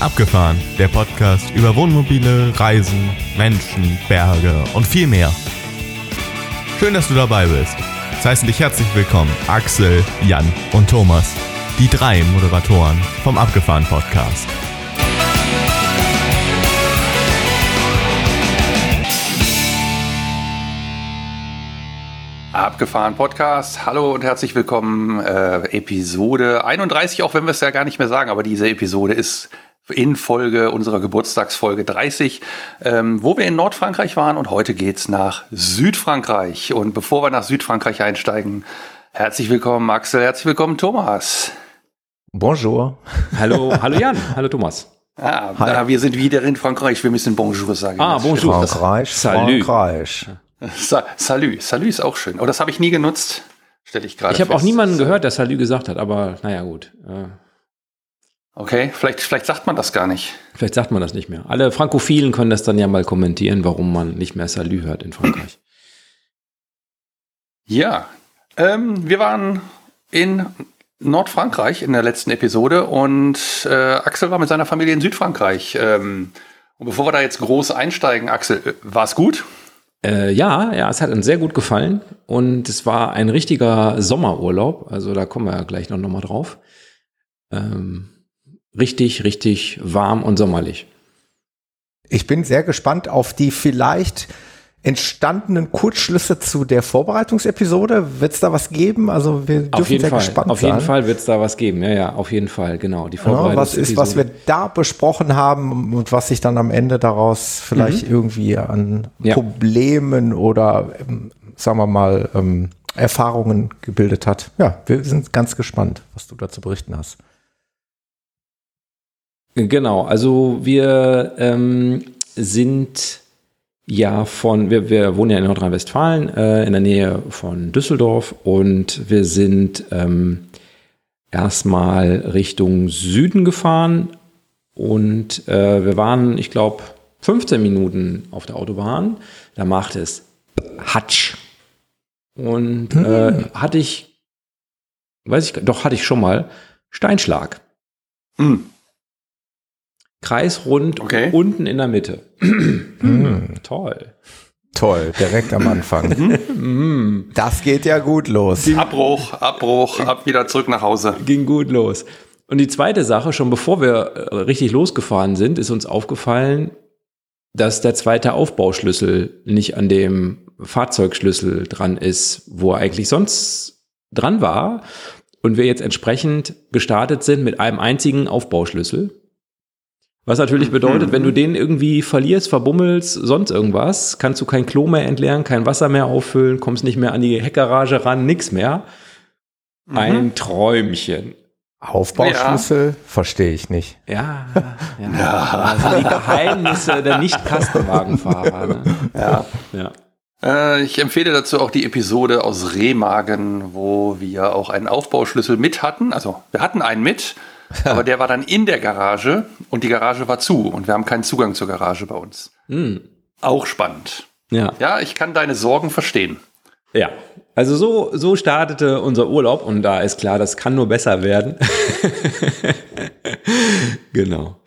Abgefahren, der Podcast über Wohnmobile, Reisen, Menschen, Berge und viel mehr. Schön, dass du dabei bist. Es heißen dich herzlich willkommen Axel, Jan und Thomas, die drei Moderatoren vom Abgefahren Podcast. Abgefahren Podcast. Hallo und herzlich willkommen. Äh, Episode 31, auch wenn wir es ja gar nicht mehr sagen, aber diese Episode ist in Folge unserer Geburtstagsfolge 30, ähm, wo wir in Nordfrankreich waren und heute geht's nach Südfrankreich. Und bevor wir nach Südfrankreich einsteigen, herzlich willkommen Axel, herzlich willkommen Thomas. Bonjour. Hallo, hallo Jan, hallo Thomas. Ah, ah, wir sind wieder in Frankreich, wir müssen Bonjour sagen. Ah, bonjour. Frankreich, Salut. Frankreich. Sa Salut, Salut ist auch schön. Oh, das habe ich nie genutzt. Stelle ich gerade Ich habe auch niemanden gehört, der Salü gesagt hat, aber naja, gut. Äh, Okay, vielleicht, vielleicht sagt man das gar nicht. vielleicht sagt man das nicht mehr. Alle Frankophilen können das dann ja mal kommentieren, warum man nicht mehr Salü hört in Frankreich. Ja, ähm, wir waren in Nordfrankreich in der letzten Episode und äh, Axel war mit seiner Familie in Südfrankreich. Ähm, und bevor wir da jetzt groß einsteigen, Axel, äh, war's gut? Äh, ja, ja, es hat uns sehr gut gefallen und es war ein richtiger Sommerurlaub. Also da kommen wir ja gleich noch, noch mal drauf. Ähm, richtig, richtig warm und sommerlich. Ich bin sehr gespannt auf die vielleicht entstandenen Kurzschlüsse zu der Vorbereitungsepisode. Wird es da was geben? Also wir dürfen Auf jeden sehr Fall, gespannt auf sein. jeden Fall wird es da was geben. Ja, ja, auf jeden Fall, genau. Die Ja, was ist, was wir da besprochen haben und was sich dann am Ende daraus vielleicht irgendwie an Ja. Problemen oder, ähm, sagen wir mal, ähm, Erfahrungen gebildet hat. Ja, wir sind ganz gespannt, was du dazu berichten hast. Genau, also wir ähm, sind ja von, wir, wir wohnen ja in Nordrhein-Westfalen, äh, in der Nähe von Düsseldorf und wir sind ähm, erstmal Richtung Süden gefahren und äh, wir waren, ich glaube, 15 Minuten auf der Autobahn. Da macht es Hatsch. Und äh, hatte ich, weiß ich, doch hatte ich schon mal Steinschlag. Hm. Kreisrund Okay. unten in der Mitte. Hm, Toll. Toll, direkt am Anfang. das geht ja gut los. Abbruch, Abbruch, ab wieder zurück nach Hause. Ging gut los. Und die zweite Sache, schon bevor wir äh, richtig losgefahren sind, ist uns aufgefallen, dass der zweite Aufbauschlüssel nicht an dem Fahrzeugschlüssel dran ist, wo er eigentlich sonst dran war. Und wir jetzt entsprechend gestartet sind mit einem einzigen Aufbauschlüssel. Was natürlich bedeutet, wenn du den irgendwie verlierst, verbummelst, sonst irgendwas, kannst du kein Klo mehr entleeren, kein Wasser mehr auffüllen, kommst nicht mehr an die Heckgarage ran, nix mehr. Ein Träumchen. Aufbauschlüssel verstehe ich nicht. Ja, ja. Das sind die Geheimnisse der Nicht-Kastenwagenfahrer. Ne? Ja. Ja. Äh, ich empfehle dazu auch die Episode aus Remagen, wo wir auch einen Aufbauschlüssel mit hatten. Also wir hatten einen mit, aber der war dann in der Garage und die Garage war zu und wir haben keinen Zugang zur Garage bei uns. Hm. Auch spannend. ja. Ja, ich kann deine Sorgen verstehen. Ja. Also so, so startete unser Urlaub und da ist klar, das kann nur besser werden. genau.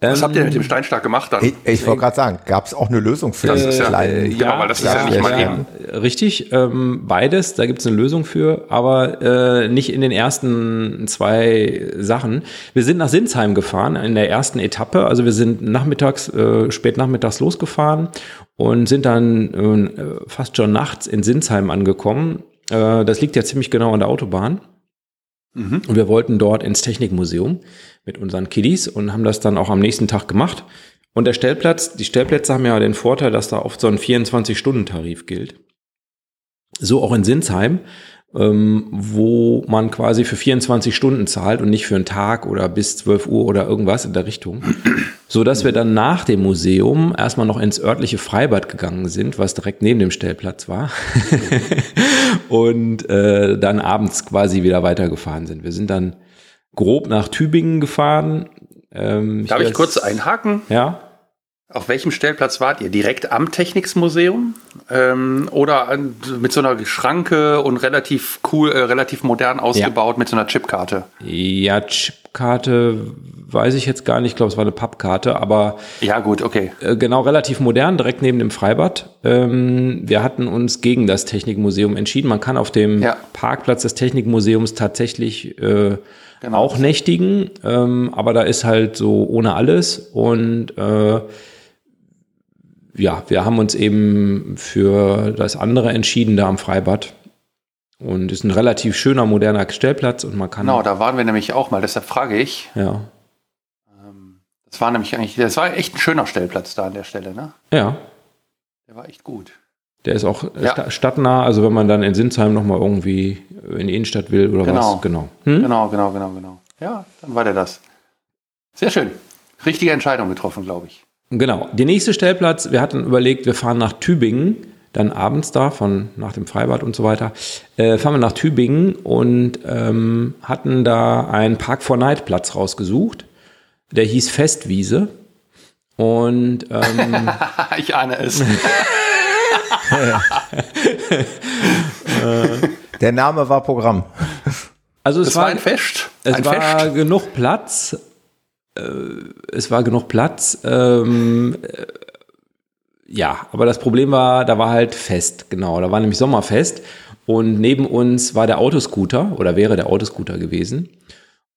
Was Ähm, habt ihr mit dem Steinschlag gemacht dann? Ich, ich wollte gerade sagen, gab es auch eine Lösung für Das ist ja- kleinen? ja, aber das ist ja nicht mal eben. Richtig, ähm, beides, da gibt es eine Lösung für, aber äh, nicht in den ersten zwei Sachen. Wir sind nach Sinsheim gefahren in der ersten Etappe, also wir sind nachmittags, äh, spät nachmittags losgefahren und sind dann äh, fast schon nachts in Sinsheim angekommen. Äh, das liegt ja ziemlich genau an der Autobahn. Und wir wollten dort ins Technikmuseum mit unseren Kiddies und haben das dann auch am nächsten Tag gemacht. Und der Stellplatz, die Stellplätze haben ja den Vorteil, dass da oft so ein 24-Stunden-Tarif gilt. So auch in Sinsheim, ähm, wo man quasi für 24 Stunden zahlt und nicht für einen Tag oder bis 12 Uhr oder irgendwas in der Richtung. So dass wir dann nach dem Museum erstmal noch ins örtliche Freibad gegangen sind, was direkt neben dem Stellplatz war. und äh, dann abends quasi wieder weitergefahren sind. Wir sind dann grob nach Tübingen gefahren. Ähm, Darf ich weiß- kurz einhaken? Ja. Auf welchem Stellplatz wart ihr? Direkt am Techniksmuseum? Ähm, oder an, mit so einer Schranke und relativ cool, äh, relativ modern ausgebaut mit so einer Chipkarte? Ja, Chipkarte weiß ich jetzt gar nicht, ich glaube, es war eine Pappkarte, aber Ja, gut, okay. äh, genau relativ modern, direkt neben dem Freibad. Ähm, wir hatten uns gegen das Technikmuseum entschieden. Man kann auf dem Ja. Parkplatz des Technikmuseums tatsächlich äh, Genau. auch nächtigen, ähm, aber da ist halt so ohne alles und äh, ja, wir haben uns eben für das andere entschieden, da am Freibad. Und ist ein relativ schöner, moderner Stellplatz und man kann. Genau, da waren wir nämlich auch mal, deshalb frage ich. Ja. Ähm, Das war nämlich eigentlich, das war echt ein schöner Stellplatz da an der Stelle, ne? Ja. Der war echt gut. Der ist auch Ja. sta- stadtnah, also wenn man dann in Sinsheim nochmal irgendwie in die Innenstadt will oder Genau. was. Genau. Hm? Genau, genau, genau, genau. Ja, dann war der das. Sehr schön. Richtige Entscheidung getroffen, glaube ich. Genau. Der nächste Stellplatz, wir hatten überlegt, wir fahren nach Tübingen, dann abends da, von nach dem Freibad und so weiter, äh, fahren wir nach Tübingen und ähm, hatten da einen Park for Night Platz rausgesucht. Der hieß Festwiese. Und ähm, ich ahne es. Der Name war Programm. also es Das war war, ein Fest. es ein war Fest. genug Platz. Äh, es war genug Platz. Ähm, äh, ja, aber das Problem war, da war halt Fest, genau. Da war nämlich Sommerfest und neben uns war der Autoscooter oder wäre der Autoscooter gewesen.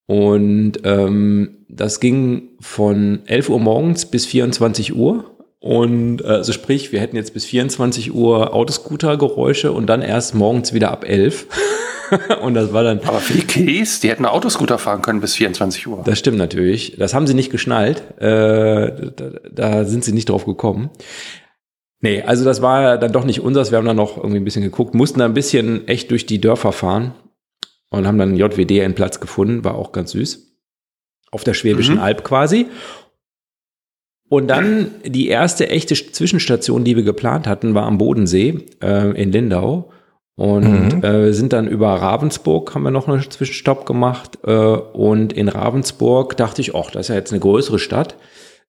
Und ähm, das ging von 11 Uhr morgens bis 24 Uhr. Und äh, also sprich, wir hätten jetzt bis 24 Uhr Autoscooter-Geräusche und dann erst morgens wieder ab 11. und das war dann Aber für die Kiddies, die hätten Autoscooter fahren können bis 24 Uhr. das stimmt natürlich. Das haben sie nicht geschnallt. Äh, da, da sind sie nicht drauf gekommen. Nee, also das war dann doch nicht unseres. Wir haben dann noch irgendwie ein bisschen geguckt, mussten da ein bisschen echt durch die Dörfer fahren und haben dann JWD einen Platz gefunden, war auch ganz süß. Auf der Schwäbischen Mhm. Alb quasi. Und dann die erste echte Zwischenstation, die wir geplant hatten, war am Bodensee äh, in Lindau. Und Mhm. äh, sind dann über Ravensburg, haben wir noch einen Zwischenstopp gemacht. Äh, und in Ravensburg dachte ich, ach, das ist ja jetzt eine größere Stadt.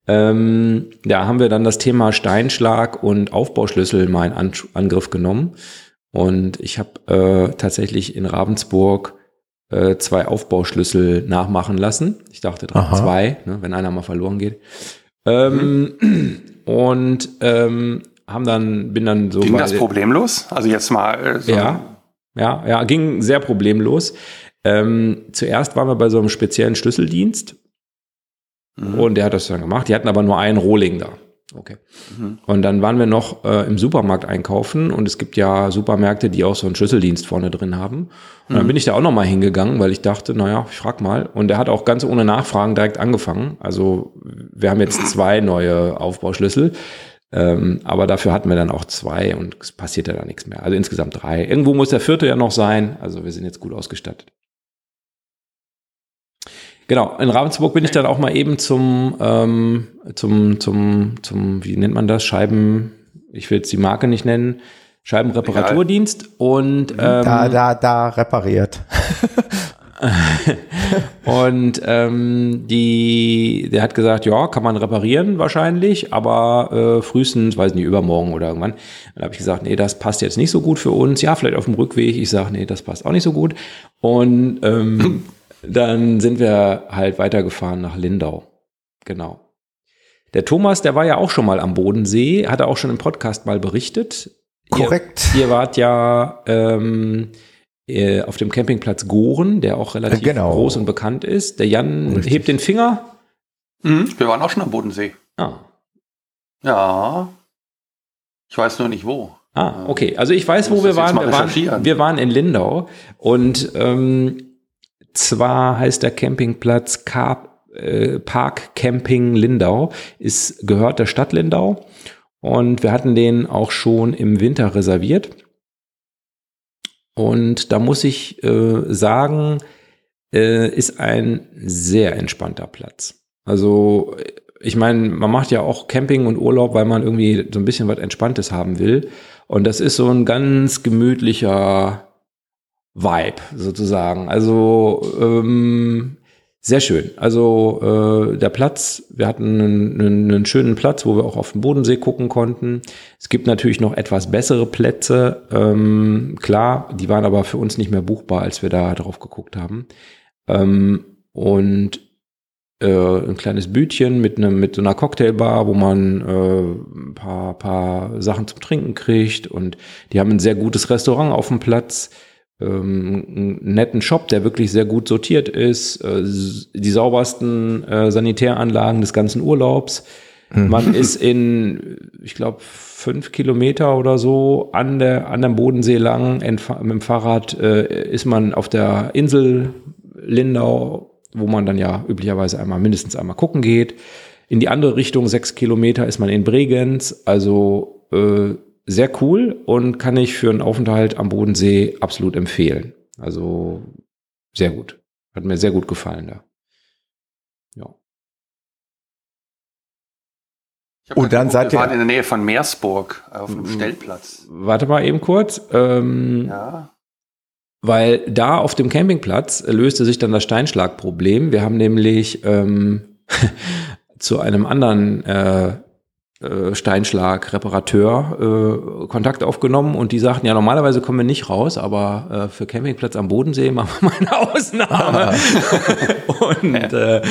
Ähm, da haben wir dann das Thema Steinschlag und Aufbauschlüssel mal in An Angriff genommen. Und ich habe äh, tatsächlich in Ravensburg äh, zwei Aufbauschlüssel nachmachen lassen. Ich dachte dran, Aha. zwei, ne, wenn einer mal verloren geht. Ähm, Und ähm, haben dann, bin dann so Ging das problemlos? Also jetzt mal äh, so ja, ja, ja, ging sehr problemlos. Ähm, zuerst waren wir bei so einem speziellen Schlüsseldienst Mhm. und der hat das dann gemacht. Die hatten aber nur einen Rohling da. Okay. Mhm. Und dann waren wir noch äh, im Supermarkt einkaufen und es gibt ja Supermärkte, die auch so einen Schlüsseldienst vorne drin haben. Und dann bin ich da auch noch mal hingegangen, weil ich dachte, naja, ich frag mal. Und der hat auch ganz ohne Nachfragen direkt angefangen. Also wir haben jetzt zwei neue Aufbauschlüssel. Ähm, aber dafür hatten wir dann auch zwei und es passierte da nichts mehr. Also insgesamt drei. Irgendwo muss der vierte ja noch sein. Also wir sind jetzt gut ausgestattet. Genau, in Ravensburg bin ich dann auch mal eben zum, ähm, zum, zum, zum, wie nennt man das? Scheiben, ich will jetzt die Marke nicht nennen, Scheibenreparaturdienst und, ähm, Da, da, da repariert. und ähm, die, der hat gesagt, ja, kann man reparieren wahrscheinlich, aber äh, frühestens, weiß nicht, übermorgen oder irgendwann. Dann habe ich gesagt, nee, das passt jetzt nicht so gut für uns. Ja, vielleicht auf dem Rückweg. Ich sage, nee, das passt auch nicht so gut. Und ähm, dann sind wir halt weitergefahren nach Lindau. Genau. Der Thomas, der war ja auch schon mal am Bodensee, hat er auch schon im Podcast mal berichtet. Korrekt. Ihr, ihr wart ja ähm, äh, auf dem Campingplatz Goren, der auch relativ Genau. groß und bekannt ist. Der Jan Richtig. hebt den Finger. Mhm. Wir waren auch schon am Bodensee. Ah. Ja. Ich weiß nur nicht wo. Ah, okay. Also ich weiß, wo wir waren. Wir, waren. wir waren in Lindau und ähm, zwar heißt der Campingplatz Car äh, Park Camping Lindau, ist gehört der Stadt Lindau und wir hatten den auch schon im Winter reserviert. Und da muss ich äh, sagen, äh, ist ein sehr entspannter Platz. Also ich meine, man macht ja auch Camping und Urlaub, weil man irgendwie so ein bisschen was Entspanntes haben will. Und das ist so ein ganz gemütlicher Vibe sozusagen. Also ähm, sehr schön. Also äh, der Platz, wir hatten einen, einen, einen schönen Platz, wo wir auch auf den Bodensee gucken konnten. Es gibt natürlich noch etwas bessere Plätze. Ähm, klar, die waren aber für uns nicht mehr buchbar, als wir da drauf geguckt haben. Ähm, und äh, ein kleines Bütchen mit, einem, mit so einer Cocktailbar, wo man äh, ein paar, paar Sachen zum Trinken kriegt. Und die haben ein sehr gutes Restaurant auf dem Platz ähm, einen netten Shop, der wirklich sehr gut sortiert ist, äh, die saubersten äh, Sanitäranlagen des ganzen Urlaubs. Mhm. Man ist in, ich glaube, fünf Kilometer oder so an der an dem Bodensee lang mit dem Fahrrad äh, ist man auf der Insel Lindau, wo man dann ja üblicherweise einmal mindestens einmal gucken geht. In die andere Richtung sechs Kilometer ist man in Bregenz, also äh, sehr cool und kann ich für einen Aufenthalt am Bodensee absolut empfehlen. Also sehr gut. Hat mir sehr gut gefallen da. Ja. Und dann seid ihr. Wir waren in der Nähe von Meersburg auf dem Stellplatz. Warte mal eben kurz. Ähm, ja. Weil da auf dem Campingplatz löste sich dann das Steinschlagproblem. Wir haben nämlich ähm, zu einem anderen äh, Steinschlag, Reparateur, äh, Kontakt aufgenommen und die sagten, ja, normalerweise kommen wir nicht raus, aber äh, für Campingplatz am Bodensee machen wir mal eine Ausnahme. und, äh,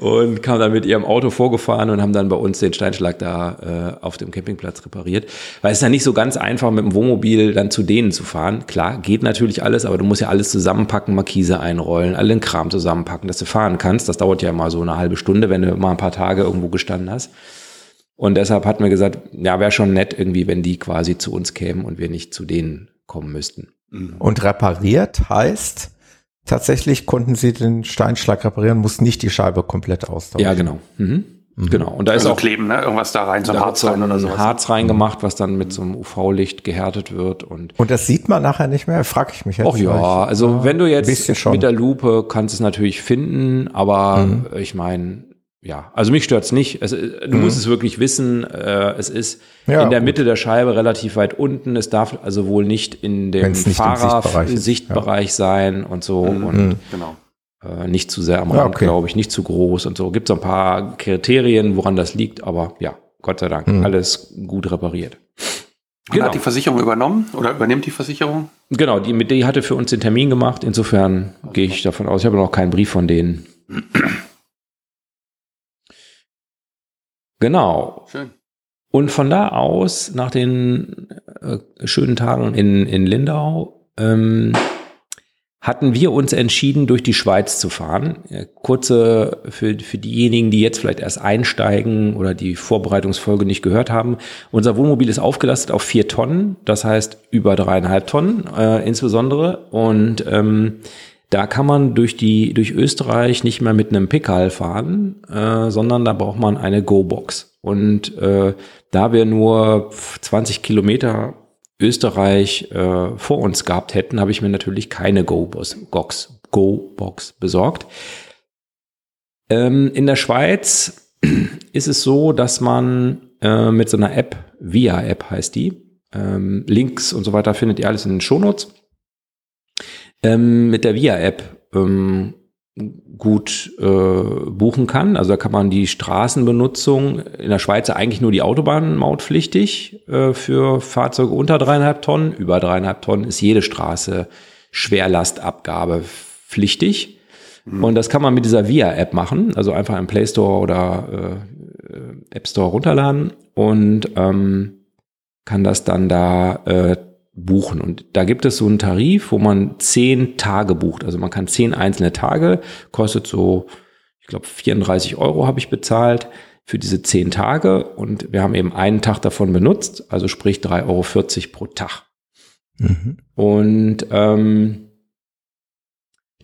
und kam dann mit ihrem Auto vorgefahren und haben dann bei uns den Steinschlag da äh, auf dem Campingplatz repariert. Weil es ist ja nicht so ganz einfach, mit dem Wohnmobil dann zu denen zu fahren. Klar, geht natürlich alles, aber du musst ja alles zusammenpacken, Markise einrollen, all den Kram zusammenpacken, dass du fahren kannst. Das dauert ja immer so eine halbe Stunde, wenn du mal ein paar Tage irgendwo gestanden hast. Und deshalb hatten wir gesagt, ja, wäre schon nett irgendwie, wenn die quasi zu uns kämen und wir nicht zu denen kommen müssten. Mhm. Und repariert heißt, tatsächlich konnten sie den Steinschlag reparieren, muss nicht die Scheibe komplett austauschen. Ja, genau. Mhm. Mhm. Genau. Und da also ist auch kleben, ne? Irgendwas da rein, so ein Harz rein oder so. Harz reingemacht, was dann mit so einem UV-Licht gehärtet wird und. Und das sieht man nachher nicht mehr, frage ich mich jetzt. Ach ja, also wenn du jetzt mit der Lupe kannst es natürlich finden, aber mhm. ich meine, ja, also mich stört's nicht. Es, du mhm. musst es wirklich wissen. Äh, es ist ja, in der gut. Mitte der Scheibe relativ weit unten. Es darf also wohl nicht in dem Fahrersichtbereich ja. sein und so. Mhm. Und mhm. genau. äh, nicht zu sehr am Rand, ja, okay. glaube ich, nicht zu groß und so. Gibt so ein paar Kriterien, woran das liegt, aber ja, Gott sei Dank, mhm. alles gut repariert. Genau. Hat die Versicherung übernommen oder übernimmt die Versicherung? Genau, die, mit die hatte für uns den Termin gemacht. Insofern okay. gehe ich davon aus. Ich habe noch keinen Brief von denen. Genau. Schön. Und von da aus, nach den äh, schönen Tagen in, in Lindau, ähm, hatten wir uns entschieden, durch die Schweiz zu fahren. Kurze für, für diejenigen, die jetzt vielleicht erst einsteigen oder die Vorbereitungsfolge nicht gehört haben. Unser Wohnmobil ist aufgelastet auf vier Tonnen, das heißt über dreieinhalb Tonnen äh, insbesondere. Und ähm, da kann man durch die durch Österreich nicht mehr mit einem Pickel fahren, äh, sondern da braucht man eine Go-Box. Und äh, da wir nur 20 Kilometer Österreich äh, vor uns gehabt hätten, habe ich mir natürlich keine Go-Box Go -Box besorgt. Ähm, in der Schweiz ist es so, dass man äh, mit so einer App, Via-App heißt die, ähm, Links und so weiter findet ihr alles in den Shownotes ähm, mit der Via-App ähm, gut äh, buchen kann. Also da kann man die Straßenbenutzung in der Schweiz eigentlich nur die Autobahn mautpflichtig äh, für Fahrzeuge unter dreieinhalb Tonnen. Über dreieinhalb Tonnen ist jede Straße Schwerlastabgabe pflichtig. Mhm. Und das kann man mit dieser Via-App machen, also einfach im Play Store oder äh, App Store runterladen und ähm, kann das dann da äh, buchen. Und da gibt es so einen Tarif, wo man zehn Tage bucht. Also man kann zehn einzelne Tage, kostet so, ich glaube, 34 Euro habe ich bezahlt für diese zehn Tage. Und wir haben eben einen Tag davon benutzt, also sprich 3,40 Euro pro Tag. Mhm. Und ähm,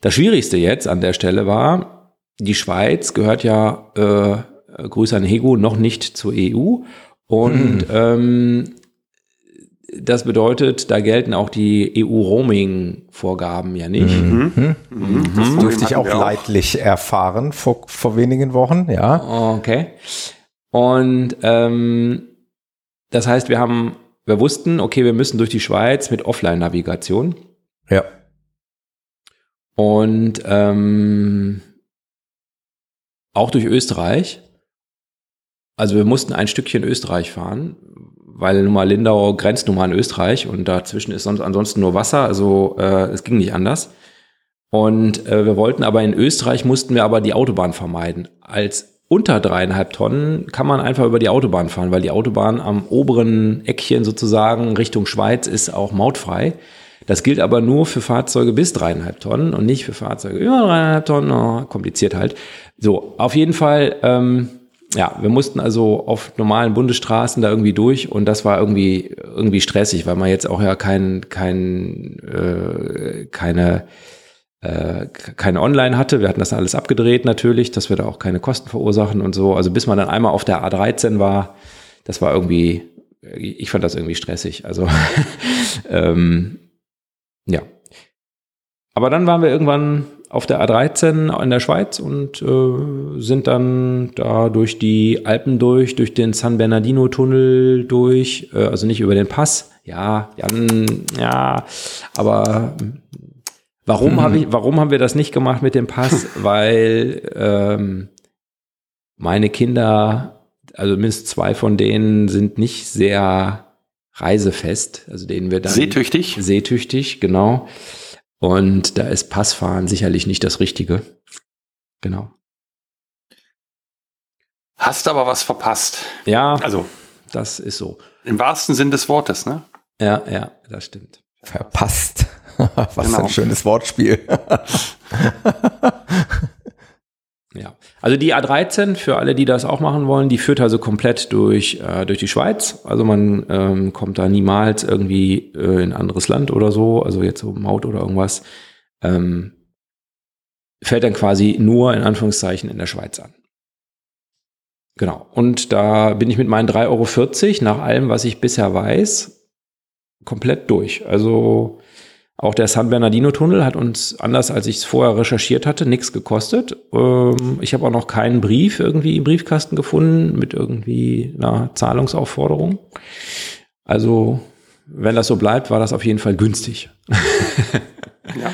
das Schwierigste jetzt an der Stelle war, die Schweiz gehört ja, äh, Grüße an Hego, noch nicht zur EU. Und mhm. ähm, das bedeutet, da gelten auch die EU-Roaming-Vorgaben ja nicht. Mhm. Mhm. Mhm. Das durfte ich auch leidlich erfahren vor, vor wenigen Wochen, ja. Okay. Und ähm, das heißt, wir haben, wir wussten, okay, wir müssen durch die Schweiz mit Offline-Navigation. Ja. Und ähm, auch durch Österreich. Also wir mussten ein Stückchen Österreich fahren, weil nun mal Lindau grenzt nun mal an Österreich und dazwischen ist sonst ansonsten nur Wasser, also äh, es ging nicht anders. Und äh, wir wollten aber in Österreich, mussten wir aber die Autobahn vermeiden. Als unter dreieinhalb Tonnen kann man einfach über die Autobahn fahren, weil die Autobahn am oberen Eckchen sozusagen Richtung Schweiz ist auch mautfrei. Das gilt aber nur für Fahrzeuge bis dreieinhalb Tonnen und nicht für Fahrzeuge über dreieinhalb Tonnen. Oh, kompliziert halt. So, auf jeden Fall, ähm, ja, wir mussten also auf normalen Bundesstraßen da irgendwie durch und das war irgendwie irgendwie stressig, weil man jetzt auch ja kein kein äh, keine äh, keine Online hatte. Wir hatten das alles abgedreht natürlich, dass wir da auch keine Kosten verursachen und so. Also bis man dann einmal auf der A13 war, das war irgendwie, ich fand das irgendwie stressig. Also ähm, ja. Aber dann waren wir irgendwann auf der A13 in der Schweiz und äh, sind dann da durch die Alpen durch, durch den San Bernardino Tunnel durch, äh, also nicht über den Pass. Ja, Jan, ja, aber Warum, mhm. hab ich, warum haben wir das nicht gemacht mit dem Pass? Weil ähm, meine Kinder, also mindestens zwei von denen, sind nicht sehr reisefest, also denen wir dann seetüchtig. Seetüchtig, genau. Und da ist Passfahren sicherlich nicht das Richtige. Genau. Hast aber was verpasst. Ja, also das ist so. Im wahrsten Sinn des Wortes, ne? Ja, ja, das stimmt. Verpasst. Was genau. ein schönes Wortspiel. also die A13 für alle, die das auch machen wollen, die führt also komplett durch, äh, durch die Schweiz. Also man ähm, kommt da niemals irgendwie äh, in ein anderes Land oder so, also jetzt so Maut oder irgendwas. Ähm, fällt dann quasi nur in Anführungszeichen in der Schweiz an. Genau. Und da bin ich mit meinen 3,40 Euro nach allem, was ich bisher weiß, komplett durch. Also auch der San Bernardino-Tunnel hat uns, anders als ich es vorher recherchiert hatte, nichts gekostet. Ähm, ich habe auch noch keinen Brief irgendwie im Briefkasten gefunden mit irgendwie einer Zahlungsaufforderung. Also, wenn das so bleibt, war das auf jeden Fall günstig. ja.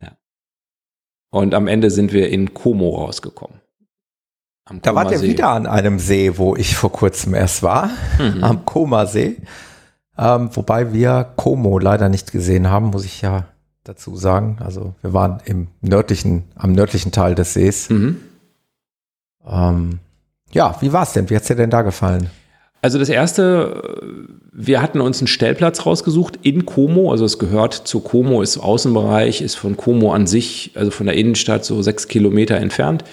ja. Und am Ende sind wir in Como rausgekommen. da wart ihr wieder an einem See, wo ich vor kurzem erst war, mhm. am Koma-See. Ähm, wobei wir Como leider nicht gesehen haben, muss ich ja dazu sagen. Also wir waren im nördlichen, am nördlichen Teil des Sees. Mhm. Ähm, ja, wie war es denn? Wie hat es dir denn da gefallen? Also das erste, wir hatten uns einen Stellplatz rausgesucht in Como, also es gehört zu Como, ist Außenbereich, ist von Como an sich, also von der Innenstadt so sechs Kilometer entfernt.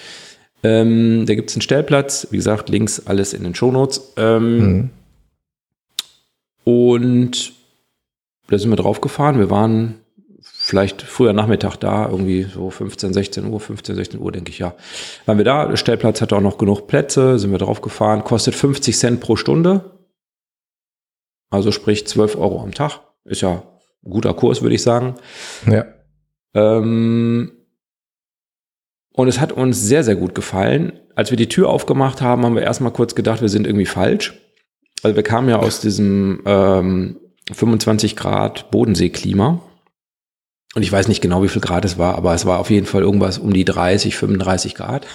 Ähm, da gibt es einen Stellplatz, wie gesagt, links alles in den Shownotes. Ähm, mhm. Und da sind wir drauf gefahren. Wir waren vielleicht früher Nachmittag da, irgendwie so 15, 16 Uhr, 15, 16 Uhr, denke ich, ja. Waren wir da, der Stellplatz hatte auch noch genug Plätze, sind wir drauf gefahren, kostet 50 Cent pro Stunde. Also sprich 12 Euro am Tag. Ist ja ein guter Kurs, würde ich sagen. Ja. Ähm, und es hat uns sehr, sehr gut gefallen. Als wir die Tür aufgemacht haben, haben wir erstmal kurz gedacht, wir sind irgendwie falsch. Also wir kamen ja aus diesem ähm, 25 Grad Bodenseeklima. Und ich weiß nicht genau, wie viel Grad es war, aber es war auf jeden Fall irgendwas um die 30, 35 Grad.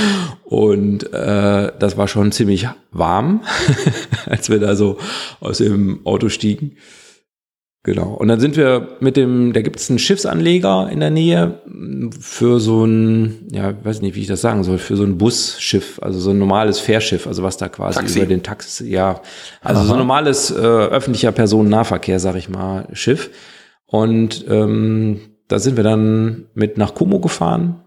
Und äh, das war schon ziemlich warm, als wir da so aus dem Auto stiegen. Genau. Und dann sind wir mit dem, da gibt es einen Schiffsanleger in der Nähe für so ein, ja, weiß nicht, wie ich das sagen soll, für so ein Busschiff, also so ein normales Fährschiff, also was da quasi Taxi. über den Taxi, ja, also Aha. so ein normales äh, öffentlicher Personennahverkehr, sag ich mal, Schiff. Und ähm, da sind wir dann mit nach Como gefahren.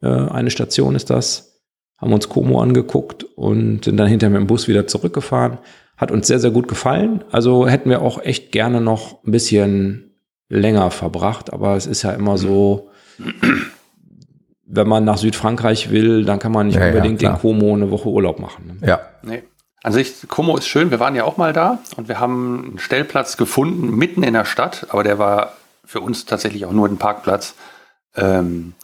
Äh, eine Station ist das. Haben uns Como angeguckt und sind dann hinterher mit dem Bus wieder zurückgefahren. Hat uns sehr, sehr gut gefallen. Also hätten wir auch echt gerne noch ein bisschen länger verbracht, aber es ist ja immer so, wenn man nach Südfrankreich will, dann kann man nicht ja, unbedingt ja, in Como eine Woche Urlaub machen. Ne? Ja. Nee. An sich, Como ist schön, wir waren ja auch mal da und wir haben einen Stellplatz gefunden, mitten in der Stadt, aber der war für uns tatsächlich auch nur ein Parkplatz. Ähm,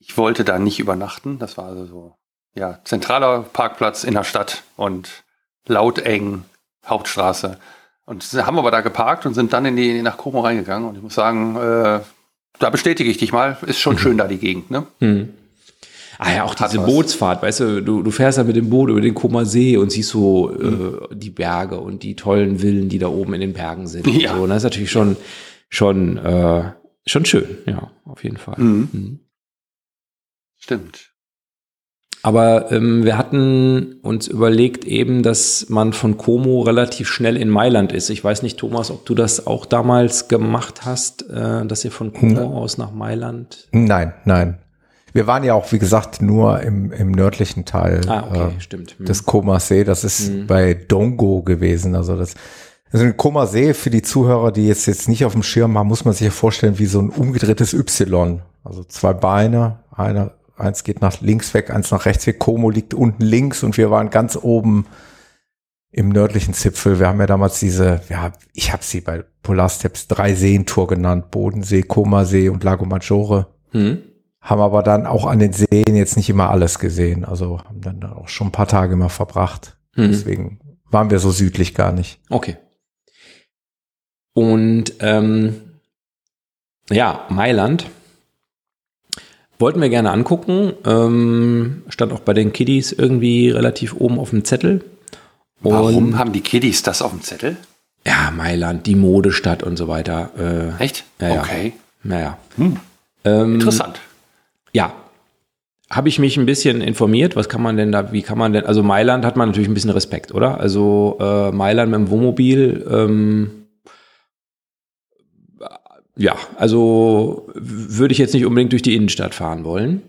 ich wollte da nicht übernachten, das war also so, ja, zentraler Parkplatz in der Stadt und laut eng, Hauptstraße. Und haben aber da geparkt und sind dann in die nach Como reingegangen. Und ich muss sagen, äh, da bestätige ich dich mal, ist schon mhm. schön da die Gegend, ne? Mhm. Ah ja, auch diese Bootsfahrt, weißt du, du, du fährst ja mit dem Boot über den Koma See und siehst so mhm. äh, die Berge und die tollen Villen, die da oben in den Bergen sind. Ja. So. Und das ist natürlich schon, schon äh, schon schön, ja, auf jeden Fall. Mhm. Mhm. Stimmt. Aber ähm, wir hatten uns überlegt eben, dass man von Como relativ schnell in Mailand ist. Ich weiß nicht, Thomas, ob du das auch damals gemacht hast, äh, dass ihr von Como nein. aus nach Mailand. Nein, nein. Wir waren ja auch, wie gesagt, nur im, im nördlichen Teil ah, okay, äh, stimmt. Hm. des Comer-See. Das ist hm. bei Dongo gewesen. Also das, also ein Comer-See für die Zuhörer, die jetzt, jetzt nicht auf dem Schirm haben, muss man sich ja vorstellen wie so ein umgedrehtes Y. Also zwei Beine, einer Eins geht nach links weg, eins nach rechts weg. Como liegt unten links und wir waren ganz oben im nördlichen Zipfel. Wir haben ja damals diese, ja, ich habe sie bei Polarsteps drei Seentour genannt. Bodensee, Comasee und Lago Maggiore. Hm. Haben aber dann auch an den Seen jetzt nicht immer alles gesehen. Also haben dann auch schon ein paar Tage immer verbracht. Hm. Deswegen waren wir so südlich gar nicht. Okay. Und ähm, ja, Mailand Wollten wir gerne angucken. Ähm, stand auch bei den Kiddies irgendwie relativ oben auf dem Zettel. Und Warum haben die Kiddies das auf dem Zettel? Ja, Mailand, die Modestadt und so weiter. Äh, Echt? Ja, okay. Naja. Hm. Ähm, Interessant. Ja. Habe ich mich ein bisschen informiert, was kann man denn da, wie kann man denn, also Mailand hat man natürlich ein bisschen Respekt, oder? Also äh, Mailand mit dem Wohnmobil, ähm, ja, also würde ich jetzt nicht unbedingt durch die Innenstadt fahren wollen.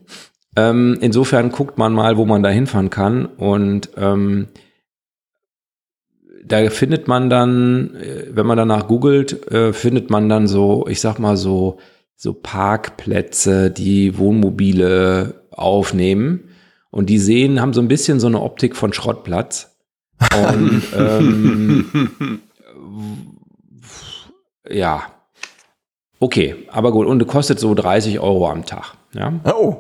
Ähm, insofern guckt man mal, wo man da hinfahren kann und ähm, da findet man dann, äh, wenn man danach googelt, äh, findet man dann so, ich sag mal so, so Parkplätze, die Wohnmobile aufnehmen. Und die sehen, haben so ein bisschen so eine Optik von Schrottplatz. Und ähm, ja, Okay, aber gut. Und kostet so 30 Euro am Tag. Ja? Oh,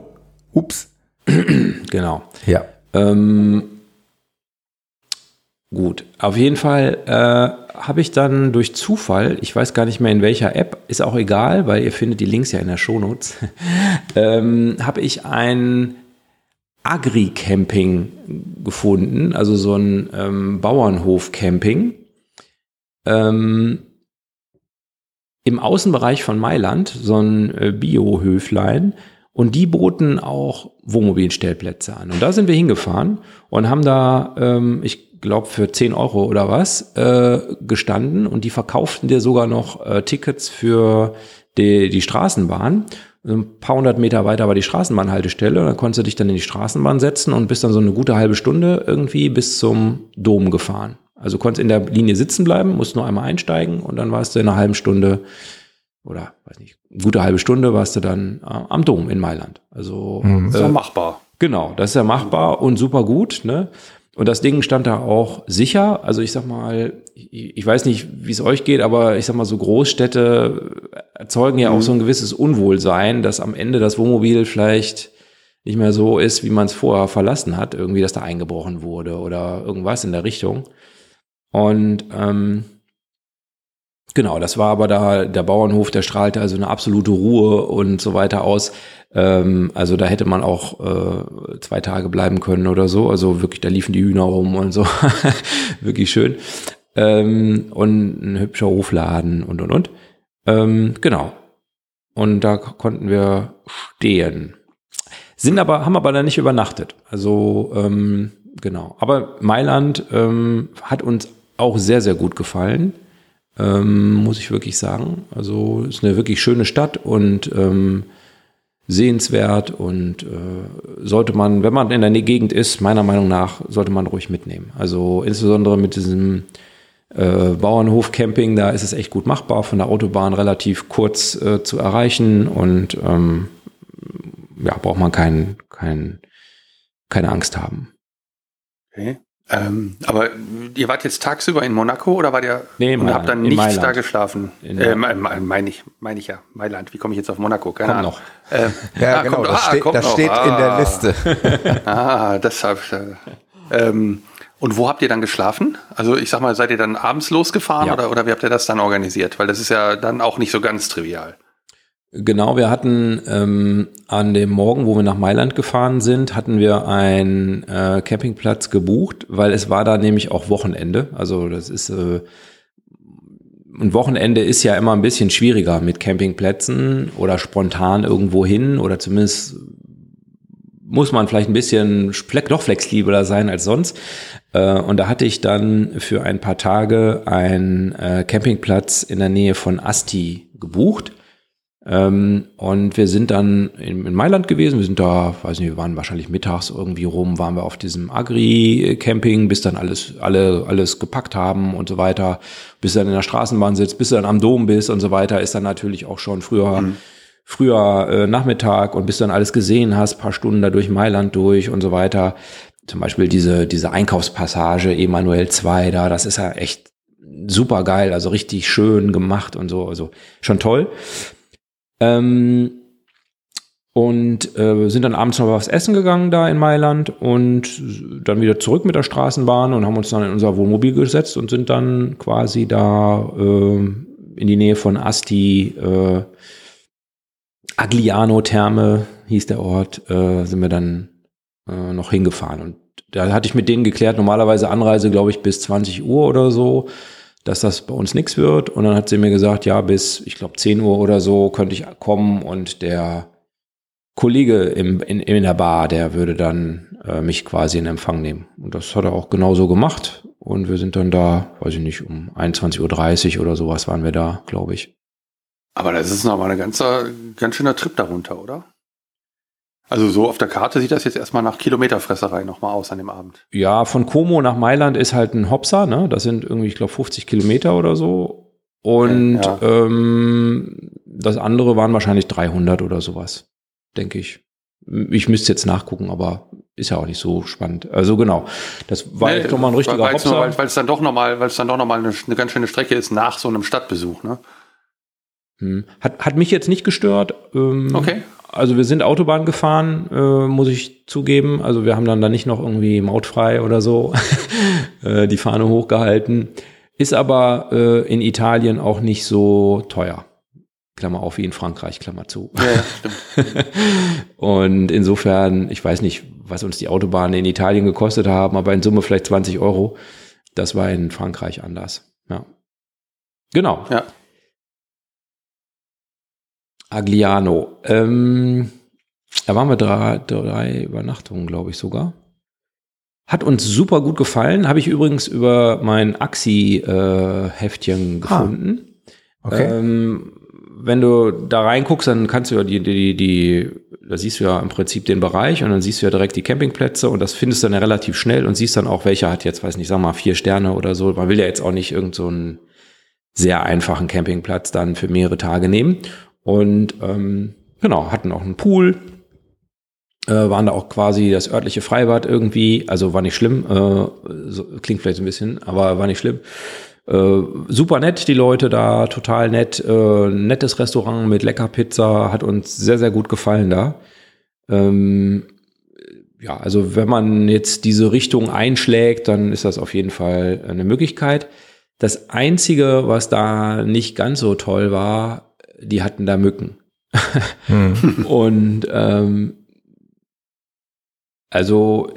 ups. genau. Ja. Ähm, gut, auf jeden Fall äh, habe ich dann durch Zufall, ich weiß gar nicht mehr in welcher App, ist auch egal, weil ihr findet die Links ja in der Shownotes, ähm, habe ich ein Agri-Camping gefunden, also so ein ähm, Bauernhof-Camping. Ähm, im Außenbereich von Mailand so ein äh, Biohöflein und die boten auch Wohnmobilstellplätze an. Und da sind wir hingefahren und haben da, ähm, ich glaube, für 10 Euro oder was äh, gestanden und die verkauften dir sogar noch äh, Tickets für die, die Straßenbahn. Ein paar hundert Meter weiter war die Straßenbahnhaltestelle und dann konntest du dich dann in die Straßenbahn setzen und bist dann so eine gute halbe Stunde irgendwie bis zum Dom gefahren. Also du konntest in der Linie sitzen bleiben, musst nur einmal einsteigen und dann warst du in einer halben Stunde oder weiß nicht, eine gute halbe Stunde warst du dann äh, am Dom in Mailand. Also mhm. ist ja äh, machbar. Genau, das ist ja machbar und super gut. Ne? Und das Ding stand da auch sicher. Also ich sag mal, ich, ich weiß nicht, wie es euch geht, aber ich sag mal, so Großstädte erzeugen ja mhm. auch so ein gewisses Unwohlsein, dass am Ende das Wohnmobil vielleicht nicht mehr so ist, wie man es vorher verlassen hat, irgendwie, dass da eingebrochen wurde oder irgendwas in der Richtung. Und ähm, genau, das war aber da, der Bauernhof, der strahlte also eine absolute Ruhe und so weiter aus. Ähm, also da hätte man auch äh, zwei Tage bleiben können oder so. Also wirklich, da liefen die Hühner rum und so. wirklich schön. Ähm, und ein hübscher Hofladen und und und. Ähm, genau. Und da konnten wir stehen. Sind aber, haben aber da nicht übernachtet. Also, ähm, genau. Aber Mailand ähm, hat uns auch sehr, sehr gut gefallen, ähm, muss ich wirklich sagen. Also ist eine wirklich schöne Stadt und ähm, sehenswert und äh, sollte man, wenn man in der Gegend ist, meiner Meinung nach, sollte man ruhig mitnehmen. Also insbesondere mit diesem äh, Bauernhof-Camping, da ist es echt gut machbar, von der Autobahn relativ kurz äh, zu erreichen und ähm, ja, braucht man kein, kein, keine Angst haben. Okay. Ähm, aber ihr wart jetzt tagsüber in Monaco oder war ihr nee, und habt dann nicht da geschlafen? Äh, meine ich, meine ich ja, Mailand. Wie komme ich jetzt auf Monaco? Keine kommt Ahnung. noch. Äh, ja, ah, genau, das, ah, steht, das noch. steht ah. in der ah. Liste. ah, deshalb. Äh, ähm, und wo habt ihr dann geschlafen? Also ich sag mal, seid ihr dann abends losgefahren ja. oder, oder wie habt ihr das dann organisiert? Weil das ist ja dann auch nicht so ganz trivial. Genau, wir hatten ähm, an dem Morgen, wo wir nach Mailand gefahren sind, hatten wir einen äh, Campingplatz gebucht, weil es war da nämlich auch Wochenende. Also das ist, äh, ein Wochenende ist ja immer ein bisschen schwieriger mit Campingplätzen oder spontan irgendwo hin oder zumindest muss man vielleicht ein bisschen doch flexibler sein als sonst. Äh, und da hatte ich dann für ein paar Tage einen äh, Campingplatz in der Nähe von Asti gebucht. Ähm, und wir sind dann in, Mailand gewesen. Wir sind da, weiß nicht, wir waren wahrscheinlich mittags irgendwie rum, waren wir auf diesem Agri-Camping, bis dann alles, alle, alles gepackt haben und so weiter. Bis dann in der Straßenbahn sitzt, bis du dann am Dom bist und so weiter, ist dann natürlich auch schon früher mhm früher äh, Nachmittag und bis du dann alles gesehen hast, paar Stunden da durch Mailand durch und so weiter. Zum Beispiel diese, diese Einkaufspassage Emanuel 2 da, das ist ja echt super geil, also richtig schön gemacht und so, also schon toll. Ähm, und äh, sind dann abends noch was essen gegangen da in Mailand und dann wieder zurück mit der Straßenbahn und haben uns dann in unser Wohnmobil gesetzt und sind dann quasi da äh, in die Nähe von Asti äh, Agliano-Therme hieß der Ort, äh, sind wir dann äh, noch hingefahren. Und da hatte ich mit denen geklärt, normalerweise Anreise, glaube ich, bis 20 Uhr oder so, dass das bei uns nichts wird. Und dann hat sie mir gesagt, ja, bis, ich glaube, 10 Uhr oder so könnte ich kommen und der Kollege im, in, in der Bar, der würde dann äh, mich quasi in Empfang nehmen. Und das hat er auch genauso gemacht. Und wir sind dann da, weiß ich nicht, um 21.30 Uhr oder sowas waren wir da, glaube ich. Aber das ist nochmal ein ganzer, ganz schöner Trip darunter, oder? Also so auf der Karte sieht das jetzt erstmal nach Kilometerfresserei nochmal aus an dem Abend. Ja, von Como nach Mailand ist halt ein Hopser, ne? Das sind irgendwie, ich glaube, 50 Kilometer oder so. Und ja. ähm, das andere waren wahrscheinlich 300 oder sowas, denke ich. Ich müsste jetzt nachgucken, aber ist ja auch nicht so spannend. Also genau, das war nee, jetzt doch mal ein richtiger weil, Hopser. Weil es dann doch nochmal, weil es dann doch nochmal eine, eine ganz schöne Strecke ist nach so einem Stadtbesuch, ne? Hm. Hat, hat mich jetzt nicht gestört. Ähm, okay. Also wir sind Autobahn gefahren, äh, muss ich zugeben. Also wir haben dann da nicht noch irgendwie mautfrei oder so äh, die Fahne hochgehalten. Ist aber äh, in Italien auch nicht so teuer. Klammer auf wie in Frankreich, Klammer zu. Ja, ja. Und insofern, ich weiß nicht, was uns die Autobahnen in Italien gekostet haben, aber in Summe vielleicht 20 Euro. Das war in Frankreich anders. Ja. Genau. Ja. Agliano. Ähm, da waren wir drei, drei Übernachtungen, glaube ich sogar. Hat uns super gut gefallen. Habe ich übrigens über mein Axi-Heftchen äh, gefunden. Ah, okay. Ähm, wenn du da reinguckst, dann kannst du ja die, die, die, da siehst du ja im Prinzip den Bereich und dann siehst du ja direkt die Campingplätze und das findest du dann ja relativ schnell und siehst dann auch, welcher hat jetzt, weiß nicht, sag mal, vier Sterne oder so. Man will ja jetzt auch nicht irgend so einen sehr einfachen Campingplatz dann für mehrere Tage nehmen. Und ähm, genau, hatten auch einen Pool, äh, waren da auch quasi das örtliche Freibad irgendwie, also war nicht schlimm, äh, so, klingt vielleicht ein bisschen, aber war nicht schlimm. Äh, super nett, die Leute da, total nett, äh, nettes Restaurant mit lecker Pizza, hat uns sehr, sehr gut gefallen da. Ähm, ja, also wenn man jetzt diese Richtung einschlägt, dann ist das auf jeden Fall eine Möglichkeit. Das Einzige, was da nicht ganz so toll war, die hatten da Mücken. Hm. Und ähm, also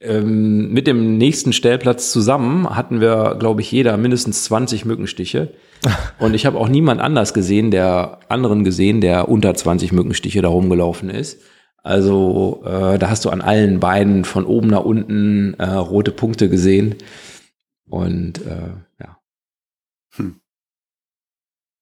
ähm, mit dem nächsten Stellplatz zusammen hatten wir, glaube ich, jeder mindestens 20 Mückenstiche. Und ich habe auch niemand anders gesehen, der anderen gesehen, der unter 20 Mückenstiche da rumgelaufen ist. Also äh, da hast du an allen Beinen von oben nach unten äh, rote Punkte gesehen. Und äh, ja. Hm.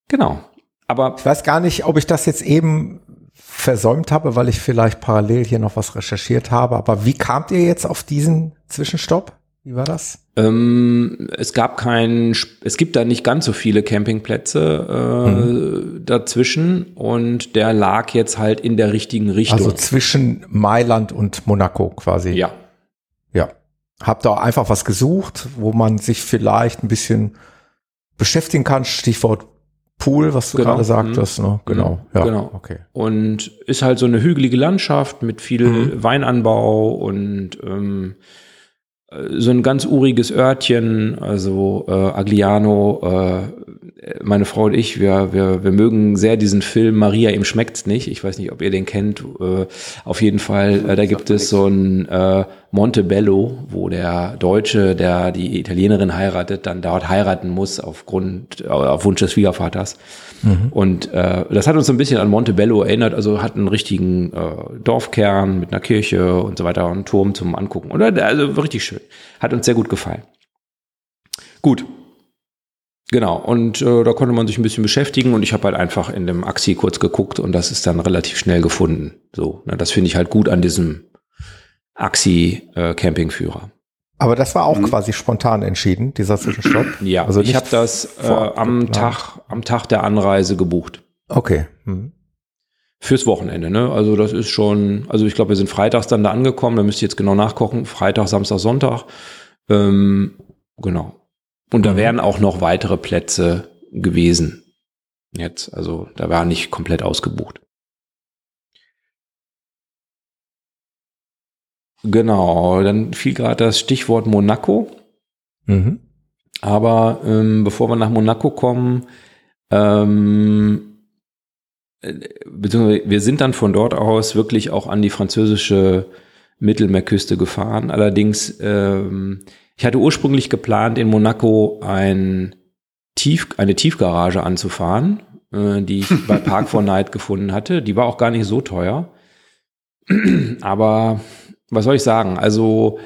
Genau. Aber ich weiß gar nicht, ob ich das jetzt eben versäumt habe, weil ich vielleicht parallel hier noch was recherchiert habe. Aber wie kamt ihr jetzt auf diesen Zwischenstopp? Wie war das? Ähm, es gab keinen, es gibt da nicht ganz so viele Campingplätze äh, mhm. dazwischen und der lag jetzt halt in der richtigen Richtung. Also zwischen Mailand und Monaco quasi. Ja. Ja. Habt ihr einfach was gesucht, wo man sich vielleicht ein bisschen beschäftigen kann? Stichwort Pool, was du genau. gerade sagtest, ne? Mhm. Genau. Ja, genau. Okay. Und ist halt so eine hügelige Landschaft mit viel mhm. Weinanbau und ähm, so ein ganz uriges Örtchen, also äh, Agliano, äh, meine Frau und ich, wir, wir, wir mögen sehr diesen Film Maria, ihm schmeckt's nicht. Ich weiß nicht, ob ihr den kennt. Äh, auf jeden Fall, äh, da gibt es so ein äh, Montebello, wo der Deutsche, der die Italienerin heiratet, dann dort heiraten muss aufgrund, auf Wunsch des Schwiegervaters. Mhm. Und äh, das hat uns so ein bisschen an Montebello erinnert, also hat einen richtigen äh, Dorfkern mit einer Kirche und so weiter, einen Turm zum Angucken. Oder also richtig schön. Hat uns sehr gut gefallen. Gut, Genau, und äh, da konnte man sich ein bisschen beschäftigen und ich habe halt einfach in dem Axi kurz geguckt und das ist dann relativ schnell gefunden. So, ne, das finde ich halt gut an diesem Axi-Campingführer. Aber das war auch mhm. quasi spontan entschieden, dieser Zwischenstopp? Ja, also ich habe das äh, am, Tag, am Tag der Anreise gebucht. Okay. Mhm. Fürs Wochenende, ne? Also das ist schon, also ich glaube, wir sind freitags dann da angekommen, da müsst ihr jetzt genau nachgucken. Freitag, Samstag, Sonntag. Ähm, genau. Und da mhm. wären auch noch weitere Plätze gewesen. Jetzt, also da war nicht komplett ausgebucht. Genau, dann fiel gerade das Stichwort Monaco. Mhm. Aber ähm, bevor wir nach Monaco kommen, ähm, äh, beziehungsweise wir sind dann von dort aus wirklich auch an die französische Mittelmeerküste gefahren. Allerdings ähm, ich hatte ursprünglich geplant, in Monaco ein Tief, eine Tiefgarage anzufahren, äh, die ich bei Park for Night gefunden hatte. Die war auch gar nicht so teuer. Aber was soll ich sagen? Also,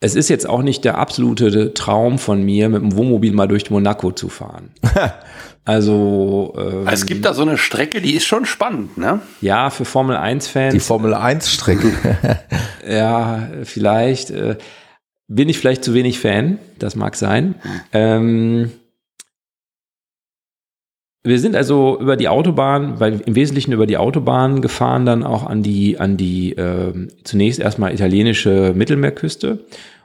es ist jetzt auch nicht der absolute Traum von mir, mit dem Wohnmobil mal durch Monaco zu fahren. also ähm, es gibt da so eine Strecke, die ist schon spannend, ne? Ja, für Formel 1 Fans. Die Formel 1 Strecke. ja, vielleicht. Äh, bin ich vielleicht zu wenig Fan, das mag sein. Ähm, wir sind also über die Autobahn, weil im Wesentlichen über die Autobahn gefahren, dann auch an die, an die äh, zunächst erstmal italienische Mittelmeerküste.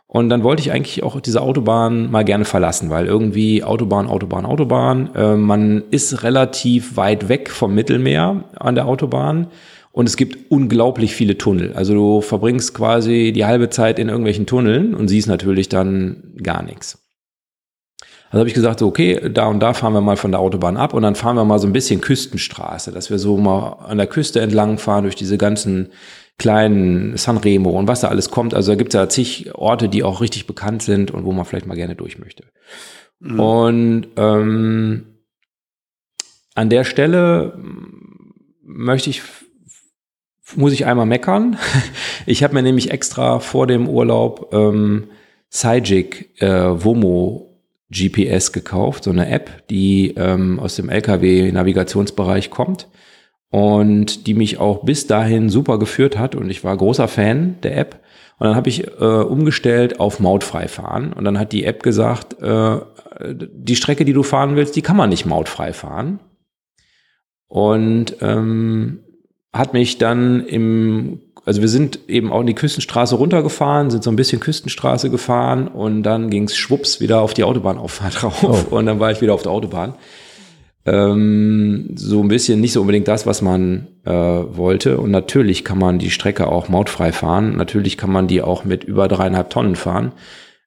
Und dann wollte ich eigentlich auch diese Autobahn mal gerne verlassen, weil irgendwie Autobahn, Autobahn, Autobahn. Äh, man ist relativ weit weg vom Mittelmeer an der Autobahn. Und es gibt unglaublich viele Tunnel. Also du verbringst quasi die halbe Zeit in irgendwelchen Tunneln und siehst natürlich dann gar nichts. Also habe ich gesagt, so, okay, da und da fahren wir mal von der Autobahn ab und dann fahren wir mal so ein bisschen Küstenstraße, dass wir so mal an der Küste entlang fahren durch diese ganzen kleinen Sanremo und was da alles kommt. Also da gibt es ja zig Orte, die auch richtig bekannt sind und wo man vielleicht mal gerne durch möchte. Mhm. Und ähm, an der Stelle möchte ich muss ich einmal meckern. Ich habe mir nämlich extra vor dem Urlaub ähm, Cygic äh, Womo GPS gekauft, so eine App, die ähm, aus dem LKW-Navigationsbereich kommt und die mich auch bis dahin super geführt hat und ich war großer Fan der App. Und dann habe ich äh, umgestellt auf mautfrei fahren und dann hat die App gesagt, äh, die Strecke, die du fahren willst, die kann man nicht mautfrei fahren. Und ähm, hat mich dann im, also wir sind eben auch in die Küstenstraße runtergefahren, sind so ein bisschen Küstenstraße gefahren und dann ging's schwupps wieder auf die Autobahnauffahrt drauf oh. und dann war ich wieder auf der Autobahn. Ähm, so ein bisschen nicht so unbedingt das, was man äh, wollte. Und natürlich kann man die Strecke auch mautfrei fahren. Natürlich kann man die auch mit über dreieinhalb Tonnen fahren.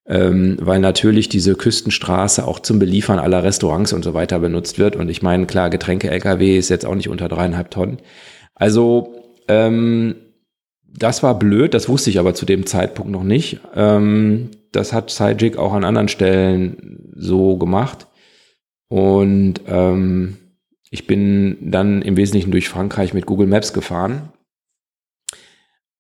Ähm, weil natürlich diese Küstenstraße auch zum Beliefern aller Restaurants und so weiter benutzt wird. Und ich meine, klar, Getränke-LKW ist jetzt auch nicht unter dreieinhalb Tonnen. Also ähm, das war blöd, das wusste ich aber zu dem Zeitpunkt noch nicht. Ähm, das hat Sajik auch an anderen Stellen so gemacht. Und ähm, ich bin dann im Wesentlichen durch Frankreich mit Google Maps gefahren.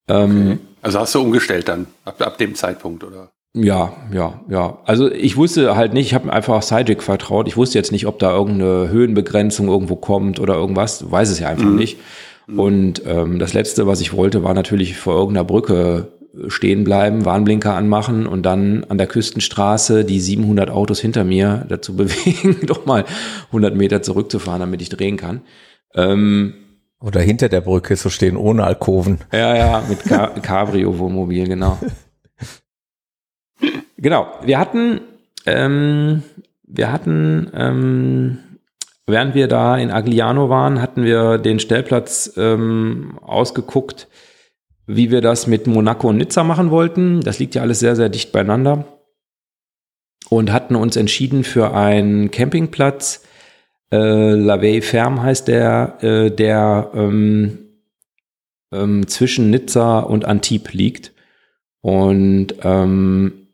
Ähm, okay. Also hast du umgestellt dann ab, ab dem Zeitpunkt, oder? Ja, ja, ja. Also ich wusste halt nicht, ich habe einfach auf Sajik vertraut. Ich wusste jetzt nicht, ob da irgendeine Höhenbegrenzung irgendwo kommt oder irgendwas. Weiß es ja einfach mhm. nicht. Mhm. Und ähm, das Letzte, was ich wollte, war natürlich vor irgendeiner Brücke stehen bleiben, Warnblinker anmachen und dann an der Küstenstraße die 700 Autos hinter mir dazu bewegen, doch mal 100 Meter zurückzufahren, damit ich drehen kann. Ähm, Oder hinter der Brücke zu stehen, ohne Alkoven. Ja, ja, mit Cabrio-Wohnmobil, genau. genau, wir hatten, ähm, wir hatten ähm, Während wir da in Agliano waren, hatten wir den Stellplatz ähm, ausgeguckt, wie wir das mit Monaco und Nizza machen wollten. Das liegt ja alles sehr, sehr dicht beieinander. Und hatten uns entschieden für einen Campingplatz. Äh, La Veille Ferme heißt der, äh, der ähm, ähm, zwischen Nizza und Antibes liegt. Und ähm,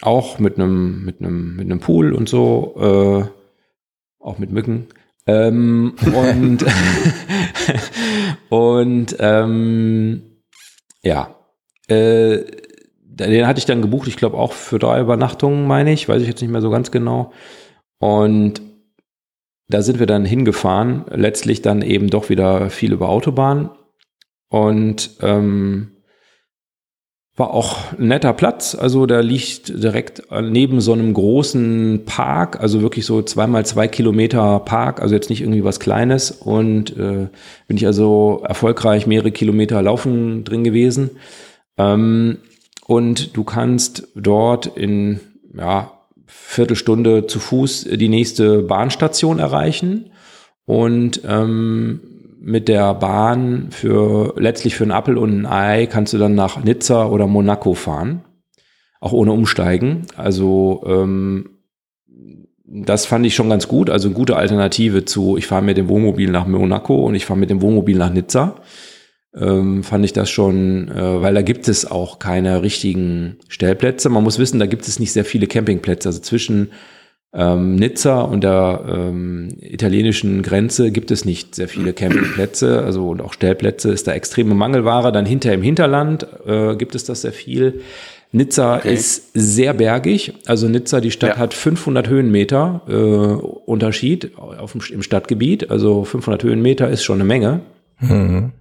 auch mit einem mit einem mit einem Pool und so, äh, auch mit Mücken. Ähm, und und ähm, ja, äh, den hatte ich dann gebucht, ich glaube auch für drei Übernachtungen, meine ich, weiß ich jetzt nicht mehr so ganz genau. Und da sind wir dann hingefahren, letztlich dann eben doch wieder viel über Autobahn. Und ähm, war auch ein netter Platz. Also da liegt direkt neben so einem großen Park, also wirklich so zweimal zwei Kilometer Park, also jetzt nicht irgendwie was Kleines. Und äh, bin ich also erfolgreich mehrere Kilometer laufen drin gewesen. Ähm, und du kannst dort in ja, Viertelstunde zu Fuß die nächste Bahnstation erreichen. Und ähm, mit der Bahn für letztlich für einen Appel und ein Ei kannst du dann nach Nizza oder Monaco fahren. Auch ohne Umsteigen. Also ähm, das fand ich schon ganz gut. Also eine gute Alternative zu, ich fahre mit dem Wohnmobil nach Monaco und ich fahre mit dem Wohnmobil nach Nizza. Ähm, fand ich das schon, äh, weil da gibt es auch keine richtigen Stellplätze. Man muss wissen, da gibt es nicht sehr viele Campingplätze. Also zwischen ähm, Nizza und der ähm, italienischen Grenze gibt es nicht sehr viele Campingplätze, also und auch Stellplätze ist da extreme Mangelware. Dann hinter im Hinterland äh, gibt es das sehr viel. Nizza okay. ist sehr bergig, also Nizza, die Stadt ja. hat 500 Höhenmeter äh, Unterschied auf dem, im Stadtgebiet, also 500 Höhenmeter ist schon eine Menge. Mhm.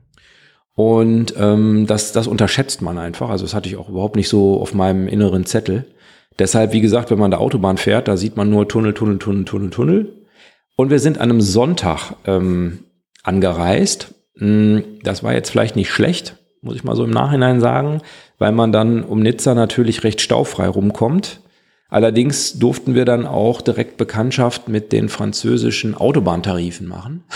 Und ähm, das, das unterschätzt man einfach. Also das hatte ich auch überhaupt nicht so auf meinem inneren Zettel. Deshalb, wie gesagt, wenn man der Autobahn fährt, da sieht man nur Tunnel, Tunnel, Tunnel, Tunnel, Tunnel. Und wir sind an einem Sonntag ähm, angereist. Hm, das war jetzt vielleicht nicht schlecht, muss ich mal so im Nachhinein sagen, weil man dann um Nizza natürlich recht staufrei rumkommt. Allerdings durften wir dann auch direkt Bekanntschaft mit den französischen Autobahntarifen machen.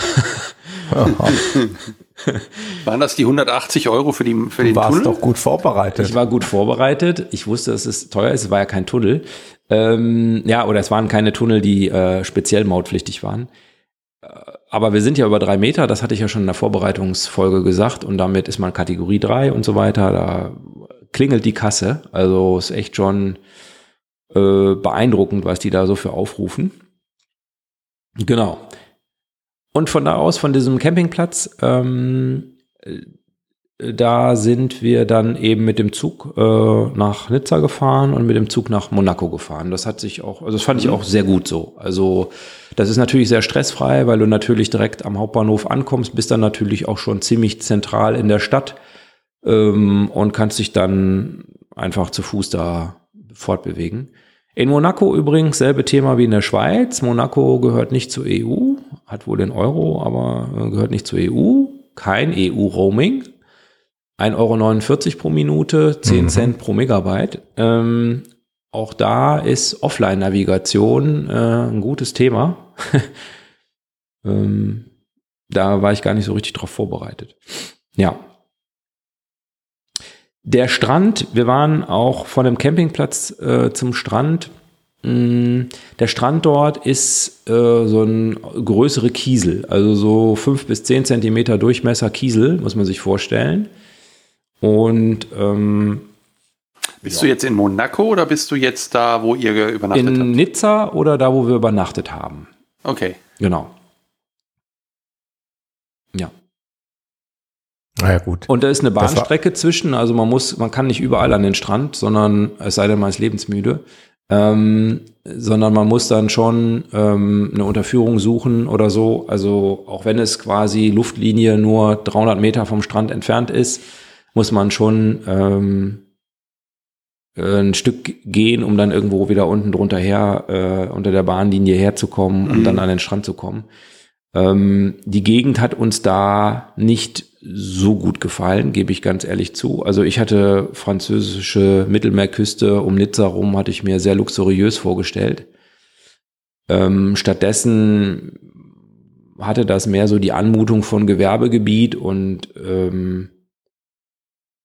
Waren das die 180 Euro für, die, für den du warst Tunnel? doch gut vorbereitet. Ich war gut vorbereitet. Ich wusste, dass es teuer ist. Es war ja kein Tunnel. Ähm, ja, oder es waren keine Tunnel, die äh, speziell mautpflichtig waren. Äh, aber wir sind ja über drei Meter, das hatte ich ja schon in der Vorbereitungsfolge gesagt. Und damit ist man Kategorie drei und so weiter. Da klingelt die Kasse. Also ist echt schon äh, beeindruckend, was die da so für aufrufen. Genau. Und von da aus, von diesem Campingplatz, ähm, äh, da sind wir dann eben mit dem Zug äh, nach Nizza gefahren und mit dem Zug nach Monaco gefahren. Das hat sich auch, also das fand ich mhm. auch sehr gut so. Also das ist natürlich sehr stressfrei, weil du natürlich direkt am Hauptbahnhof ankommst, bist dann natürlich auch schon ziemlich zentral in der Stadt ähm, und kannst dich dann einfach zu Fuß da fortbewegen. In Monaco übrigens selbe Thema wie in der Schweiz. Monaco gehört nicht zur EU, hat wohl den Euro, aber äh, gehört nicht zur EU. Kein EU-Roaming. 1,49 Euro pro Minute, 10 mhm. Cent pro Megabyte. Ähm, auch da ist Offline-Navigation äh, ein gutes Thema. ähm, da war ich gar nicht so richtig drauf vorbereitet. Ja, der Strand, wir waren auch von dem Campingplatz äh, zum Strand. Mm, der Strand dort ist äh, so ein größere Kiesel, also so fünf bis zehn Zentimeter Durchmesser Kiesel, muss man sich vorstellen. Und ähm, bist ja. du jetzt in Monaco oder bist du jetzt da, wo ihr übernachtet in habt? In Nizza oder da, wo wir übernachtet haben. Okay. Genau. Ja. Naja, gut. Und da ist eine Bahnstrecke zwischen, also man muss, man kann nicht überall an den Strand, sondern es sei denn, man ist lebensmüde, ähm, sondern man muss dann schon ähm, eine Unterführung suchen oder so. Also auch wenn es quasi Luftlinie nur 300 Meter vom Strand entfernt ist, muss man schon ähm, ein Stück gehen, um dann irgendwo wieder unten drunter her, äh, unter der Bahnlinie herzukommen, um mhm. dann an den Strand zu kommen. Ähm, die Gegend hat uns da nicht so gut gefallen, gebe ich ganz ehrlich zu. Also ich hatte französische Mittelmeerküste um Nizza rum, hatte ich mir sehr luxuriös vorgestellt. Ähm, stattdessen hatte das mehr so die Anmutung von Gewerbegebiet und ähm,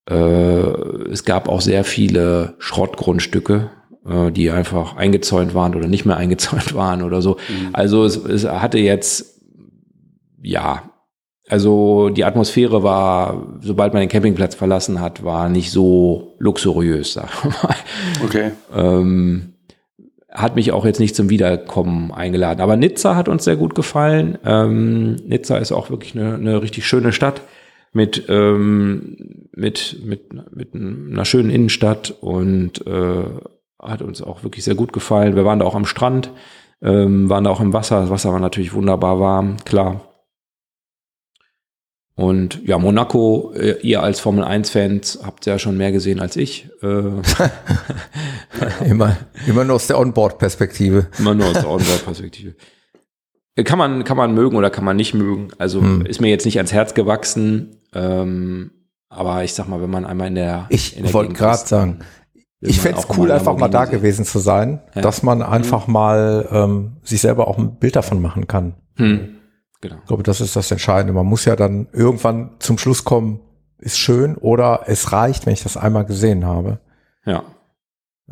äh, es gab auch sehr viele Schrottgrundstücke, äh, die einfach eingezäunt waren oder nicht mehr eingezäunt waren oder so. Mhm. Also es, es hatte jetzt ja also die Atmosphäre war, sobald man den Campingplatz verlassen hat, war nicht so luxuriös, sag mal. Okay. Ähm, hat mich auch jetzt nicht zum Wiederkommen eingeladen. Aber Nizza hat uns sehr gut gefallen. Ähm, Nizza ist auch wirklich eine, eine richtig schöne Stadt mit, ähm, mit, mit, mit einer schönen Innenstadt und äh, hat uns auch wirklich sehr gut gefallen. Wir waren da auch am Strand, ähm, waren da auch im Wasser. Das Wasser war natürlich wunderbar warm, klar. Und ja, Monaco, äh, ihr als Formel 1-Fans habt ja schon mehr gesehen als ich. Äh, immer, immer nur aus der Onboard-Perspektive. Immer nur aus der Onboard-Perspektive. Kann man, kann man mögen oder kann man nicht mögen. Also hm. ist mir jetzt nicht ans Herz gewachsen. Ähm, aber ich sag mal, wenn man einmal in der. Ich wollte gerade sagen, ich fände es cool, einfach mal da sehen. gewesen zu sein, ja. dass man einfach hm. mal ähm, sich selber auch ein Bild davon machen kann. Hm. Genau. Ich glaube, das ist das Entscheidende. Man muss ja dann irgendwann zum Schluss kommen, ist schön oder es reicht, wenn ich das einmal gesehen habe. Ja.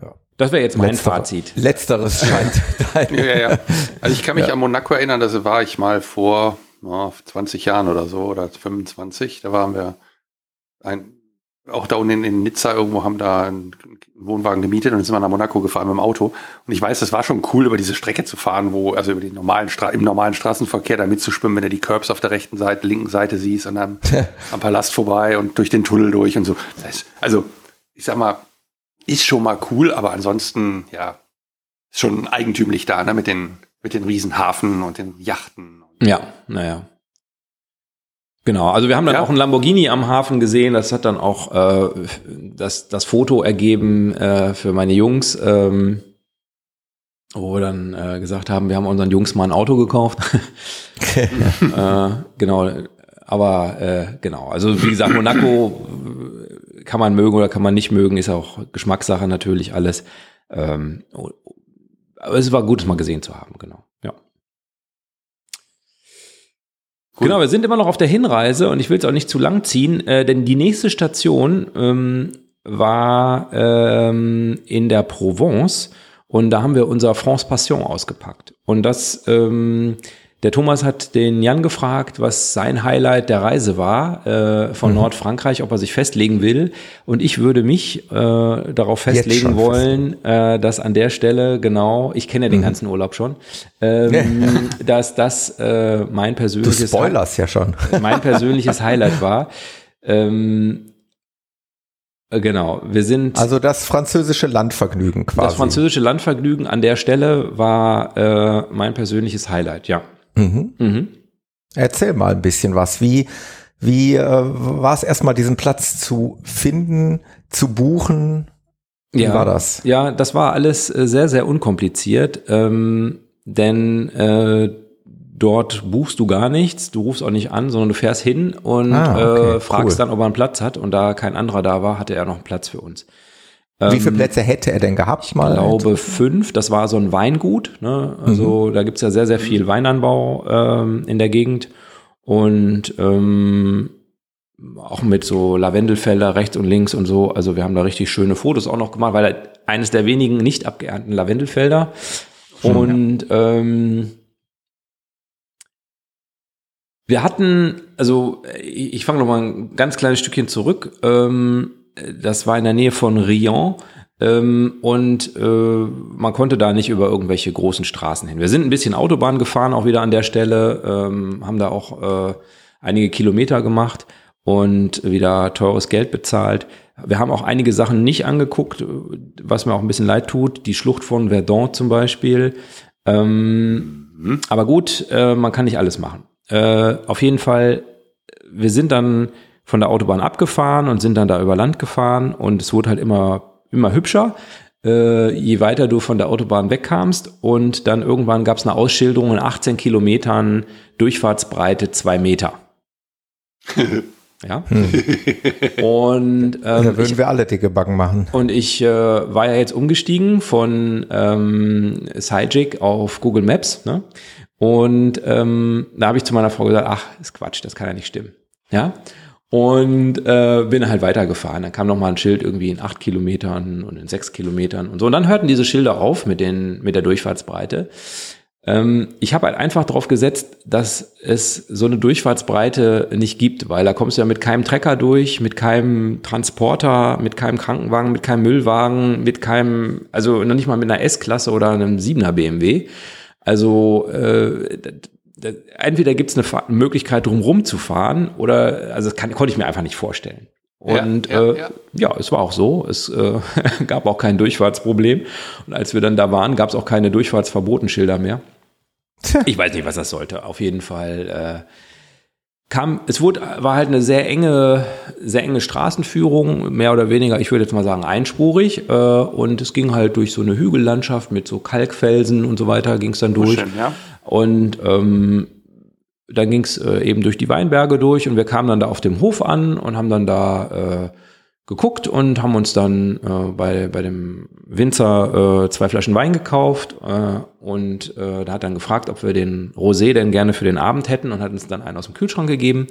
ja. Das wäre jetzt mein Letzter, Fazit. Letzteres scheint. ja, ja, ja. Also ich kann mich ja. an Monaco erinnern, da war ich mal vor oh, 20 Jahren oder so oder 25. Da waren wir ein, auch da unten in Nizza irgendwo haben da einen Wohnwagen gemietet und sind wir nach Monaco gefahren mit dem Auto. Und ich weiß, das war schon cool, über diese Strecke zu fahren, wo, also über den normalen Stra im normalen Straßenverkehr da mitzuschwimmen, wenn du die Curbs auf der rechten Seite, linken Seite siehst und dann am Palast vorbei und durch den Tunnel durch und so. Das heißt, also, ich sag mal, ist schon mal cool, aber ansonsten, ja, ist schon eigentümlich da, ne, mit den, mit den Riesenhafen und den Yachten. Ja, naja. Genau, also wir haben dann ja. auch ein Lamborghini am Hafen gesehen. Das hat dann auch äh, das, das Foto ergeben äh, für meine Jungs, ähm, wo wir dann äh, gesagt haben, wir haben unseren Jungs mal ein Auto gekauft. äh, genau, aber äh, genau, also wie gesagt, Monaco äh, kann man mögen oder kann man nicht mögen, ist auch Geschmackssache natürlich alles. Ähm, aber es war gut, es mal gesehen zu haben, genau. Gut. Genau, wir sind immer noch auf der Hinreise und ich will es auch nicht zu lang ziehen, äh, denn die nächste Station ähm, war ähm, in der Provence und da haben wir unser France Passion ausgepackt. Und das ähm, der Thomas hat den Jan gefragt, was sein Highlight der Reise war äh, von mhm. Nordfrankreich, ob er sich festlegen will. Und ich würde mich äh, darauf festlegen wollen, äh, dass an der Stelle, genau, ich kenne ja den mhm. ganzen Urlaub schon, ähm, dass das äh, mein persönliches, du spoilerst ja schon. mein persönliches Highlight war. Ähm, äh, Genau, wir sind. Also das französische Landvergnügen quasi. Das französische Landvergnügen an der Stelle war äh, mein persönliches Highlight, ja. Mhm. Mhm. Erzähl mal ein bisschen was. Wie, wie äh, war es erstmal, diesen Platz zu finden, zu buchen? Wie ja, war das? Ja, das war alles äh, sehr, sehr unkompliziert, ähm, denn äh, dort buchst du gar nichts, du rufst auch nicht an, sondern du fährst hin und ah, okay, äh, fragst cool. dann, ob er einen Platz hat. Und da kein anderer da war, hatte er noch einen Platz für uns. Wie viele ähm, Plätze hätte er denn gehabt? Ich mal glaube fünf. Das war so ein Weingut. Ne? Also mhm. da gibt's ja sehr, sehr viel Weinanbau ähm, in der Gegend. Und ähm, auch mit so Lavendelfelder rechts und links und so. Also wir haben da richtig schöne Fotos auch noch gemacht, weil er eines der wenigen nicht abgeernten Lavendelfelder. Mhm. Und ähm, wir hatten, also ich, ich fange noch mal ein ganz kleines Stückchen zurück. Ähm, das war in der Nähe von Rion. Ähm, und äh, man konnte da nicht über irgendwelche großen Straßen hin. Wir sind ein bisschen Autobahn gefahren, auch wieder an der Stelle, ähm, haben da auch äh, einige Kilometer gemacht und wieder teures Geld bezahlt. Wir haben auch einige Sachen nicht angeguckt, was mir auch ein bisschen leid tut. Die Schlucht von Verdun zum Beispiel. Ähm, mhm. Aber gut, äh, man kann nicht alles machen. Äh, auf jeden Fall, wir sind dann von der Autobahn abgefahren und sind dann da über Land gefahren und es wurde halt immer, immer hübscher. Äh, je weiter du von der Autobahn wegkamst und dann irgendwann gab es eine Ausschilderung in 18 Kilometern Durchfahrtsbreite zwei Meter. Ja. Hm. Und ähm, da würden ich, wir alle dicke Backen machen. Und ich äh, war ja jetzt umgestiegen von ähm, Sygic auf Google Maps. Ne? Und ähm, da habe ich zu meiner Frau gesagt, ach, ist Quatsch, das kann ja nicht stimmen. Ja und äh, bin halt weitergefahren. Dann kam noch mal ein Schild irgendwie in acht Kilometern und in sechs Kilometern und so. Und dann hörten diese Schilder auf mit den mit der Durchfahrtsbreite. Ähm, ich habe halt einfach darauf gesetzt, dass es so eine Durchfahrtsbreite nicht gibt, weil da kommst du ja mit keinem Trecker durch, mit keinem Transporter, mit keinem Krankenwagen, mit keinem Müllwagen, mit keinem, also noch nicht mal mit einer S-Klasse oder einem 7er BMW. Also äh, entweder gibt es eine Möglichkeit, drumherum zu fahren, oder also das kann, konnte ich mir einfach nicht vorstellen. Und ja, ja, äh, ja. ja, es war auch so. Es äh, gab auch kein Durchfahrtsproblem. Und als wir dann da waren, gab es auch keine Durchfahrtsverbotenschilder mehr. Ich weiß nicht, was das sollte. Auf jeden Fall äh, kam, es wurde, war halt eine sehr enge, sehr enge Straßenführung, mehr oder weniger, ich würde jetzt mal sagen, einspurig. Äh, und es ging halt durch so eine Hügellandschaft mit so Kalkfelsen und so weiter, ging es dann durch. Schön, ja. Und ähm, dann ging es äh, eben durch die Weinberge durch und wir kamen dann da auf dem Hof an und haben dann da äh, geguckt und haben uns dann äh, bei, bei dem Winzer äh, zwei Flaschen Wein gekauft äh, und äh, da hat dann gefragt, ob wir den Rosé denn gerne für den Abend hätten und hat uns dann einen aus dem Kühlschrank gegeben.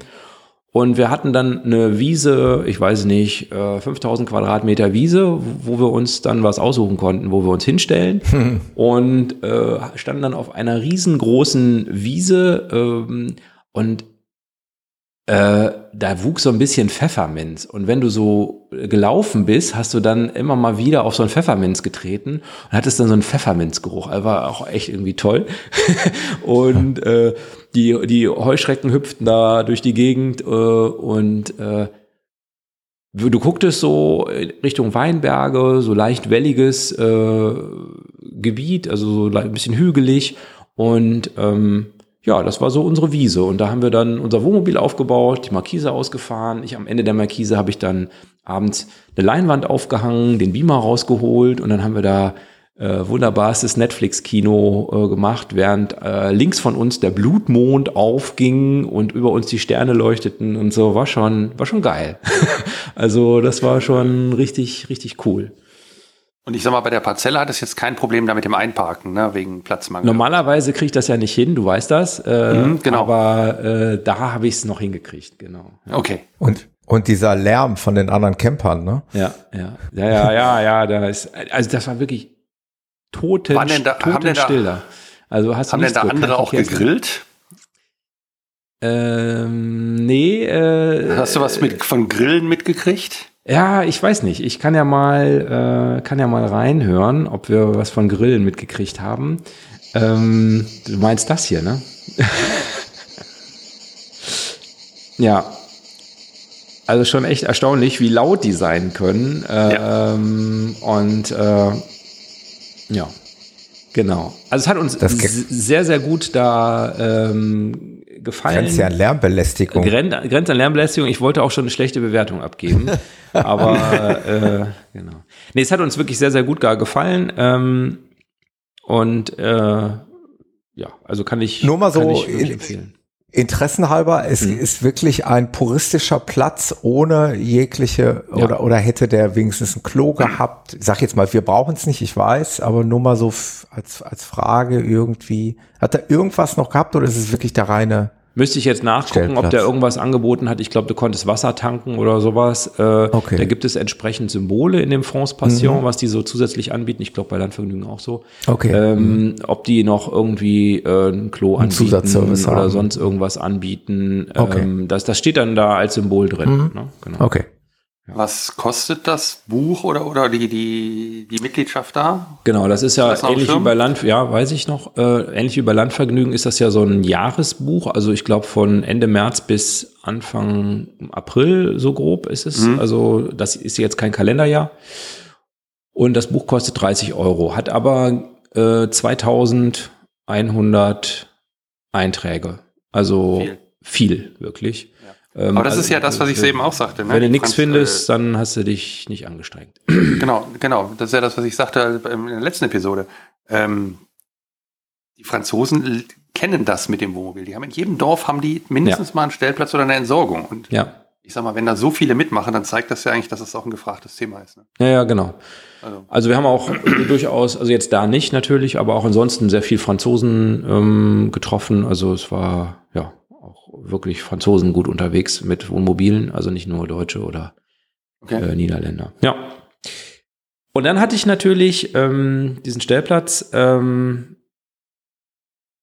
Und wir hatten dann eine Wiese, ich weiß nicht, äh, 5000 Quadratmeter Wiese, wo wir uns dann was aussuchen konnten, wo wir uns hinstellen. Hm. Und äh, standen dann auf einer riesengroßen Wiese ähm, und äh, da wuchs so ein bisschen Pfefferminz. Und wenn du so gelaufen bist, hast du dann immer mal wieder auf so ein Pfefferminz getreten und hattest dann so einen Pfefferminzgeruch. Also war auch echt irgendwie toll. und äh, die, die Heuschrecken hüpften da durch die Gegend äh, und äh, du gucktest so Richtung Weinberge, so leicht welliges äh, Gebiet, also so ein bisschen hügelig. Und ähm, ja, das war so unsere Wiese. Und da haben wir dann unser Wohnmobil aufgebaut, die Markise ausgefahren. Ich am Ende der Markise habe ich dann abends eine Leinwand aufgehangen, den Beamer rausgeholt und dann haben wir da äh, wunderbarstes Netflix-Kino äh, gemacht, während äh, links von uns der Blutmond aufging und über uns die Sterne leuchteten und so. War schon, war schon geil. also das war schon richtig, richtig cool. Und ich sag mal, bei der Parzelle hat es jetzt kein Problem damit im Einparken, ne, wegen Platzmangel. Normalerweise kriege ich das ja nicht hin, du weißt das. Äh, mhm, genau. Aber äh, da habe ich es noch hingekriegt, genau. Ja. Okay. Und, und dieser Lärm von den anderen Campern, ne? Ja, ja, ja, ja, ja, ja, da ist, also das war wirklich toten, Wann denn da, toten haben denn da, Stiller. Also hast haben denn da andere auch gegrillt? Ähm, nee. Äh, Hast du was mit, von Grillen mitgekriegt? Ja, ich weiß nicht. Ich kann ja mal, äh, kann ja mal reinhören, ob wir was von Grillen mitgekriegt haben. Ähm, du meinst das hier, ne? ja. Also schon echt erstaunlich, wie laut die sein können. Ähm, ja. Und äh, ja, genau. Also es hat uns sehr, sehr gut da ähm, gefallen. Grenzt ja an Lärmbelästigung. Grenzt, Grenzt an Lärmbelästigung. Ich wollte auch schon eine schlechte Bewertung abgeben. aber äh, genau. Nee, es hat uns wirklich sehr, sehr gut gefallen. Ähm, und äh, ja, also kann ich, Nur mal so in, empfehlen. Interessenhalber, es mhm. ist wirklich ein puristischer Platz ohne jegliche ja. oder oder hätte der wenigstens ein Klo gehabt. Ich sag jetzt mal, wir brauchen es nicht, ich weiß, aber nur mal so als als Frage irgendwie, hat er irgendwas noch gehabt oder ist es wirklich der reine Müsste ich jetzt nachgucken, ob der irgendwas angeboten hat. Ich glaube, du konntest Wasser tanken oder sowas. Äh, okay. Da gibt es entsprechend Symbole in dem France Passion, mhm. was die so zusätzlich anbieten. Ich glaube, bei Landvergnügen auch so. Okay. Ähm, mhm. Ob die noch irgendwie äh, ein Klo ein anbieten oder haben. sonst irgendwas anbieten. Okay. Ähm, das, das steht dann da als Symbol drin. Mhm. Ne? Genau. Okay. Ja. Was kostet das Buch oder, oder die, die, die Mitgliedschaft da? Genau, das ist ja das ähnlich wie bei Land, ja, weiß ich noch, äh, ähnlich wie bei Landvergnügen ist das ja so ein Jahresbuch. Also ich glaube von Ende März bis Anfang April, so grob ist es. Mhm. Also das ist jetzt kein Kalenderjahr. Und das Buch kostet 30 Euro, hat aber äh, 2100 Einträge. Also viel, viel wirklich. Ähm, Aber das also, ist ja das, was ich eben auch sagte. Ne? Wenn du nichts findest, äh, dann hast du dich nicht angestrengt. Genau, genau. Das ist ja das, was ich sagte in der letzten Episode. Ähm, die Franzosen kennen das mit dem Wohnmobil. Die haben in jedem Dorf haben die mindestens ja. mal einen Stellplatz oder eine Entsorgung. Und ja. ich sag mal, wenn da so viele mitmachen, dann zeigt das ja eigentlich, dass es das auch ein gefragtes Thema ist. Ne? Ja, ja, genau. Also. also wir haben auch durchaus, also jetzt da nicht natürlich, aber auch ansonsten sehr viel Franzosen ähm, getroffen. Also es war ja wirklich Franzosen gut unterwegs mit Wohnmobilen, also nicht nur Deutsche oder okay. äh, Niederländer. Ja. Und dann hatte ich natürlich ähm, diesen Stellplatz ähm,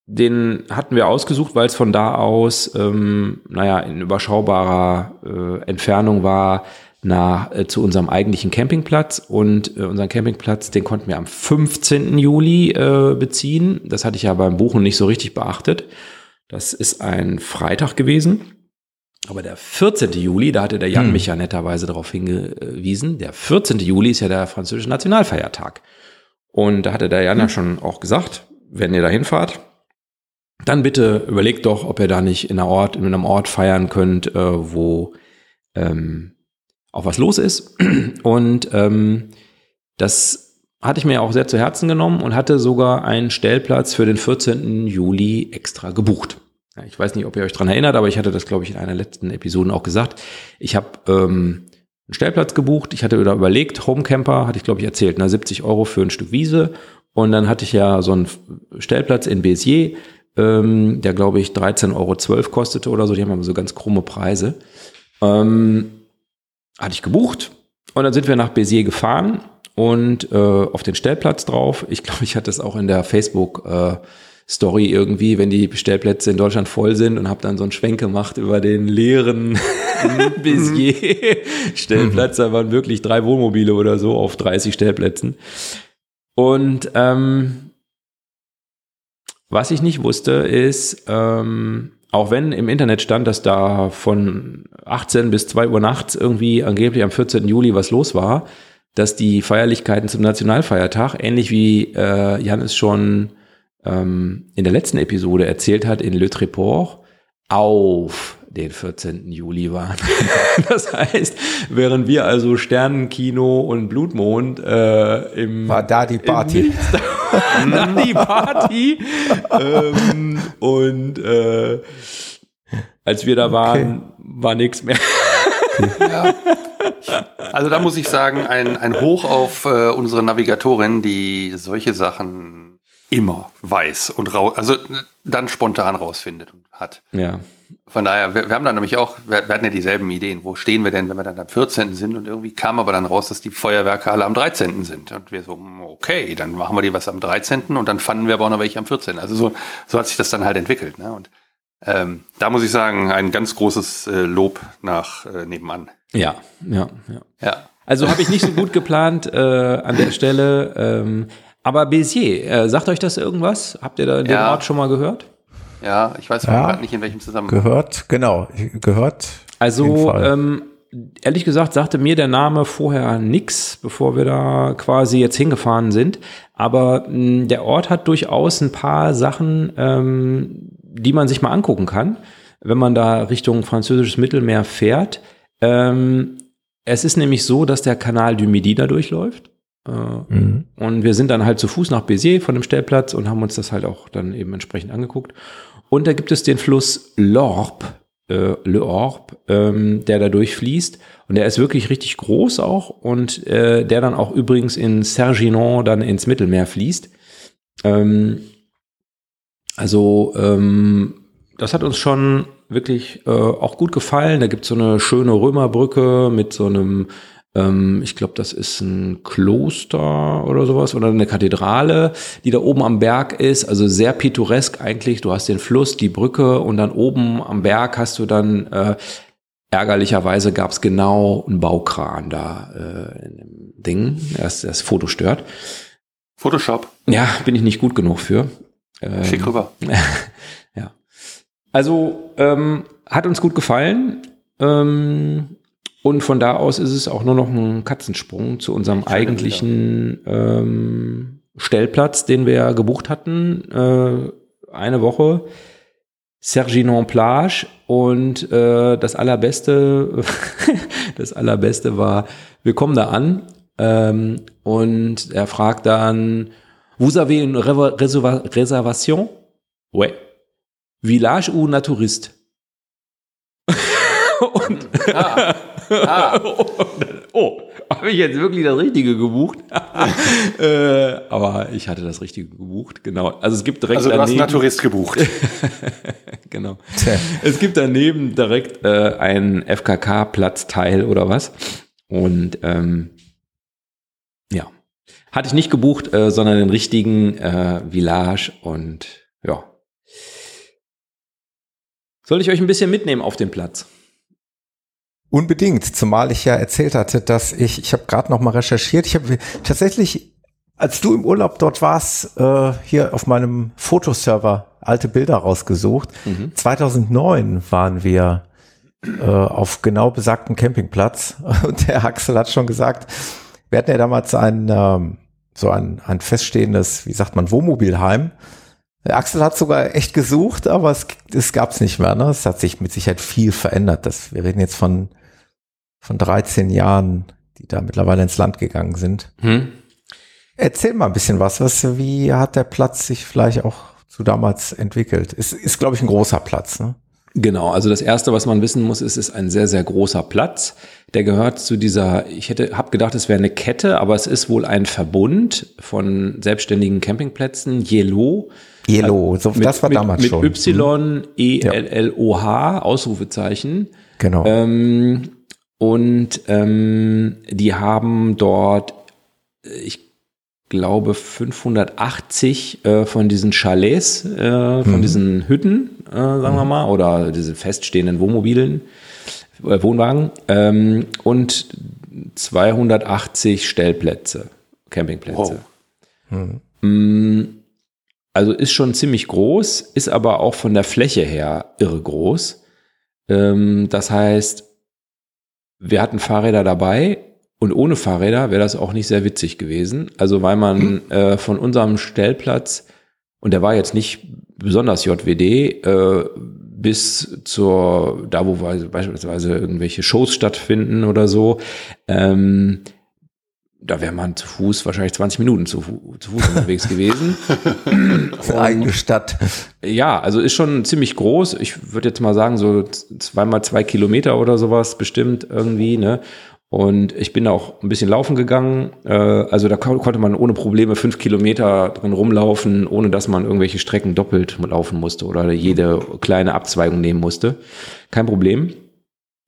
den hatten wir ausgesucht, weil es von da aus, ähm, naja, in überschaubarer äh, Entfernung war nach, äh, zu unserem eigentlichen Campingplatz. Und äh, unseren Campingplatz, den konnten wir am 15. Juli äh, beziehen. Das hatte ich ja beim Buchen nicht so richtig beachtet. Das ist ein Freitag gewesen. Aber der 14. Juli, da hatte der Jan hm. mich ja netterweise darauf hingewiesen, der 14. Juli ist ja der französische Nationalfeiertag. Und da hatte der Jan hm. ja schon auch gesagt, wenn ihr da hinfahrt, dann bitte überlegt doch, ob ihr da nicht in, einer Ort, in einem Ort feiern könnt, äh, wo ähm, auch was los ist. Und ähm, das hatte ich mir auch sehr zu Herzen genommen und hatte sogar einen Stellplatz für den 14. Juli extra gebucht. Ich weiß nicht, ob ihr euch dran erinnert, aber ich hatte das, glaube ich, in einer letzten Episode auch gesagt. Ich habe ähm, einen Stellplatz gebucht. Ich hatte wieder überlegt, Homecamper, hatte ich, glaube ich, erzählt, ne, 70 Euro für ein Stück Wiese. Und dann hatte ich ja so einen Stellplatz in Béziers, ähm, der, glaube ich, 13,12 Euro kostete oder so. Die haben aber so ganz krumme Preise. Ähm, hatte ich gebucht und dann sind wir nach Béziers gefahren und äh, auf den Stellplatz drauf. Ich glaube, ich hatte es auch in der Facebook äh, Story irgendwie, wenn die Stellplätze in Deutschland voll sind und habe dann so einen Schwenk gemacht über den leeren Béziers Stellplatz. Da waren wirklich drei Wohnmobile oder so auf 30 Stellplätzen. Und ähm, was ich nicht wusste, ist, ähm, auch wenn im Internet stand, dass da von 18 bis 2 Uhr nachts irgendwie angeblich am 14. Juli was los war, dass die Feierlichkeiten zum Nationalfeiertag, ähnlich wie äh, Jan es schon ähm, in der letzten Episode erzählt hat, in Le Tréport, auf den 14. Juli waren. das heißt, während wir also Sternenkino und Blutmond äh, im war da die Party. da die Party ähm, und äh, als wir da waren, okay. war nichts mehr. ja. Also da muss ich sagen, ein, ein Hoch auf äh, unsere Navigatorin, die solche Sachen immer weiß und raus, also dann spontan rausfindet und hat. Ja. Von daher, wir, wir haben dann nämlich auch, wir, wir, hatten ja dieselben Ideen. Wo stehen wir denn, wenn wir dann am 14. sind? Und irgendwie kam aber dann raus, dass die Feuerwerke alle am 13. sind. Und wir so, hm, okay, dann machen wir die was am 13. und dann fanden wir aber auch noch welche am 14. Also so, so hat sich das dann halt entwickelt. Ne? Und ähm, da muss ich sagen, ein ganz großes äh, Lob nach äh, nebenan. Ja, ja, ja. ja. Also habe ich nicht so gut geplant äh, an der Stelle. Ähm, aber Béziers, äh, sagt euch das irgendwas? Habt ihr da den ja. Ort schon mal gehört? Ja, ich weiß ja, gerade nicht, in welchem Zusammenhang. Gehört, genau, gehört. Also, ähm, ehrlich gesagt, sagte mir der Name vorher nix, bevor wir da quasi jetzt hingefahren sind. Aber mh, der Ort hat durchaus ein paar Sachen, ähm, die man sich mal angucken kann, wenn man da Richtung französisches Mittelmeer fährt. Ähm, es ist nämlich so, dass der Kanal du Midi da durchläuft. Äh, mhm. Und wir sind dann halt zu Fuß nach Béziers von dem Stellplatz und haben uns das halt auch dann eben entsprechend angeguckt. Und da gibt es den Fluss Lorb, äh, Le Orb, ähm, der da durchfließt. Und der ist wirklich richtig groß auch und äh, der dann auch übrigens in Serginon dann ins Mittelmeer fließt. Ähm, also ähm, das hat uns schon wirklich äh, auch gut gefallen. Da gibt es so eine schöne Römerbrücke mit so einem ich glaube, das ist ein Kloster oder sowas oder eine Kathedrale, die da oben am Berg ist. Also sehr pittoresk eigentlich. Du hast den Fluss, die Brücke und dann oben am Berg hast du dann äh, ärgerlicherweise gab es genau einen Baukran da äh, in dem Ding. Das, das Foto stört. Photoshop. Ja, bin ich nicht gut genug für. Ähm, Schick rüber. ja. Also ähm, hat uns gut gefallen. Ähm, und von da aus ist es auch nur noch ein Katzensprung zu unserem eigentlichen ähm, Stellplatz, den wir gebucht hatten. Äh, eine Woche. Serginon Plage und äh, das allerbeste, das allerbeste war, wir kommen da an ähm, und er fragt dann, vous avez une réservation? Ouais. Village ou Naturiste? und ah. Ah. oh, habe ich jetzt wirklich das Richtige gebucht? äh, aber ich hatte das Richtige gebucht, genau. Also es gibt direkt Also du daneben, hast Naturist gebucht. genau. Es gibt daneben direkt äh, ein FKK-Platzteil oder was. Und ähm, ja, hatte ich nicht gebucht, äh, sondern den richtigen äh, Village und ja, Soll ich euch ein bisschen mitnehmen auf den Platz? Unbedingt, zumal ich ja erzählt hatte, dass ich, ich habe gerade noch mal recherchiert, ich habe tatsächlich, als du im Urlaub dort warst, äh, hier auf meinem Fotoserver alte Bilder rausgesucht. Mhm. 2009 waren wir äh, auf genau besagten Campingplatz und der Axel hat schon gesagt, wir hatten ja damals ein, ähm, so ein, ein feststehendes, wie sagt man, Wohnmobilheim der Axel hat sogar echt gesucht, aber es, es gab es nicht mehr. Ne? Es hat sich mit Sicherheit viel verändert. Das, wir reden jetzt von, von 13 Jahren, die da mittlerweile ins Land gegangen sind. Hm. Erzähl mal ein bisschen was. was. Wie hat der Platz sich vielleicht auch zu damals entwickelt? Ist, ist glaube ich, ein großer Platz. Ne? Genau, also das erste, was man wissen muss, ist, es ist ein sehr, sehr großer Platz. Der gehört zu dieser, ich hätte, habe gedacht, es wäre eine Kette, aber es ist wohl ein Verbund von selbstständigen Campingplätzen, Yellow. Yellow, so, mit, das war mit, damals mit schon. Mit Y, E, L, L, O, H, Ausrufezeichen. Genau. Ähm, und ähm, die haben dort, ich glaube, 580 äh, von diesen Chalets, äh, von mhm. diesen Hütten, äh, sagen mhm. wir mal, oder diese feststehenden Wohnmobilen, äh, Wohnwagen ähm, und 280 Stellplätze, Campingplätze. Wow. Mhm. Also ist schon ziemlich groß, ist aber auch von der Fläche her irre groß. Ähm, das heißt, wir hatten Fahrräder dabei, und ohne Fahrräder wäre das auch nicht sehr witzig gewesen. Also weil man äh, von unserem Stellplatz, und der war jetzt nicht besonders JWD, äh, bis zur, da wo beispielsweise irgendwelche Shows stattfinden oder so, ähm, da wäre man zu Fuß wahrscheinlich 20 Minuten zu, zu Fuß unterwegs gewesen. Für eigene Stadt. Ja, also ist schon ziemlich groß. Ich würde jetzt mal sagen, so zweimal zwei Kilometer oder sowas bestimmt irgendwie, ne? Und ich bin da auch ein bisschen laufen gegangen. Äh, also da konnte man ohne Probleme fünf Kilometer drin rumlaufen, ohne dass man irgendwelche Strecken doppelt laufen musste oder jede kleine Abzweigung nehmen musste. Kein Problem.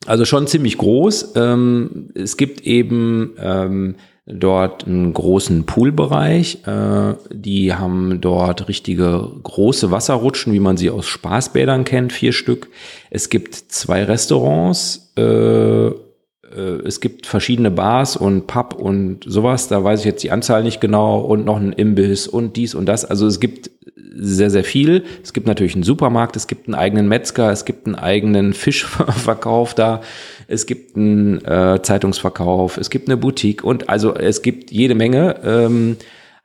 Also schon ziemlich groß. Ähm, es gibt eben ähm, dort einen großen Poolbereich. Äh, die haben dort richtige große Wasserrutschen, wie man sie aus Spaßbädern kennt, vier Stück. Es gibt zwei Restaurants äh, es gibt verschiedene Bars und Pub und sowas, da weiß ich jetzt die Anzahl nicht genau und noch ein Imbiss und dies und das. Also es gibt sehr, sehr viel. Es gibt natürlich einen Supermarkt, es gibt einen eigenen Metzger, es gibt einen eigenen Fischverkauf da, es gibt einen äh, Zeitungsverkauf, es gibt eine Boutique und also es gibt jede Menge. Ähm,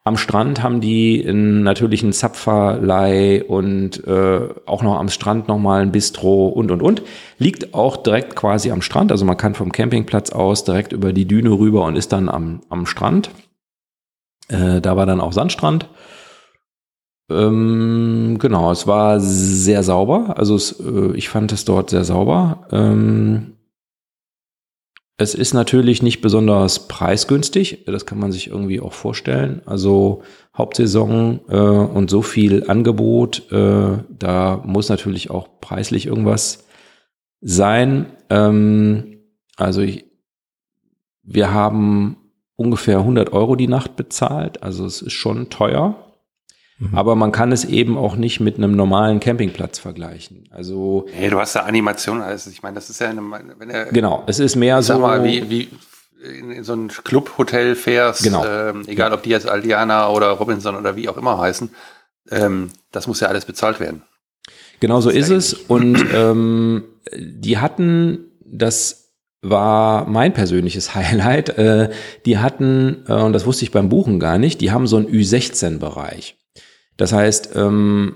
am Strand haben die einen natürlichen Zapferlei und äh, auch noch am Strand nochmal ein Bistro und und und. Liegt auch direkt quasi am Strand, also man kann vom Campingplatz aus direkt über die Düne rüber und ist dann am, am Strand. Äh, da war dann auch Sandstrand. Ähm, genau, es war sehr sauber. Also es, äh, ich fand es dort sehr sauber. Ähm, es ist natürlich nicht besonders preisgünstig, das kann man sich irgendwie auch vorstellen. Also Hauptsaison äh, und so viel Angebot, äh, da muss natürlich auch preislich irgendwas sein. Ähm, also ich, wir haben ungefähr 100 Euro die Nacht bezahlt, also es ist schon teuer. Mhm. Aber man kann es eben auch nicht mit einem normalen Campingplatz vergleichen. Also hey, du hast da Animation, also ich meine, das ist ja eine, wenn er, genau, es ist mehr so. Sag mal, wie, wie in, in so ein Clubhotel fährst, genau. ähm, egal ob die jetzt Aldiana oder Robinson oder wie auch immer heißen, ähm, das muss ja alles bezahlt werden. Genau so ist, ist es. Und ähm, die hatten das war mein persönliches Highlight. Äh, die hatten, äh, und das wusste ich beim Buchen gar nicht, die haben so einen Ü16-Bereich. Das heißt, ähm,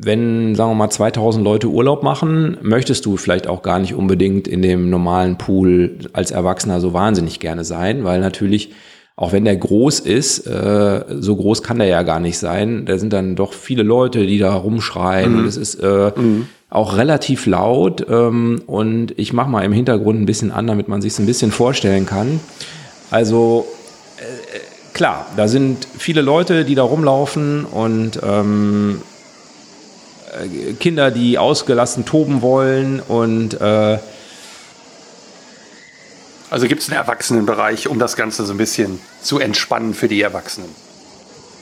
wenn, sagen wir mal, 2000 Leute Urlaub machen, möchtest du vielleicht auch gar nicht unbedingt in dem normalen Pool als Erwachsener so wahnsinnig gerne sein, weil natürlich, auch wenn der groß ist, äh, so groß kann der ja gar nicht sein. Da sind dann doch viele Leute, die da rumschreien mhm. und es ist äh, mhm. auch relativ laut. Ähm, und ich mache mal im Hintergrund ein bisschen an, damit man sich es ein bisschen vorstellen kann. Also klar, da sind viele Leute, die da rumlaufen und ähm, äh, Kinder, die ausgelassen toben wollen und äh, also gibt es einen Erwachsenenbereich, um das Ganze so ein bisschen zu entspannen für die Erwachsenen.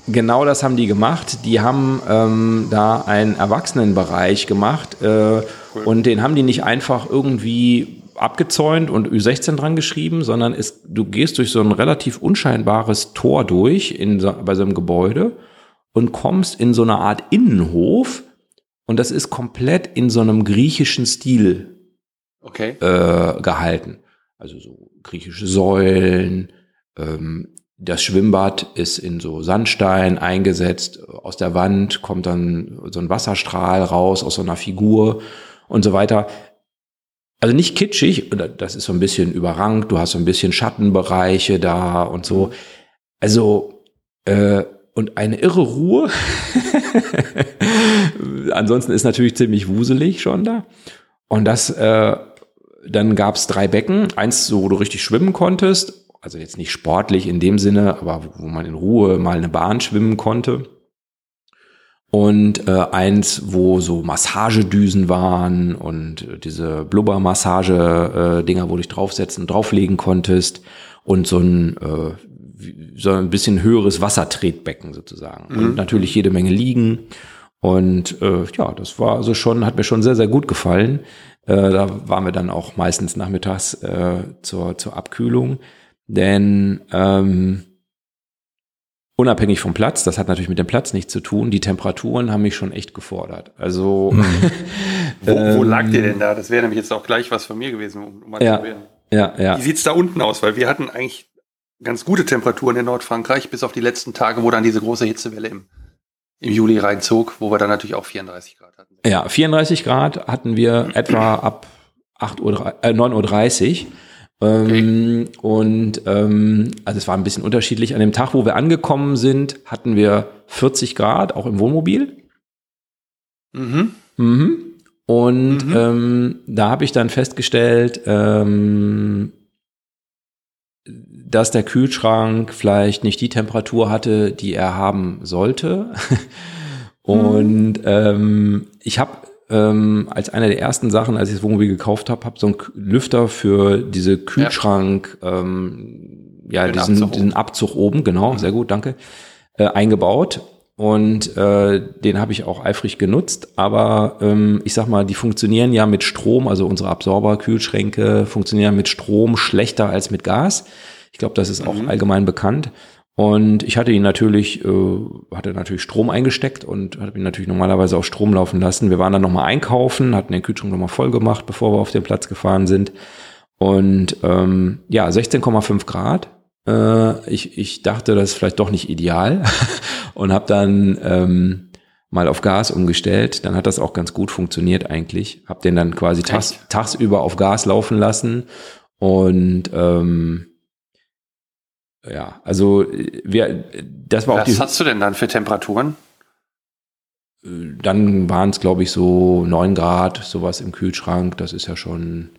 Genau das haben die gemacht. Die haben ähm, da einen Erwachsenenbereich gemacht äh, cool. und den haben die nicht einfach irgendwie abgezäunt und Ü16 dran geschrieben, sondern es, du gehst durch so ein relativ unscheinbares Tor durch in bei so einem Gebäude und kommst in so eine Art Innenhof und das ist komplett in so einem griechischen Stil okay. äh, gehalten. Also so griechische Säulen, ähm, das Schwimmbad ist in so Sandstein eingesetzt. Aus der Wand kommt dann so ein Wasserstrahl raus aus so einer Figur und so weiter. Also nicht kitschig, das ist so ein bisschen überrangt. Du hast so ein bisschen Schattenbereiche da und so. Also, äh, und eine irre Ruhe. Ansonsten ist natürlich ziemlich wuselig schon da. Und das, äh, dann gab es drei Becken. Eins, wo du richtig schwimmen konntest also jetzt nicht sportlich in dem Sinne, aber wo man in Ruhe mal eine Bahn schwimmen konnte. Und äh, eins, wo so Massagedüsen waren und diese Blubbermassage-Dinger, äh, wo du dich draufsetzen und drauflegen konntest. Und so ein, äh, so ein bisschen höheres Wassertretbecken sozusagen. Mhm. Und natürlich jede Menge Liegen. Und äh, ja, das war also schon, hat mir schon sehr, sehr gut gefallen. Äh, da waren wir dann auch meistens nachmittags äh, zur, zur Abkühlung. Denn ähm, unabhängig vom Platz, das hat natürlich mit dem Platz nichts zu tun, die Temperaturen haben mich schon echt gefordert. Also mhm. wo, wo lag ihr denn da? Das wäre nämlich jetzt auch gleich was von mir gewesen, um mal ja, zu werden. Ja, ja. Wie sieht's da unten aus? Weil wir hatten eigentlich ganz gute Temperaturen in Nordfrankreich, bis auf die letzten Tage, wo dann diese große Hitzewelle im, im Juli reinzog, wo wir dann natürlich auch 34 Grad hatten. Ja, 34 Grad hatten wir etwa ab 8 Uhr, äh, 9.30 Uhr. Ähm, Und ähm, also es war ein bisschen unterschiedlich. An dem Tag, wo wir angekommen sind, hatten wir 40 Grad, auch im Wohnmobil. Mhm. Mhm. Und mhm. Ähm, da habe ich dann festgestellt, ähm, dass der Kühlschrank vielleicht nicht die Temperatur hatte, die er haben sollte. Und ähm, ich habe ähm, als eine der ersten Sachen, als ich das Wohnmobil gekauft habe, habe so einen Lüfter für diese Kühlschrank, ja, ähm, ja diesen, Abzug diesen Abzug oben, genau, mhm. sehr gut, danke, äh, eingebaut. Und äh, den habe ich auch eifrig genutzt, aber ähm, ich sag mal, die funktionieren ja mit Strom, also unsere Absorber-Kühlschränke funktionieren mit Strom schlechter als mit Gas. Ich glaube, das ist auch mhm. allgemein bekannt. Und ich hatte ihn natürlich, äh, hatte natürlich Strom eingesteckt und hatte ihn natürlich normalerweise auf Strom laufen lassen. Wir waren dann nochmal einkaufen, hatten den Kühlschrank nochmal voll gemacht, bevor wir auf den Platz gefahren sind. Und ähm, ja, 16,5 Grad. Äh, ich, ich dachte, das ist vielleicht doch nicht ideal und habe dann ähm, mal auf Gas umgestellt. Dann hat das auch ganz gut funktioniert eigentlich. Hab den dann quasi tags, tagsüber auf Gas laufen lassen und ähm, ja, also wir, das war Was auch die. Was hast du denn dann für Temperaturen? Dann waren es, glaube ich, so neun Grad, sowas im Kühlschrank. Das ist ja schon.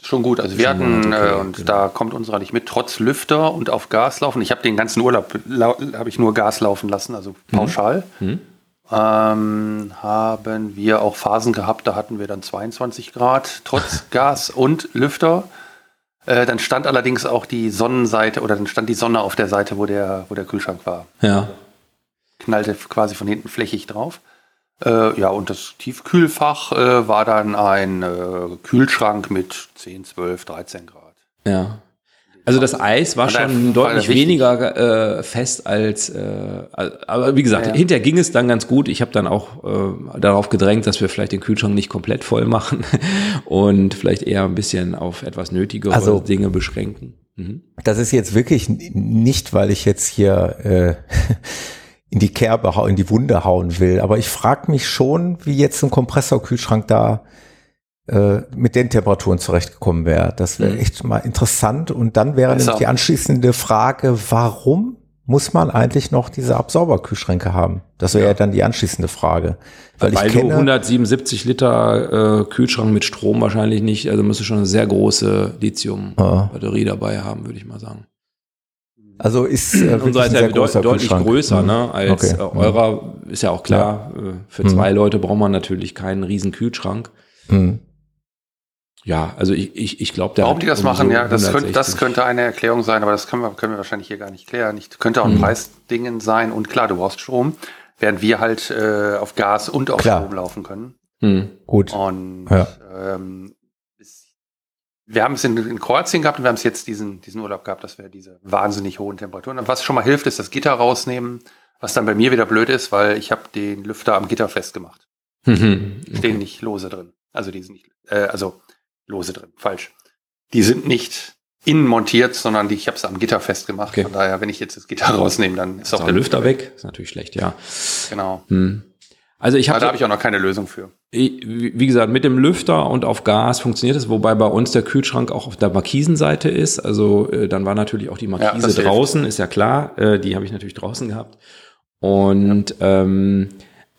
Schon gut. Also wir hatten, okay, äh, und genau. da kommt unserer nicht mit, trotz Lüfter und auf Gas laufen. Ich habe den ganzen Urlaub, habe ich nur Gas laufen lassen, also mhm. pauschal. Mhm. Ähm, haben wir auch Phasen gehabt, da hatten wir dann 22 Grad, trotz Gas und Lüfter. Äh, dann stand allerdings auch die Sonnenseite oder dann stand die Sonne auf der Seite, wo der, wo der Kühlschrank war. Ja. Knallte quasi von hinten flächig drauf. Äh, ja, und das Tiefkühlfach äh, war dann ein äh, Kühlschrank mit 10, 12, 13 Grad. Ja. Also das Eis war schon deutlich weniger äh, fest als, äh, aber wie gesagt, ja, ja. hinterher ging es dann ganz gut. Ich habe dann auch äh, darauf gedrängt, dass wir vielleicht den Kühlschrank nicht komplett voll machen und vielleicht eher ein bisschen auf etwas nötigere also, Dinge beschränken. Mhm. Das ist jetzt wirklich nicht, weil ich jetzt hier äh, in die Kerbe, in die Wunde hauen will, aber ich frage mich schon, wie jetzt ein Kompressorkühlschrank da mit den Temperaturen zurechtgekommen wäre. Das wäre mhm. echt mal interessant. Und dann wäre nämlich die anschließende Frage, warum muss man eigentlich noch diese Absauberkühlschränke haben? Das wäre ja. ja. dann die anschließende Frage. Weil, Weil ich kenne, 177 Liter äh, Kühlschrank mit Strom wahrscheinlich nicht, also müsste schon eine sehr große Lithium-Batterie dabei haben, würde ich mal sagen. Also ist äh, unser ist ja deut deutlich größer, ne, mhm. als okay. äh, eurer ist ja auch klar. Ja. Äh, für zwei mhm. Leute braucht man natürlich keinen riesen Kühlschrank. Mhm. Ja, also ich, ich, ich glaube, Warum die das machen, so ja, das könnte, das könnte eine Erklärung sein, aber das können wir, können wir wahrscheinlich hier gar nicht klären. Ich, könnte auch ein hm. Preisdingen sein und klar, du brauchst Strom, während wir halt äh, auf Gas und auf klar. Strom laufen können. Hm. Gut. Und ja. ähm, wir haben es in, in, Kroatien gehabt und wir haben es jetzt diesen, diesen Urlaub gehabt, dass wir diese wahnsinnig hohen Temperaturen. Und was schon mal hilft, ist das Gitter rausnehmen, was dann bei mir wieder blöd ist, weil ich habe den Lüfter am Gitter festgemacht. Mhm. Stehen nicht lose drin. Also die sind nicht, äh, also lose drin, falsch. Die sind nicht innen montiert, sondern die, ich habe es am Gitter festgemacht. Okay. Von daher, wenn ich jetzt das Gitter rausnehme, dann ist, ist auch der Lüfter weg. weg. Ist natürlich schlecht, ja. Genau. Hm. Also ich habe da habe ich auch noch keine Lösung für. Wie gesagt, mit dem Lüfter und auf Gas funktioniert es, wobei bei uns der Kühlschrank auch auf der Markisenseite ist. Also äh, dann war natürlich auch die Markise ja, draußen, hilft. ist ja klar. Äh, die habe ich natürlich draußen gehabt. Und ja. ähm,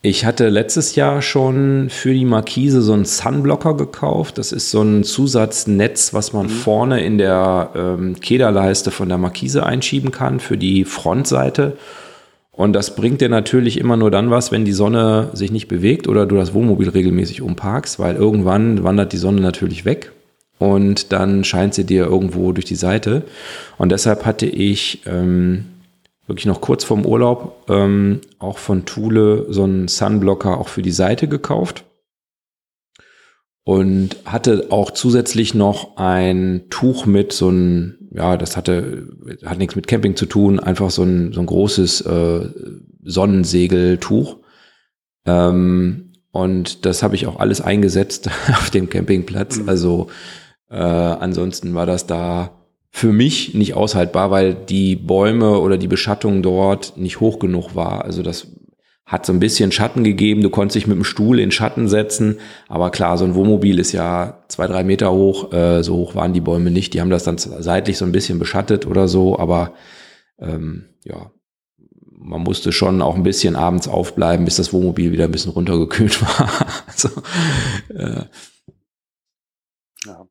ich hatte letztes Jahr schon für die Markise so einen Sunblocker gekauft. Das ist so ein Zusatznetz, was man mhm. vorne in der ähm, Kederleiste von der Markise einschieben kann für die Frontseite. Und das bringt dir natürlich immer nur dann was, wenn die Sonne sich nicht bewegt oder du das Wohnmobil regelmäßig umparkst, weil irgendwann wandert die Sonne natürlich weg und dann scheint sie dir irgendwo durch die Seite. Und deshalb hatte ich ähm, wirklich noch kurz vorm Urlaub ähm, auch von Thule so einen Sunblocker auch für die Seite gekauft und hatte auch zusätzlich noch ein Tuch mit so ein ja, das hatte, hat nichts mit Camping zu tun, einfach so ein, so ein großes äh, Sonnensegeltuch. Ähm, und das habe ich auch alles eingesetzt auf dem Campingplatz. Mhm. Also äh, ansonsten war das da für mich nicht aushaltbar, weil die Bäume oder die Beschattung dort nicht hoch genug war. Also das hat so ein bisschen Schatten gegeben. Du konntest dich mit dem Stuhl in Schatten setzen. Aber klar, so ein Wohnmobil ist ja zwei, drei Meter hoch. Äh, so hoch waren die Bäume nicht. Die haben das dann seitlich so ein bisschen beschattet oder so. Aber ähm, ja, man musste schon auch ein bisschen abends aufbleiben, bis das Wohnmobil wieder ein bisschen runtergekühlt war. also, äh, ja.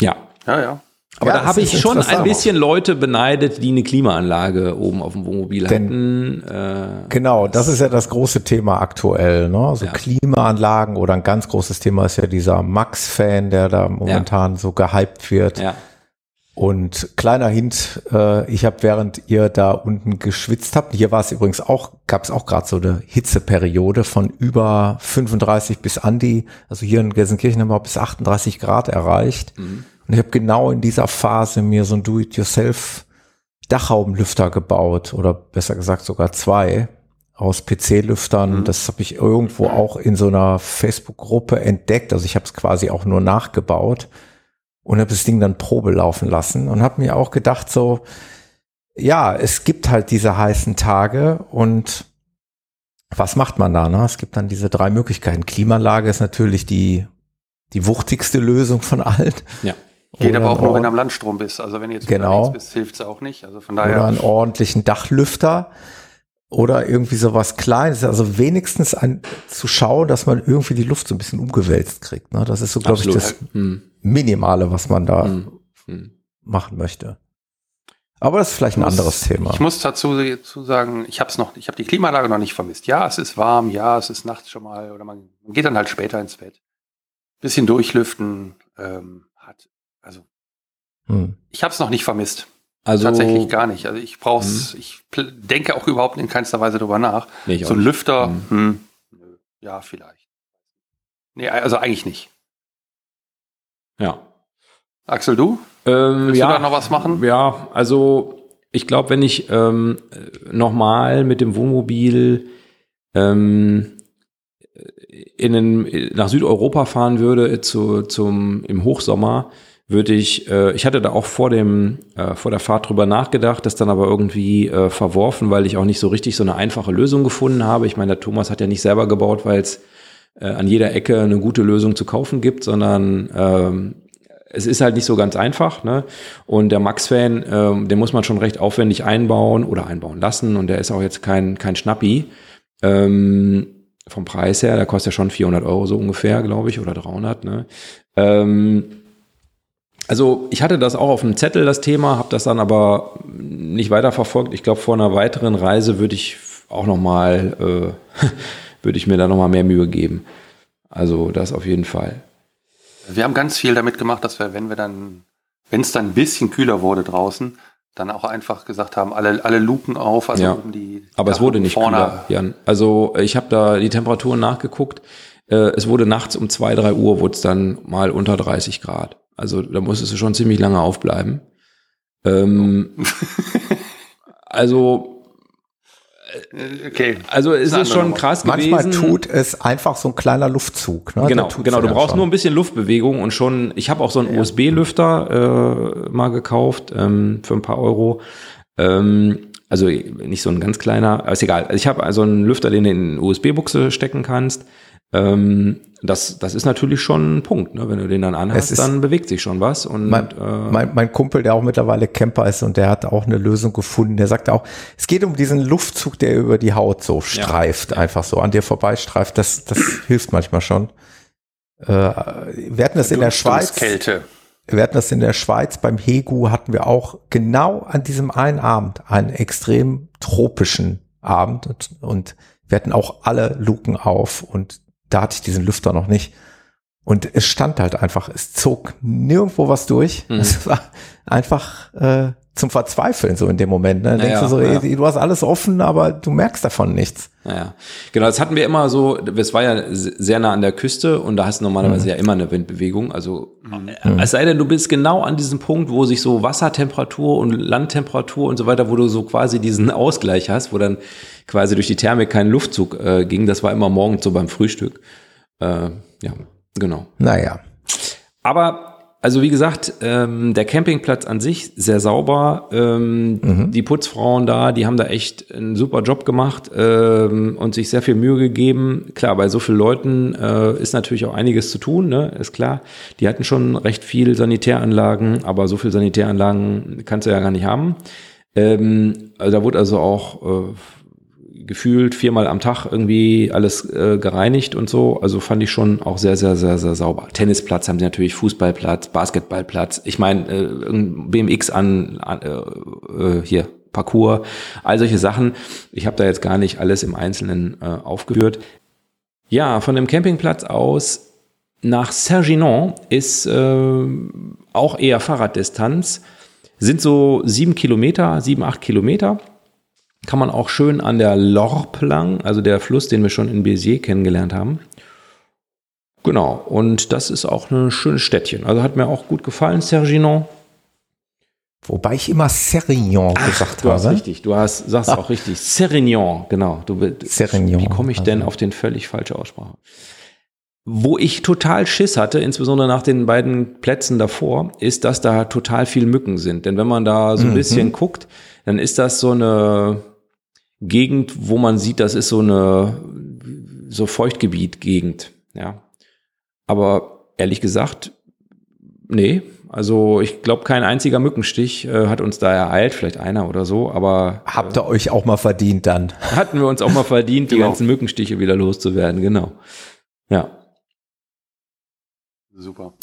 Ja. Ja, ja. Aber ja, da habe ich schon ein bisschen Leute beneidet, die eine Klimaanlage oben auf dem Wohnmobil Denn, hatten. Äh, genau, das ist ja das große Thema aktuell. Ne? So ja. Klimaanlagen oder ein ganz großes Thema ist ja dieser Max-Fan, der da momentan ja. so gehypt wird. Ja. Und kleiner Hint, äh, ich habe während ihr da unten geschwitzt habt, hier war es übrigens auch, gab es auch gerade so eine Hitzeperiode von über 35 bis an die, also hier in Gelsenkirchen haben wir bis 38 Grad erreicht. Mhm. Und ich habe genau in dieser Phase mir so ein Do-it-yourself Dachhaubenlüfter gebaut oder besser gesagt sogar zwei aus PC-Lüftern. Mhm. Das habe ich irgendwo auch in so einer Facebook-Gruppe entdeckt. Also ich habe es quasi auch nur nachgebaut und habe das Ding dann Probe laufen lassen und habe mir auch gedacht so, ja, es gibt halt diese heißen Tage und was macht man da? Ne? Es gibt dann diese drei Möglichkeiten. Klimalage ist natürlich die die wuchtigste Lösung von allen. Ja. Geht aber auch nur, wenn du am Landstrom bist. Also wenn du jetzt genau. bist, hilft es auch nicht. Also von daher. Oder einen ordentlichen Dachlüfter oder irgendwie sowas Kleines. Also wenigstens ein, zu schauen, dass man irgendwie die Luft so ein bisschen umgewälzt kriegt. Ne? Das ist so, glaube ich, das hm. Minimale, was man da hm. Hm. machen möchte. Aber das ist vielleicht ein muss, anderes Thema. Ich muss dazu, dazu sagen, ich habe es noch, ich habe die Klimaanlage noch nicht vermisst. Ja, es ist warm, ja, es ist nachts schon mal, oder man, man geht dann halt später ins Bett. Bisschen durchlüften, ähm, hm. ich habe es noch nicht vermisst. Also tatsächlich gar nicht. Also ich brauche es, hm. ich denke auch überhaupt in keinster Weise drüber nach. Nee, so ein Lüfter, hm. Hm, ja, vielleicht. Nee, also eigentlich nicht. Ja. Axel, du? Ähm, Willst ja, du da noch was machen? Ja, also ich glaube, wenn ich ähm, nochmal mit dem Wohnmobil ähm, in den, nach Südeuropa fahren würde zu, zum, im Hochsommer, würde ich, äh, ich hatte da auch vor dem, äh, vor der Fahrt drüber nachgedacht, das dann aber irgendwie äh, verworfen, weil ich auch nicht so richtig so eine einfache Lösung gefunden habe. Ich meine, der Thomas hat ja nicht selber gebaut, weil es äh, an jeder Ecke eine gute Lösung zu kaufen gibt, sondern ähm, es ist halt nicht so ganz einfach. Ne? Und der Max-Fan, ähm, den muss man schon recht aufwendig einbauen oder einbauen lassen. Und der ist auch jetzt kein, kein Schnappi. Ähm, vom Preis her, der kostet ja schon 400 Euro so ungefähr, glaube ich, oder 300. Ne? Ähm, also ich hatte das auch auf dem Zettel, das Thema, habe das dann aber nicht weiterverfolgt. Ich glaube, vor einer weiteren Reise würde ich auch noch mal, äh, würde ich mir da noch mal mehr Mühe geben. Also das auf jeden Fall. Wir haben ganz viel damit gemacht, dass wir, wenn wir dann, wenn es dann ein bisschen kühler wurde draußen, dann auch einfach gesagt haben, alle, alle Luken auf. Also ja. die Aber es wurde nicht kühler, Jan. Also ich habe da die Temperaturen nachgeguckt. Äh, es wurde nachts um zwei, drei Uhr wurde es dann mal unter 30 Grad. Also da musstest du schon ziemlich lange aufbleiben. Ähm, also äh, okay. Also ist es schon krass Manchmal gewesen. Manchmal tut es einfach so ein kleiner Luftzug. Ne? Genau, genau. Du brauchst schon. nur ein bisschen Luftbewegung und schon. Ich habe auch so einen ja. USB-Lüfter äh, mal gekauft ähm, für ein paar Euro. Ähm, also nicht so ein ganz kleiner, aber ist egal. Also ich habe also einen Lüfter, den du in USB-Buchse stecken kannst. Ähm, das, das ist natürlich schon ein Punkt, ne? wenn du den dann anhast, dann bewegt sich schon was. Und, mein, äh, mein, mein, Kumpel, der auch mittlerweile Camper ist und der hat auch eine Lösung gefunden, der sagt auch, es geht um diesen Luftzug, der über die Haut so streift, ja. einfach so an dir vorbeistreift. Das, das hilft manchmal schon. Äh, wir hatten das in der Schweiz. Kälte. Wir hatten das in der Schweiz beim Hegu hatten wir auch genau an diesem einen Abend einen extrem tropischen Abend und, und wir hatten auch alle Luken auf und da hatte ich diesen Lüfter noch nicht. Und es stand halt einfach, es zog nirgendwo was durch. Mhm. Es war einfach äh, zum Verzweifeln so in dem Moment. Ne? Denkst du so, ja. ey, du hast alles offen, aber du merkst davon nichts. Ja, genau. Das hatten wir immer so, es war ja sehr nah an der Küste und da hast du normalerweise mhm. ja immer eine Windbewegung. Also mhm. es sei denn, du bist genau an diesem Punkt, wo sich so Wassertemperatur und Landtemperatur und so weiter, wo du so quasi diesen Ausgleich hast, wo dann quasi durch die Thermik kein Luftzug äh, ging. Das war immer morgens so beim Frühstück. Äh, ja, genau. Naja. Aber also wie gesagt, ähm, der Campingplatz an sich sehr sauber. Ähm, mhm. Die Putzfrauen da, die haben da echt einen super Job gemacht ähm, und sich sehr viel Mühe gegeben. Klar, bei so vielen Leuten äh, ist natürlich auch einiges zu tun, ne? ist klar. Die hatten schon recht viel Sanitäranlagen, aber so viel Sanitäranlagen kannst du ja gar nicht haben. Ähm, also da wurde also auch äh, gefühlt viermal am Tag irgendwie alles äh, gereinigt und so. Also fand ich schon auch sehr, sehr, sehr, sehr sauber. Tennisplatz haben sie natürlich, Fußballplatz, Basketballplatz. Ich meine, äh, BMX an, an äh, äh, hier, Parcours, all solche Sachen. Ich habe da jetzt gar nicht alles im Einzelnen äh, aufgeführt. Ja, von dem Campingplatz aus nach Serginon ist äh, auch eher Fahrraddistanz. Sind so sieben Kilometer, sieben, acht Kilometer kann man auch schön an der Lorp lang, also der Fluss, den wir schon in Béziers kennengelernt haben. Genau, und das ist auch ein schönes Städtchen. Also hat mir auch gut gefallen, Serginon. Wobei ich immer Serignon Ach, gesagt du habe. Hast richtig, du hast, sagst Ach. auch richtig. Serignon, genau. Du, Serignon. Wie komme ich denn also. auf den völlig falsche Aussprache? Wo ich total Schiss hatte, insbesondere nach den beiden Plätzen davor, ist, dass da total viel Mücken sind. Denn wenn man da so ein mhm. bisschen guckt, dann ist das so eine, Gegend, wo man sieht, das ist so eine so Feuchtgebiet-Gegend, ja. Aber ehrlich gesagt, nee. Also ich glaube, kein einziger Mückenstich äh, hat uns da ereilt, vielleicht einer oder so, aber. Äh, Habt ihr äh, euch auch mal verdient dann? Hatten wir uns auch mal verdient, die genau. ganzen Mückenstiche wieder loszuwerden, genau. Ja. Super.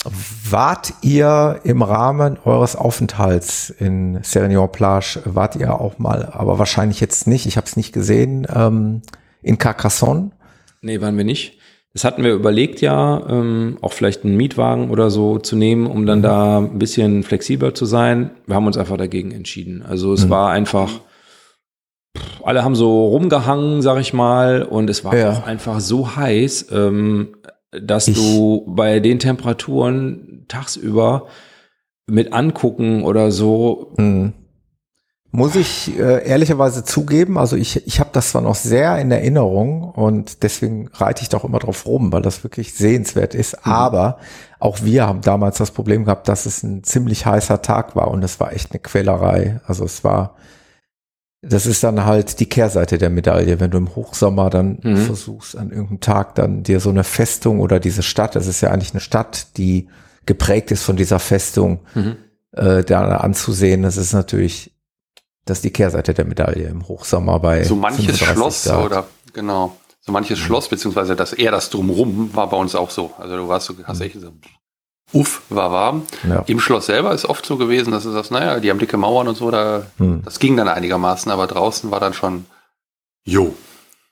Wart ihr im Rahmen eures Aufenthalts in Serignon Plage, wart ihr auch mal, aber wahrscheinlich jetzt nicht, ich habe es nicht gesehen, ähm, in Carcassonne? Nee, waren wir nicht. Das hatten wir überlegt ja, ähm, auch vielleicht einen Mietwagen oder so zu nehmen, um dann mhm. da ein bisschen flexibler zu sein. Wir haben uns einfach dagegen entschieden. Also es mhm. war einfach, alle haben so rumgehangen, sag ich mal, und es war ja. auch einfach so heiß. Ähm, dass ich, du bei den Temperaturen tagsüber mit angucken oder so. Mh. Muss ich äh, ehrlicherweise zugeben, also ich, ich habe das zwar noch sehr in Erinnerung und deswegen reite ich doch immer drauf rum, weil das wirklich sehenswert ist. Mhm. Aber auch wir haben damals das Problem gehabt, dass es ein ziemlich heißer Tag war und es war echt eine Quälerei. Also es war das ist dann halt die Kehrseite der Medaille, wenn du im Hochsommer dann mhm. versuchst, an irgendeinem Tag dann dir so eine Festung oder diese Stadt, das ist ja eigentlich eine Stadt, die geprägt ist von dieser Festung, mhm. äh, da anzusehen. Das ist natürlich, das ist die Kehrseite der Medaille im Hochsommer bei so manches Schloss Grad. oder genau so manches mhm. Schloss beziehungsweise das eher das drumrum war bei uns auch so. Also du warst so hast mhm. echt so uff, war warm. Ja. Im Schloss selber ist oft so gewesen, dass du sagst, naja, die haben dicke Mauern und so, da, hm. das ging dann einigermaßen, aber draußen war dann schon, jo.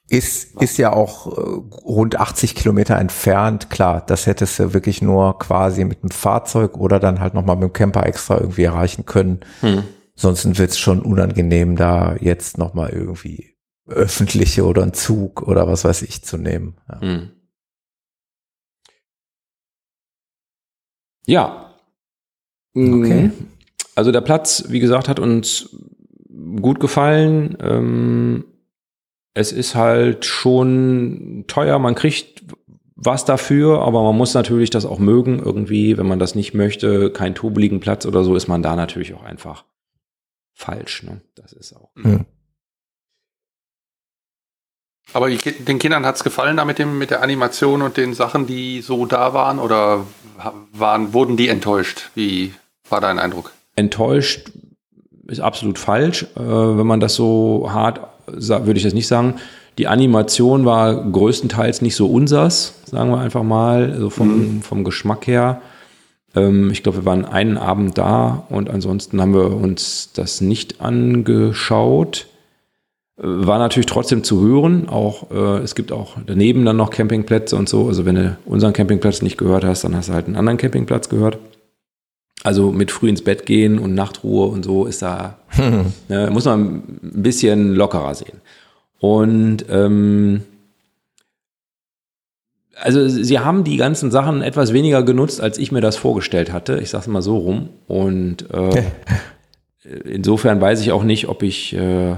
ist, ist ja auch äh, rund 80 Kilometer entfernt. Klar, das hättest du wirklich nur quasi mit dem Fahrzeug oder dann halt nochmal mit dem Camper extra irgendwie erreichen können. Hm. Sonst wird es schon unangenehm, da jetzt nochmal irgendwie öffentliche oder einen Zug oder was weiß ich zu nehmen. Ja. Hm. Ja. Okay. Mhm. Also der Platz, wie gesagt, hat uns gut gefallen. Ähm, es ist halt schon teuer, man kriegt was dafür, aber man muss natürlich das auch mögen irgendwie. Wenn man das nicht möchte, keinen tobeligen Platz oder so, ist man da natürlich auch einfach falsch. Ne? Das ist auch. Mhm. Aber den Kindern hat es gefallen da mit, dem, mit der Animation und den Sachen, die so da waren? Oder waren, wurden die enttäuscht? Wie war dein Eindruck? Enttäuscht ist absolut falsch. Äh, wenn man das so hart würde ich das nicht sagen. Die Animation war größtenteils nicht so unsers, sagen wir einfach mal, also vom, mhm. vom Geschmack her. Ähm, ich glaube, wir waren einen Abend da und ansonsten haben wir uns das nicht angeschaut. Äh, war natürlich trotzdem zu hören. Auch äh, es gibt auch daneben dann noch Campingplätze und so. Also wenn du unseren Campingplatz nicht gehört hast, dann hast du halt einen anderen Campingplatz gehört. Also mit früh ins Bett gehen und Nachtruhe und so ist da, hm. ne, muss man ein bisschen lockerer sehen. Und ähm, also sie haben die ganzen Sachen etwas weniger genutzt, als ich mir das vorgestellt hatte. Ich sage es mal so rum. Und äh, insofern weiß ich auch nicht, ob ich äh,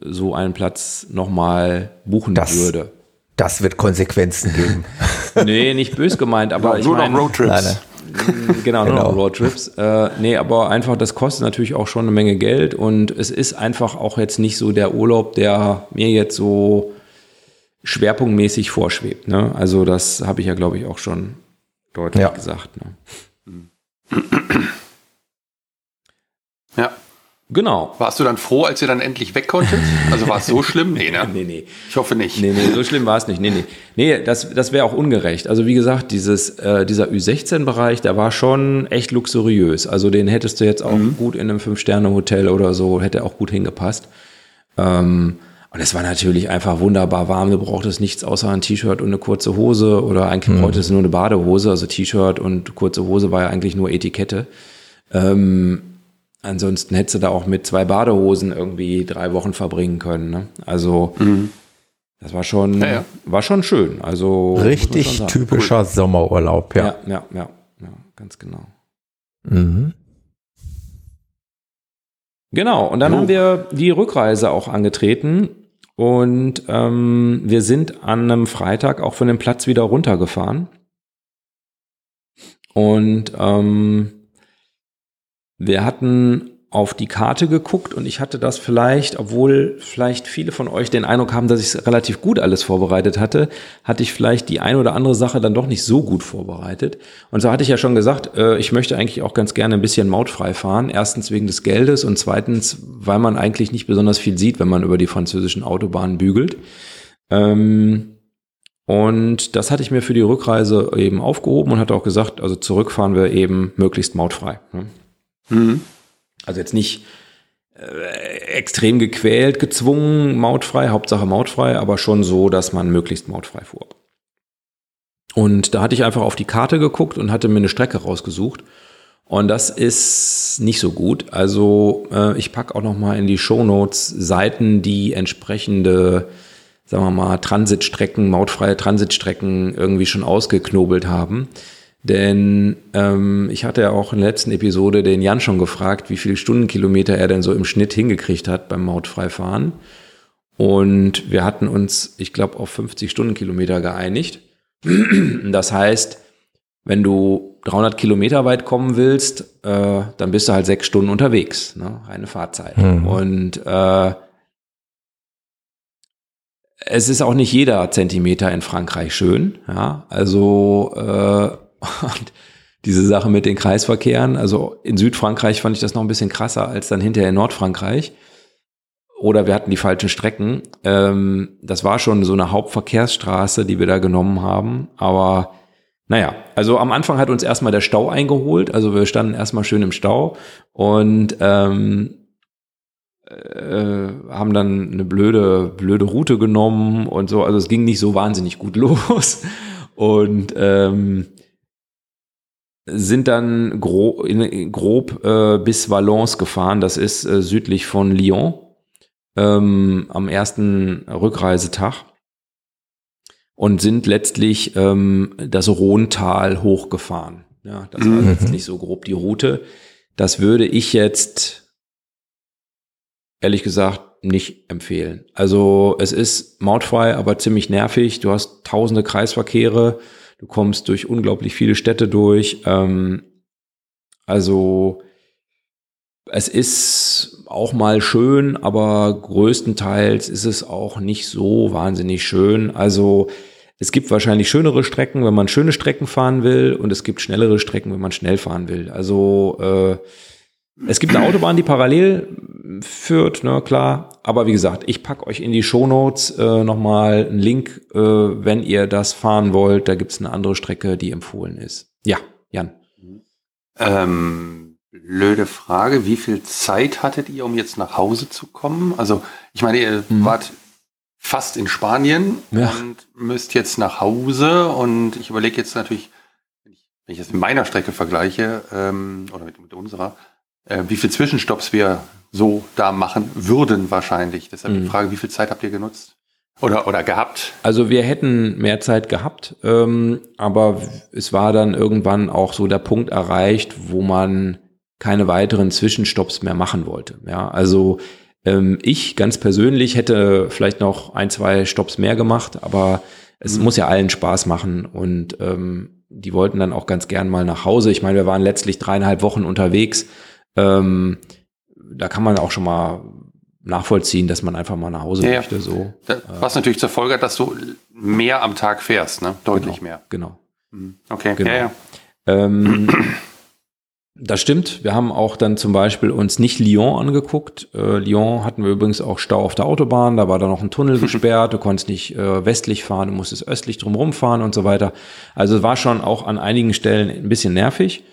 so einen Platz nochmal buchen das, würde. Das wird Konsequenzen geben. nee, nicht bös gemeint, aber ja, ich meine, Roadtrips. genau, genau. Roadtrips. Äh, nee, aber einfach, das kostet natürlich auch schon eine Menge Geld und es ist einfach auch jetzt nicht so der Urlaub, der mir jetzt so schwerpunktmäßig vorschwebt. Ne? Also das habe ich ja, glaube ich, auch schon deutlich ja. gesagt. Ne? Ja. Genau. Warst du dann froh, als ihr dann endlich weg konntet? Also war es so schlimm? Nee, ne? nee, nee. Ich hoffe nicht. Nee, nee, so schlimm war es nicht. Nee, nee. Nee, das, das wäre auch ungerecht. Also wie gesagt, dieses, äh, dieser Ü16-Bereich, der war schon echt luxuriös. Also den hättest du jetzt auch mhm. gut in einem Fünf-Sterne-Hotel oder so, hätte auch gut hingepasst. Ähm, und es war natürlich einfach wunderbar warm. Du brauchtest nichts außer ein T-Shirt und eine kurze Hose oder eigentlich mhm. brauchtest du nur eine Badehose. Also T-Shirt und kurze Hose war ja eigentlich nur Etikette. Ähm, Ansonsten hättest du da auch mit zwei Badehosen irgendwie drei Wochen verbringen können. Ne? Also mhm. das war schon, ja, ja. war schon schön. Also richtig typischer cool. Sommerurlaub, ja. ja. Ja, ja, ja, ganz genau. Mhm. Genau, und dann oh. haben wir die Rückreise auch angetreten und ähm, wir sind an einem Freitag auch von dem Platz wieder runtergefahren. Und ähm, wir hatten auf die Karte geguckt und ich hatte das vielleicht, obwohl vielleicht viele von euch den Eindruck haben, dass ich es relativ gut alles vorbereitet hatte, hatte ich vielleicht die eine oder andere Sache dann doch nicht so gut vorbereitet. Und so hatte ich ja schon gesagt, äh, ich möchte eigentlich auch ganz gerne ein bisschen mautfrei fahren. Erstens wegen des Geldes und zweitens, weil man eigentlich nicht besonders viel sieht, wenn man über die französischen Autobahnen bügelt. Ähm, und das hatte ich mir für die Rückreise eben aufgehoben und hatte auch gesagt, also zurückfahren wir eben möglichst mautfrei. Mhm. Also jetzt nicht äh, extrem gequält, gezwungen, mautfrei, Hauptsache mautfrei, aber schon so, dass man möglichst mautfrei fuhr. Und da hatte ich einfach auf die Karte geguckt und hatte mir eine Strecke rausgesucht. Und das ist nicht so gut. Also äh, ich packe auch noch mal in die Show Notes Seiten, die entsprechende, sagen wir mal, Transitstrecken, mautfreie Transitstrecken irgendwie schon ausgeknobelt haben. Denn ähm, ich hatte ja auch in der letzten Episode den Jan schon gefragt, wie viele Stundenkilometer er denn so im Schnitt hingekriegt hat beim Mautfreifahren. Und wir hatten uns, ich glaube, auf 50 Stundenkilometer geeinigt. Das heißt, wenn du 300 Kilometer weit kommen willst, äh, dann bist du halt sechs Stunden unterwegs, ne? reine Fahrzeit. Mhm. Und äh, es ist auch nicht jeder Zentimeter in Frankreich schön. Ja? Also äh, und diese Sache mit den Kreisverkehren, also in Südfrankreich fand ich das noch ein bisschen krasser als dann hinterher in Nordfrankreich. Oder wir hatten die falschen Strecken. Ähm, das war schon so eine Hauptverkehrsstraße, die wir da genommen haben. Aber naja, also am Anfang hat uns erstmal der Stau eingeholt. Also wir standen erstmal schön im Stau. Und ähm, äh, haben dann eine blöde, blöde Route genommen und so. Also es ging nicht so wahnsinnig gut los. Und ähm, sind dann gro in, grob äh, bis Valence gefahren. Das ist äh, südlich von Lyon ähm, am ersten Rückreisetag und sind letztlich ähm, das Rhontal hochgefahren. Ja, das war mhm. letztlich so grob die Route. Das würde ich jetzt ehrlich gesagt nicht empfehlen. Also es ist mautfrei, aber ziemlich nervig. Du hast tausende Kreisverkehre, du kommst durch unglaublich viele Städte durch. Ähm, also es ist auch mal schön, aber größtenteils ist es auch nicht so wahnsinnig schön. Also es gibt wahrscheinlich schönere Strecken, wenn man schöne Strecken fahren will, und es gibt schnellere Strecken, wenn man schnell fahren will. Also äh, es gibt eine Autobahn, die parallel führt, ne, klar. Aber wie gesagt, ich packe euch in die Shownotes äh, nochmal einen Link, äh, wenn ihr das fahren wollt. Da gibt's eine andere Strecke, die empfohlen ist. Ja, Jan. Ähm, blöde Frage. Wie viel Zeit hattet ihr, um jetzt nach Hause zu kommen? Also, ich meine, ihr mhm. wart fast in Spanien ja. und müsst jetzt nach Hause. Und ich überlege jetzt natürlich, wenn ich, wenn ich das mit meiner Strecke vergleiche, ähm, oder mit, mit unserer, äh, wie viel Zwischenstopps wir so da machen würden wahrscheinlich. Deshalb mhm. die Frage, wie viel Zeit habt ihr genutzt? Oder, oder gehabt? Also wir hätten mehr Zeit gehabt, ähm, aber es war dann irgendwann auch so der Punkt erreicht, wo man keine weiteren Zwischenstopps mehr machen wollte. Ja, also ähm, ich ganz persönlich hätte vielleicht noch ein, zwei Stopps mehr gemacht, aber es mhm. muss ja allen Spaß machen und ähm, die wollten dann auch ganz gern mal nach Hause. Ich meine, wir waren letztlich dreieinhalb Wochen unterwegs ähm, da kann man auch schon mal nachvollziehen, dass man einfach mal nach Hause ja, möchte. So. Was natürlich zur Folge hat, dass du mehr am Tag fährst, ne? Deutlich genau, mehr. Genau. Mhm. Okay, genau. ja, ja. Ähm, das stimmt. Wir haben auch dann zum Beispiel uns nicht Lyon angeguckt. Äh, Lyon hatten wir übrigens auch Stau auf der Autobahn. Da war da noch ein Tunnel gesperrt. Du konntest nicht äh, westlich fahren, du musstest östlich drumherum fahren und so weiter. Also es war schon auch an einigen Stellen ein bisschen nervig.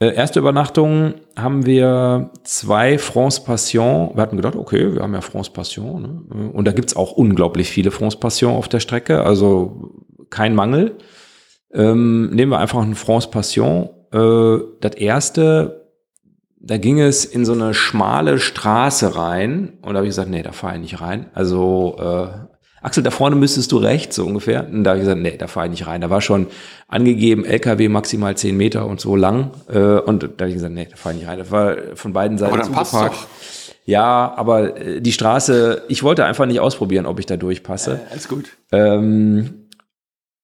Äh, erste Übernachtung haben wir zwei France Passion. Wir hatten gedacht, okay, wir haben ja France Passion. Ne? Und da gibt's auch unglaublich viele France Passion auf der Strecke, also kein Mangel. Ähm, nehmen wir einfach einen France Passion. Äh, das erste, da ging es in so eine schmale Straße rein. Und da habe ich gesagt, nee, da fahre ich nicht rein. Also äh, Axel, da vorne müsstest du rechts, so ungefähr. Und da habe ich gesagt, nee, da fahre ich nicht rein. Da war schon angegeben, LKW maximal 10 Meter und so lang. Äh, und da habe ich gesagt, nee, da fahre ich nicht rein. Das war von beiden Seiten aber dann passt doch. Ja, aber äh, die Straße, ich wollte einfach nicht ausprobieren, ob ich da durchpasse. Äh, alles gut. Ähm,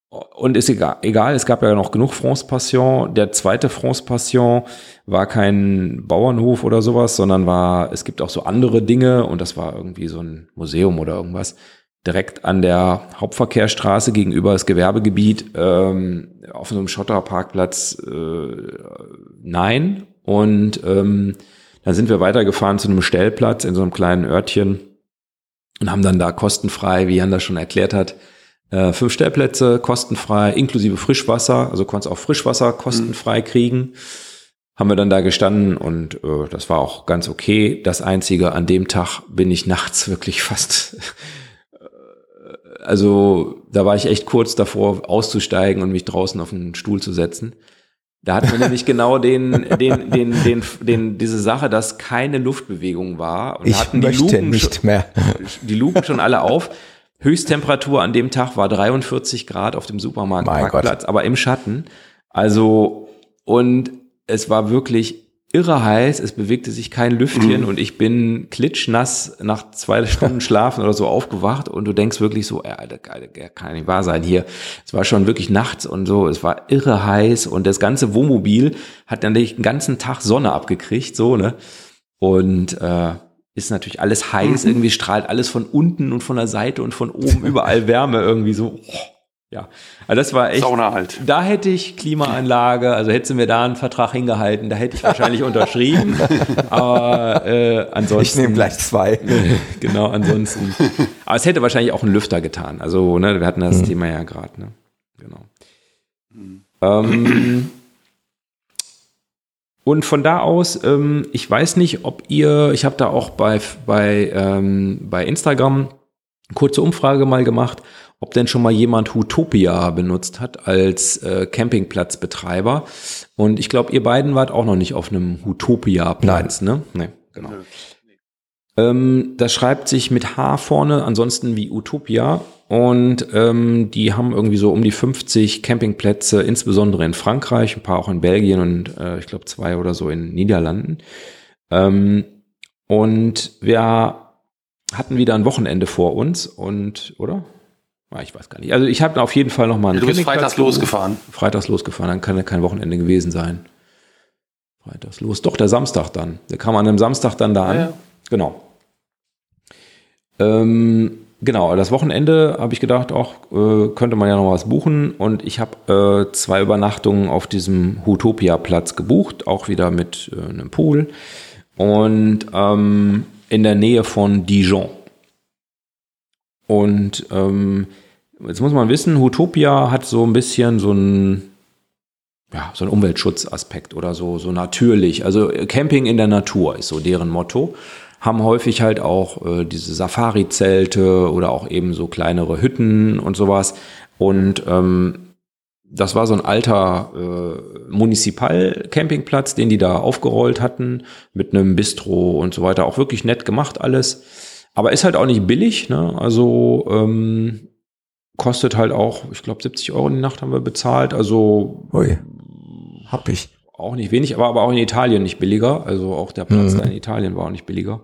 und ist egal, egal, es gab ja noch genug France Passion. Der zweite France Passion war kein Bauernhof oder sowas, sondern war, es gibt auch so andere Dinge und das war irgendwie so ein Museum oder irgendwas direkt an der Hauptverkehrsstraße gegenüber das Gewerbegebiet ähm, auf so einem Schotterparkplatz äh, nein. Und ähm, dann sind wir weitergefahren zu einem Stellplatz in so einem kleinen Örtchen und haben dann da kostenfrei, wie Jan das schon erklärt hat, äh, fünf Stellplätze kostenfrei, inklusive Frischwasser, also konntest auch Frischwasser kostenfrei mhm. kriegen. Haben wir dann da gestanden und äh, das war auch ganz okay. Das Einzige, an dem Tag bin ich nachts wirklich fast also da war ich echt kurz davor, auszusteigen und mich draußen auf einen Stuhl zu setzen. Da hatten wir nämlich genau den, den, den, den, den, diese Sache, dass keine Luftbewegung war. Und ich hatten die möchte Luken nicht schon, mehr. Die Luken schon alle auf. Höchsttemperatur an dem Tag war 43 Grad auf dem Supermarktparkplatz, aber im Schatten. Also, und es war wirklich irre heiß, es bewegte sich kein Lüftchen mhm. und ich bin klitschnass nach zwei Stunden Schlafen oder so aufgewacht und du denkst wirklich so, ja, Alter, Alter, kann nicht wahr sein hier. Es war schon wirklich nachts und so, es war irre heiß und das ganze Wohnmobil hat dann den ganzen Tag Sonne abgekriegt, so, ne? Und äh, ist natürlich alles heiß, mhm. irgendwie strahlt alles von unten und von der Seite und von oben überall Wärme irgendwie so. Oh. Ja, also das war echt. Sauna halt. Da hätte ich Klimaanlage, also hätte sie mir da einen Vertrag hingehalten, da hätte ich wahrscheinlich unterschrieben. Aber äh, ansonsten. Ich nehme gleich zwei. genau, ansonsten. Aber es hätte wahrscheinlich auch ein Lüfter getan. Also, ne, wir hatten das mhm. Thema ja gerade, ne? Genau. Mhm. Ähm, und von da aus, ähm, ich weiß nicht, ob ihr, ich habe da auch bei, bei, ähm, bei Instagram eine kurze Umfrage mal gemacht, ob denn schon mal jemand Hutopia benutzt hat als äh, Campingplatzbetreiber. Und ich glaube, ihr beiden wart auch noch nicht auf einem Hutopia-Platz, ne? Nee, genau. Ähm, das schreibt sich mit H vorne, ansonsten wie Utopia. Und ähm, die haben irgendwie so um die 50 Campingplätze, insbesondere in Frankreich, ein paar auch in Belgien und äh, ich glaube zwei oder so in Niederlanden. Ähm, und wir hatten wieder ein Wochenende vor uns und, oder? Ah, ich weiß gar nicht. Also ich habe auf jeden Fall noch mal einen Du bist freitags losgefahren. Freitags losgefahren, dann kann ja kein Wochenende gewesen sein. Freitags los. Doch, der Samstag dann. Der kam an einem Samstag dann da an. Ja. Genau. Ähm, genau, das Wochenende habe ich gedacht, auch äh, könnte man ja noch was buchen. Und ich habe äh, zwei Übernachtungen auf diesem Hutopia-Platz gebucht, auch wieder mit äh, einem Pool. Und ähm, in der Nähe von Dijon. Und ähm, jetzt muss man wissen, Hutopia hat so ein bisschen so ein ja, so ein Umweltschutzaspekt oder so, so natürlich. Also Camping in der Natur ist so deren Motto haben häufig halt auch äh, diese Safari-Zelte oder auch eben so kleinere Hütten und sowas. Und ähm, das war so ein alter äh, Municipal-Campingplatz, den die da aufgerollt hatten, mit einem Bistro und so weiter. Auch wirklich nett gemacht alles. Aber ist halt auch nicht billig. Ne? Also ähm, kostet halt auch, ich glaube, 70 Euro die Nacht haben wir bezahlt. Also Ui, hab ich auch nicht wenig, aber, aber auch in Italien nicht billiger. Also auch der Platz mhm. da in Italien war auch nicht billiger.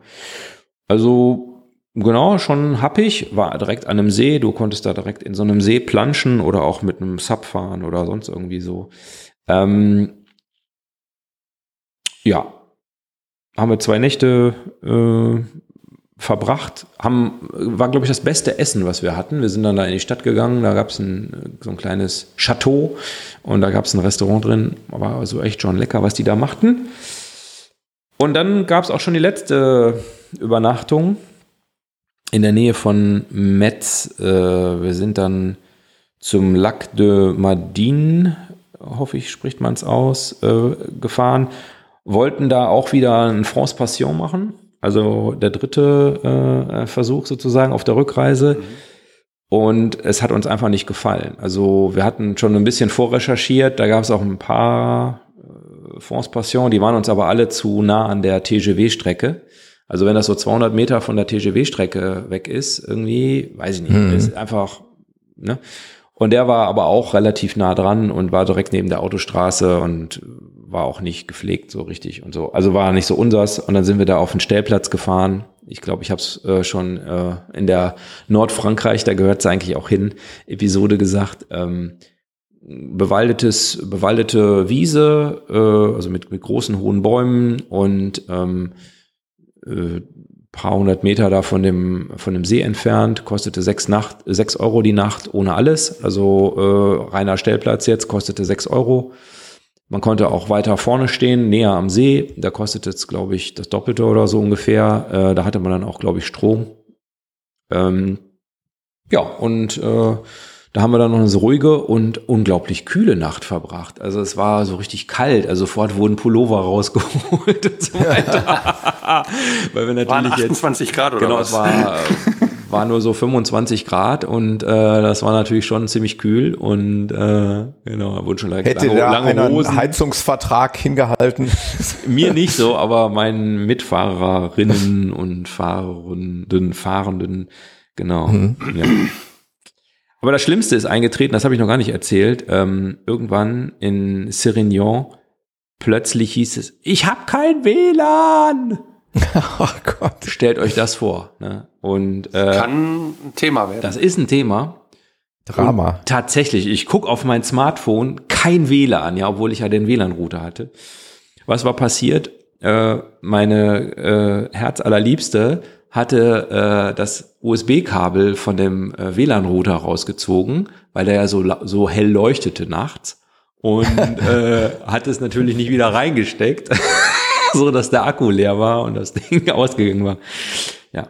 Also genau, schon happig, war direkt an einem See. Du konntest da direkt in so einem See planschen oder auch mit einem Sub fahren oder sonst irgendwie so. Ähm, ja, haben wir zwei Nächte äh, verbracht, haben, war, glaube ich, das beste Essen, was wir hatten. Wir sind dann da in die Stadt gegangen, da gab es ein, so ein kleines Chateau und da gab es ein Restaurant drin, war also echt schon lecker, was die da machten. Und dann gab es auch schon die letzte Übernachtung in der Nähe von Metz. Äh, wir sind dann zum Lac de Madine, hoffe ich, spricht man es aus, äh, gefahren. Wollten da auch wieder ein France Passion machen also der dritte äh, Versuch sozusagen auf der Rückreise. Mhm. Und es hat uns einfach nicht gefallen. Also wir hatten schon ein bisschen vorrecherchiert, da gab es auch ein paar äh, Fonds Passion, die waren uns aber alle zu nah an der TGW-Strecke. Also wenn das so 200 Meter von der TGW-Strecke weg ist, irgendwie, weiß ich nicht, mhm. ist einfach, ne? Und der war aber auch relativ nah dran und war direkt neben der Autostraße und war auch nicht gepflegt so richtig und so. Also war nicht so unsers. Und dann sind wir da auf den Stellplatz gefahren. Ich glaube, ich habe es äh, schon äh, in der Nordfrankreich, da gehört es eigentlich auch hin, Episode gesagt. Ähm, bewaldetes, bewaldete Wiese, äh, also mit, mit großen hohen Bäumen und ähm, äh, paar hundert Meter da von dem, von dem See entfernt, kostete sechs, Nacht, sechs Euro die Nacht ohne alles. Also äh, reiner Stellplatz jetzt kostete sechs Euro. Man konnte auch weiter vorne stehen, näher am See. Da kostet es, glaube ich, das Doppelte oder so ungefähr. Äh, da hatte man dann auch, glaube ich, Strom. Ähm, ja, und äh, da haben wir dann noch eine ruhige und unglaublich kühle Nacht verbracht. Also es war so richtig kalt. Also sofort wurden Pullover rausgeholt und so weiter. Weil wir natürlich Waren 28 jetzt, Grad oder genau, was? es war war nur so 25 Grad und äh, das war natürlich schon ziemlich kühl und äh, genau, da wurden schon lange, Hätte lange, lange einen Hosen. Heizungsvertrag hingehalten? Mir nicht so, aber meinen Mitfahrerinnen und Fahrenden, Fahrenden, genau. Mhm. Ja. Aber das Schlimmste ist eingetreten, das habe ich noch gar nicht erzählt. Ähm, irgendwann in Sirignon plötzlich hieß es, ich habe kein WLAN. oh Gott. Stellt euch das vor. Ne? Und, äh, Kann ein Thema werden. Das ist ein Thema. Drama. Und tatsächlich, ich gucke auf mein Smartphone, kein WLAN, ja, obwohl ich ja den WLAN-Router hatte. Was war passiert? Äh, meine äh, Herzallerliebste hatte äh, das USB-Kabel von dem äh, WLAN-Router rausgezogen, weil der ja so, so hell leuchtete nachts und äh, hat es natürlich nicht wieder reingesteckt. so dass der Akku leer war und das Ding ausgegangen war. Ja,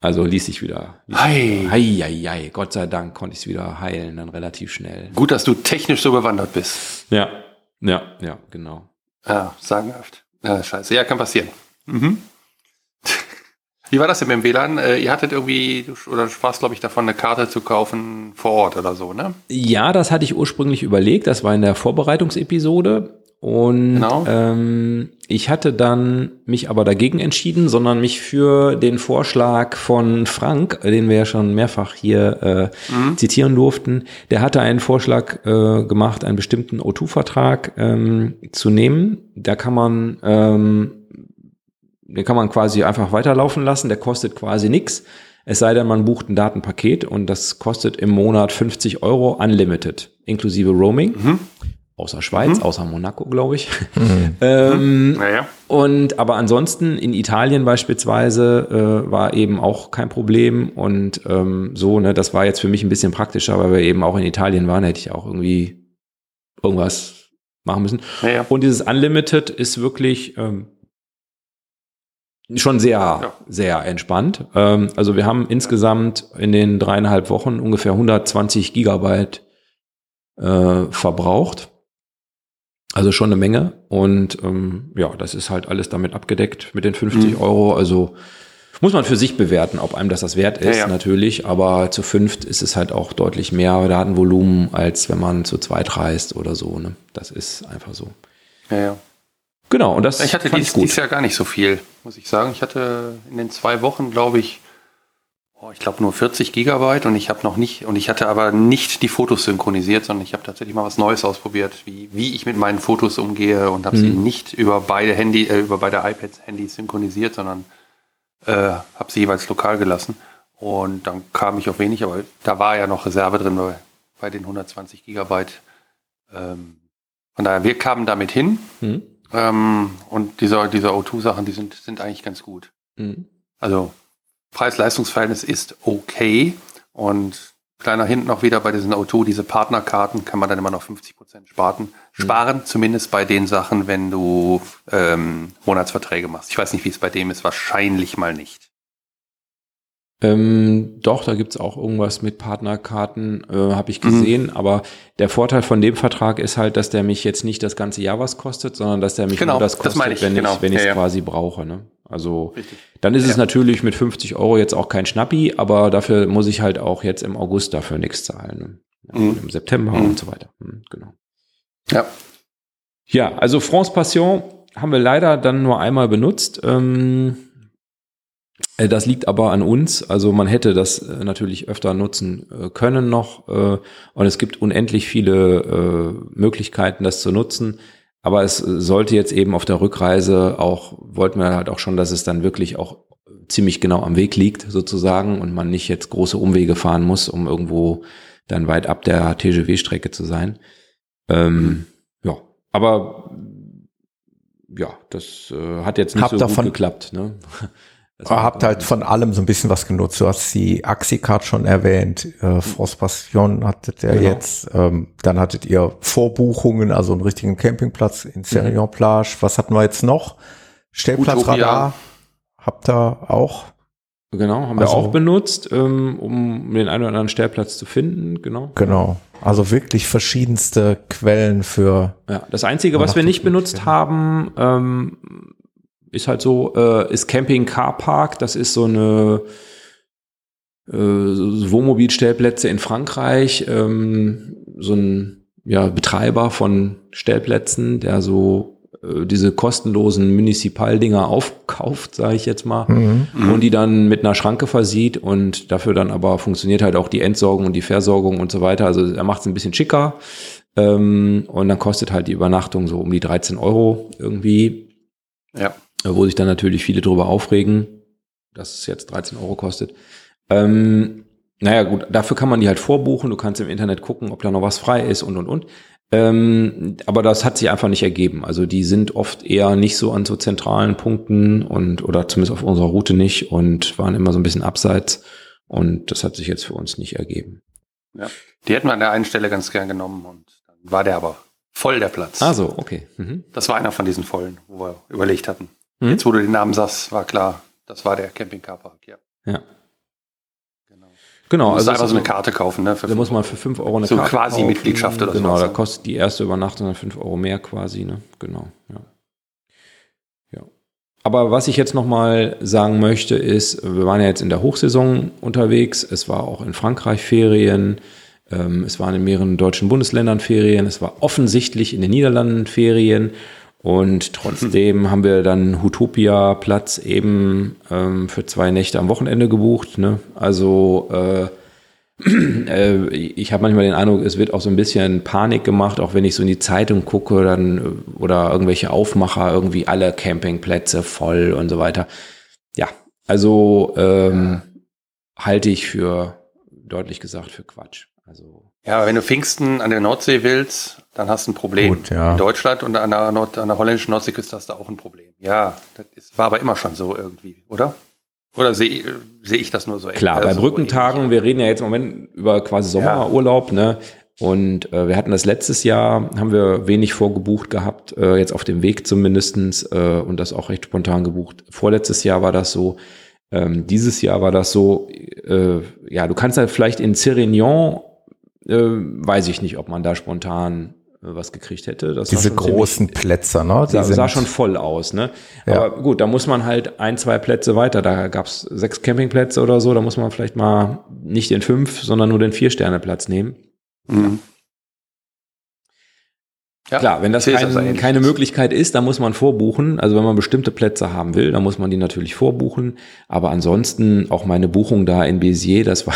also ließ sich wieder. Ei. Ei, ei, ei. Gott sei Dank konnte ich es wieder heilen, dann relativ schnell. Gut, dass du technisch so bewandert bist. Ja, ja, ja, genau. Ja, sagenhaft. Ja, scheiße. Ja, kann passieren. Mhm. Wie war das denn mit dem WLAN? Äh, ihr hattet irgendwie, oder sprachst, glaube ich, davon, eine Karte zu kaufen vor Ort oder so, ne? Ja, das hatte ich ursprünglich überlegt. Das war in der Vorbereitungsepisode. Und genau. ähm, ich hatte dann mich aber dagegen entschieden, sondern mich für den Vorschlag von Frank, den wir ja schon mehrfach hier äh, mhm. zitieren durften, der hatte einen Vorschlag äh, gemacht, einen bestimmten O2-Vertrag ähm, zu nehmen. Da kann man, ähm, den kann man quasi einfach weiterlaufen lassen, der kostet quasi nichts. Es sei denn, man bucht ein Datenpaket und das kostet im Monat 50 Euro unlimited, inklusive Roaming. Mhm außer Schweiz, mhm. außer Monaco, glaube ich. Mhm. ähm, naja. Und aber ansonsten in Italien beispielsweise äh, war eben auch kein Problem und ähm, so, ne, das war jetzt für mich ein bisschen praktischer, weil wir eben auch in Italien waren, hätte ich auch irgendwie irgendwas machen müssen. Naja. Und dieses Unlimited ist wirklich ähm, schon sehr, ja. sehr entspannt. Ähm, also wir haben insgesamt in den dreieinhalb Wochen ungefähr 120 Gigabyte äh, verbraucht. Also schon eine Menge. Und ähm, ja, das ist halt alles damit abgedeckt mit den 50 mhm. Euro. Also muss man für sich bewerten, ob einem das das wert ist, ja, ja. natürlich. Aber zu fünft ist es halt auch deutlich mehr Datenvolumen, als wenn man zu zweit reist oder so. Ne? Das ist einfach so. Ja, ja. Genau, und das Ich hatte dies, dies Jahr gar nicht so viel, muss ich sagen. Ich hatte in den zwei Wochen, glaube ich, Oh, ich glaube nur 40 Gigabyte und ich habe noch nicht, und ich hatte aber nicht die Fotos synchronisiert, sondern ich habe tatsächlich mal was Neues ausprobiert, wie, wie ich mit meinen Fotos umgehe und habe mhm. sie nicht über beide Handy, äh, über beide iPads-Handys synchronisiert, sondern äh, habe sie jeweils lokal gelassen. Und dann kam ich auf wenig, aber da war ja noch Reserve drin bei, bei den 120 Gigabyte. Ähm, von daher, wir kamen damit hin. Mhm. Ähm, und diese, diese O2-Sachen, die sind, sind eigentlich ganz gut. Mhm. Also Preis-Leistungs-Verhältnis ist okay. Und kleiner hinten noch wieder bei diesen O2, diese Partnerkarten kann man dann immer noch 50 Prozent sparen. Mhm. Sparen, zumindest bei den Sachen, wenn du ähm, Monatsverträge machst. Ich weiß nicht, wie es bei dem ist, wahrscheinlich mal nicht. Ähm, doch, da gibt's auch irgendwas mit Partnerkarten, äh, habe ich gesehen. Mhm. Aber der Vorteil von dem Vertrag ist halt, dass der mich jetzt nicht das ganze Jahr was kostet, sondern dass der mich genau, nur das kostet, das ich, wenn genau. ich wenn ja, ja. quasi brauche. Ne? Also Richtig. dann ist ja. es natürlich mit 50 Euro jetzt auch kein Schnappi, aber dafür muss ich halt auch jetzt im August dafür nichts zahlen. Ne? Mhm. Im September mhm. und so weiter. Mhm, genau. Ja. Ja, also France Passion haben wir leider dann nur einmal benutzt. Ähm, äh, das liegt aber an uns. Also man hätte das äh, natürlich öfter nutzen äh, können noch. Und es gibt unendlich viele Möglichkeiten, das zu nutzen. Aber es sollte jetzt eben auf der Rückreise auch, wollten wir halt auch schon, dass es dann wirklich auch ziemlich genau am Weg liegt sozusagen und man nicht jetzt große Umwege fahren muss, um irgendwo dann weit ab der TGW-Strecke zu sein. Ähm, ja, aber ja, das äh, hat jetzt nicht Hab so davon, gut geklappt. Ne? Ihr habt halt von allem so ein bisschen was genutzt. Du hast die Axicard schon erwähnt, äh, Frost Passion hattet ihr genau. jetzt. Ähm, dann hattet ihr Vorbuchungen, also einen richtigen Campingplatz in Serignan Plage. Was hatten wir jetzt noch? Stellplatzradar habt ihr auch. Genau, haben also, wir auch benutzt, ähm, um den einen oder anderen Stellplatz zu finden, genau. Genau. Also wirklich verschiedenste Quellen für. Ja, das Einzige, was wir nicht benutzt haben, ähm, ist halt so, äh, ist Camping Car Park, das ist so eine äh, Wohnmobilstellplätze in Frankreich, ähm, so ein ja, Betreiber von Stellplätzen, der so äh, diese kostenlosen Municipal-Dinger aufkauft, sage ich jetzt mal, mhm. und die dann mit einer Schranke versieht und dafür dann aber funktioniert halt auch die Entsorgung und die Versorgung und so weiter. Also er macht es ein bisschen schicker ähm, und dann kostet halt die Übernachtung so um die 13 Euro irgendwie. Ja wo sich dann natürlich viele drüber aufregen, dass es jetzt 13 Euro kostet. Ähm, naja, gut, dafür kann man die halt vorbuchen. Du kannst im Internet gucken, ob da noch was frei ist und und und. Ähm, aber das hat sich einfach nicht ergeben. Also die sind oft eher nicht so an so zentralen Punkten und oder zumindest auf unserer Route nicht und waren immer so ein bisschen abseits. Und das hat sich jetzt für uns nicht ergeben. Ja, die hätten wir an der einen Stelle ganz gern genommen und dann war der aber voll der Platz. Ah so, okay. Mhm. Das war einer von diesen vollen, wo wir überlegt hatten. Mhm. Jetzt, wo du den Namen sagst, war klar, das war der Campingcar-Park, ja. Ja. Genau. Genau. Du musst also einfach so eine Karte kaufen, ne? Da muss man für 5 Euro eine so Karte quasi kaufen. Mitgliedschaft oder so. Genau, da kostet die erste Übernachtung dann 5 Euro mehr quasi, ne? Genau, ja. aber was ich jetzt nochmal sagen möchte, ist, wir waren ja jetzt in der Hochsaison unterwegs. Es war auch in Frankreich Ferien. Ähm, es waren in mehreren deutschen Bundesländern Ferien. Es war offensichtlich in den Niederlanden Ferien. Und trotzdem haben wir dann Hutopia Platz eben ähm, für zwei Nächte am Wochenende gebucht. Ne? Also äh, äh, ich habe manchmal den Eindruck, es wird auch so ein bisschen Panik gemacht, auch wenn ich so in die Zeitung gucke dann oder irgendwelche Aufmacher, irgendwie alle Campingplätze voll und so weiter. Ja, also ähm, halte ich für deutlich gesagt für Quatsch. Also ja, wenn du Pfingsten an der Nordsee willst, dann hast du ein Problem. Gut, ja. In Deutschland und an der, Nord an der holländischen Nordseeküste hast du auch ein Problem. Ja, das ist, war aber immer schon so irgendwie, oder? Oder sehe seh ich das nur so? Klar, bei Brückentagen, wir reden ja jetzt im Moment über quasi Sommerurlaub, ja. ne? Und äh, wir hatten das letztes Jahr, haben wir wenig vorgebucht gehabt, äh, jetzt auf dem Weg zumindestens äh, und das auch recht spontan gebucht. Vorletztes Jahr war das so. Ähm, dieses Jahr war das so, äh, ja, du kannst halt vielleicht in Sirignon, äh, weiß ich nicht, ob man da spontan was gekriegt hätte. Das Diese großen ziemlich, Plätze, ne? Die sah, sah schon voll aus, ne? Ja. Aber gut, da muss man halt ein, zwei Plätze weiter. Da gab's sechs Campingplätze oder so. Da muss man vielleicht mal nicht den fünf, sondern nur den Vier-Sterne-Platz nehmen. Mhm. Ja, Klar, wenn das kein, keine Möglichkeit ist, dann muss man vorbuchen. Also wenn man bestimmte Plätze haben will, dann muss man die natürlich vorbuchen. Aber ansonsten auch meine Buchung da in Béziers, das war,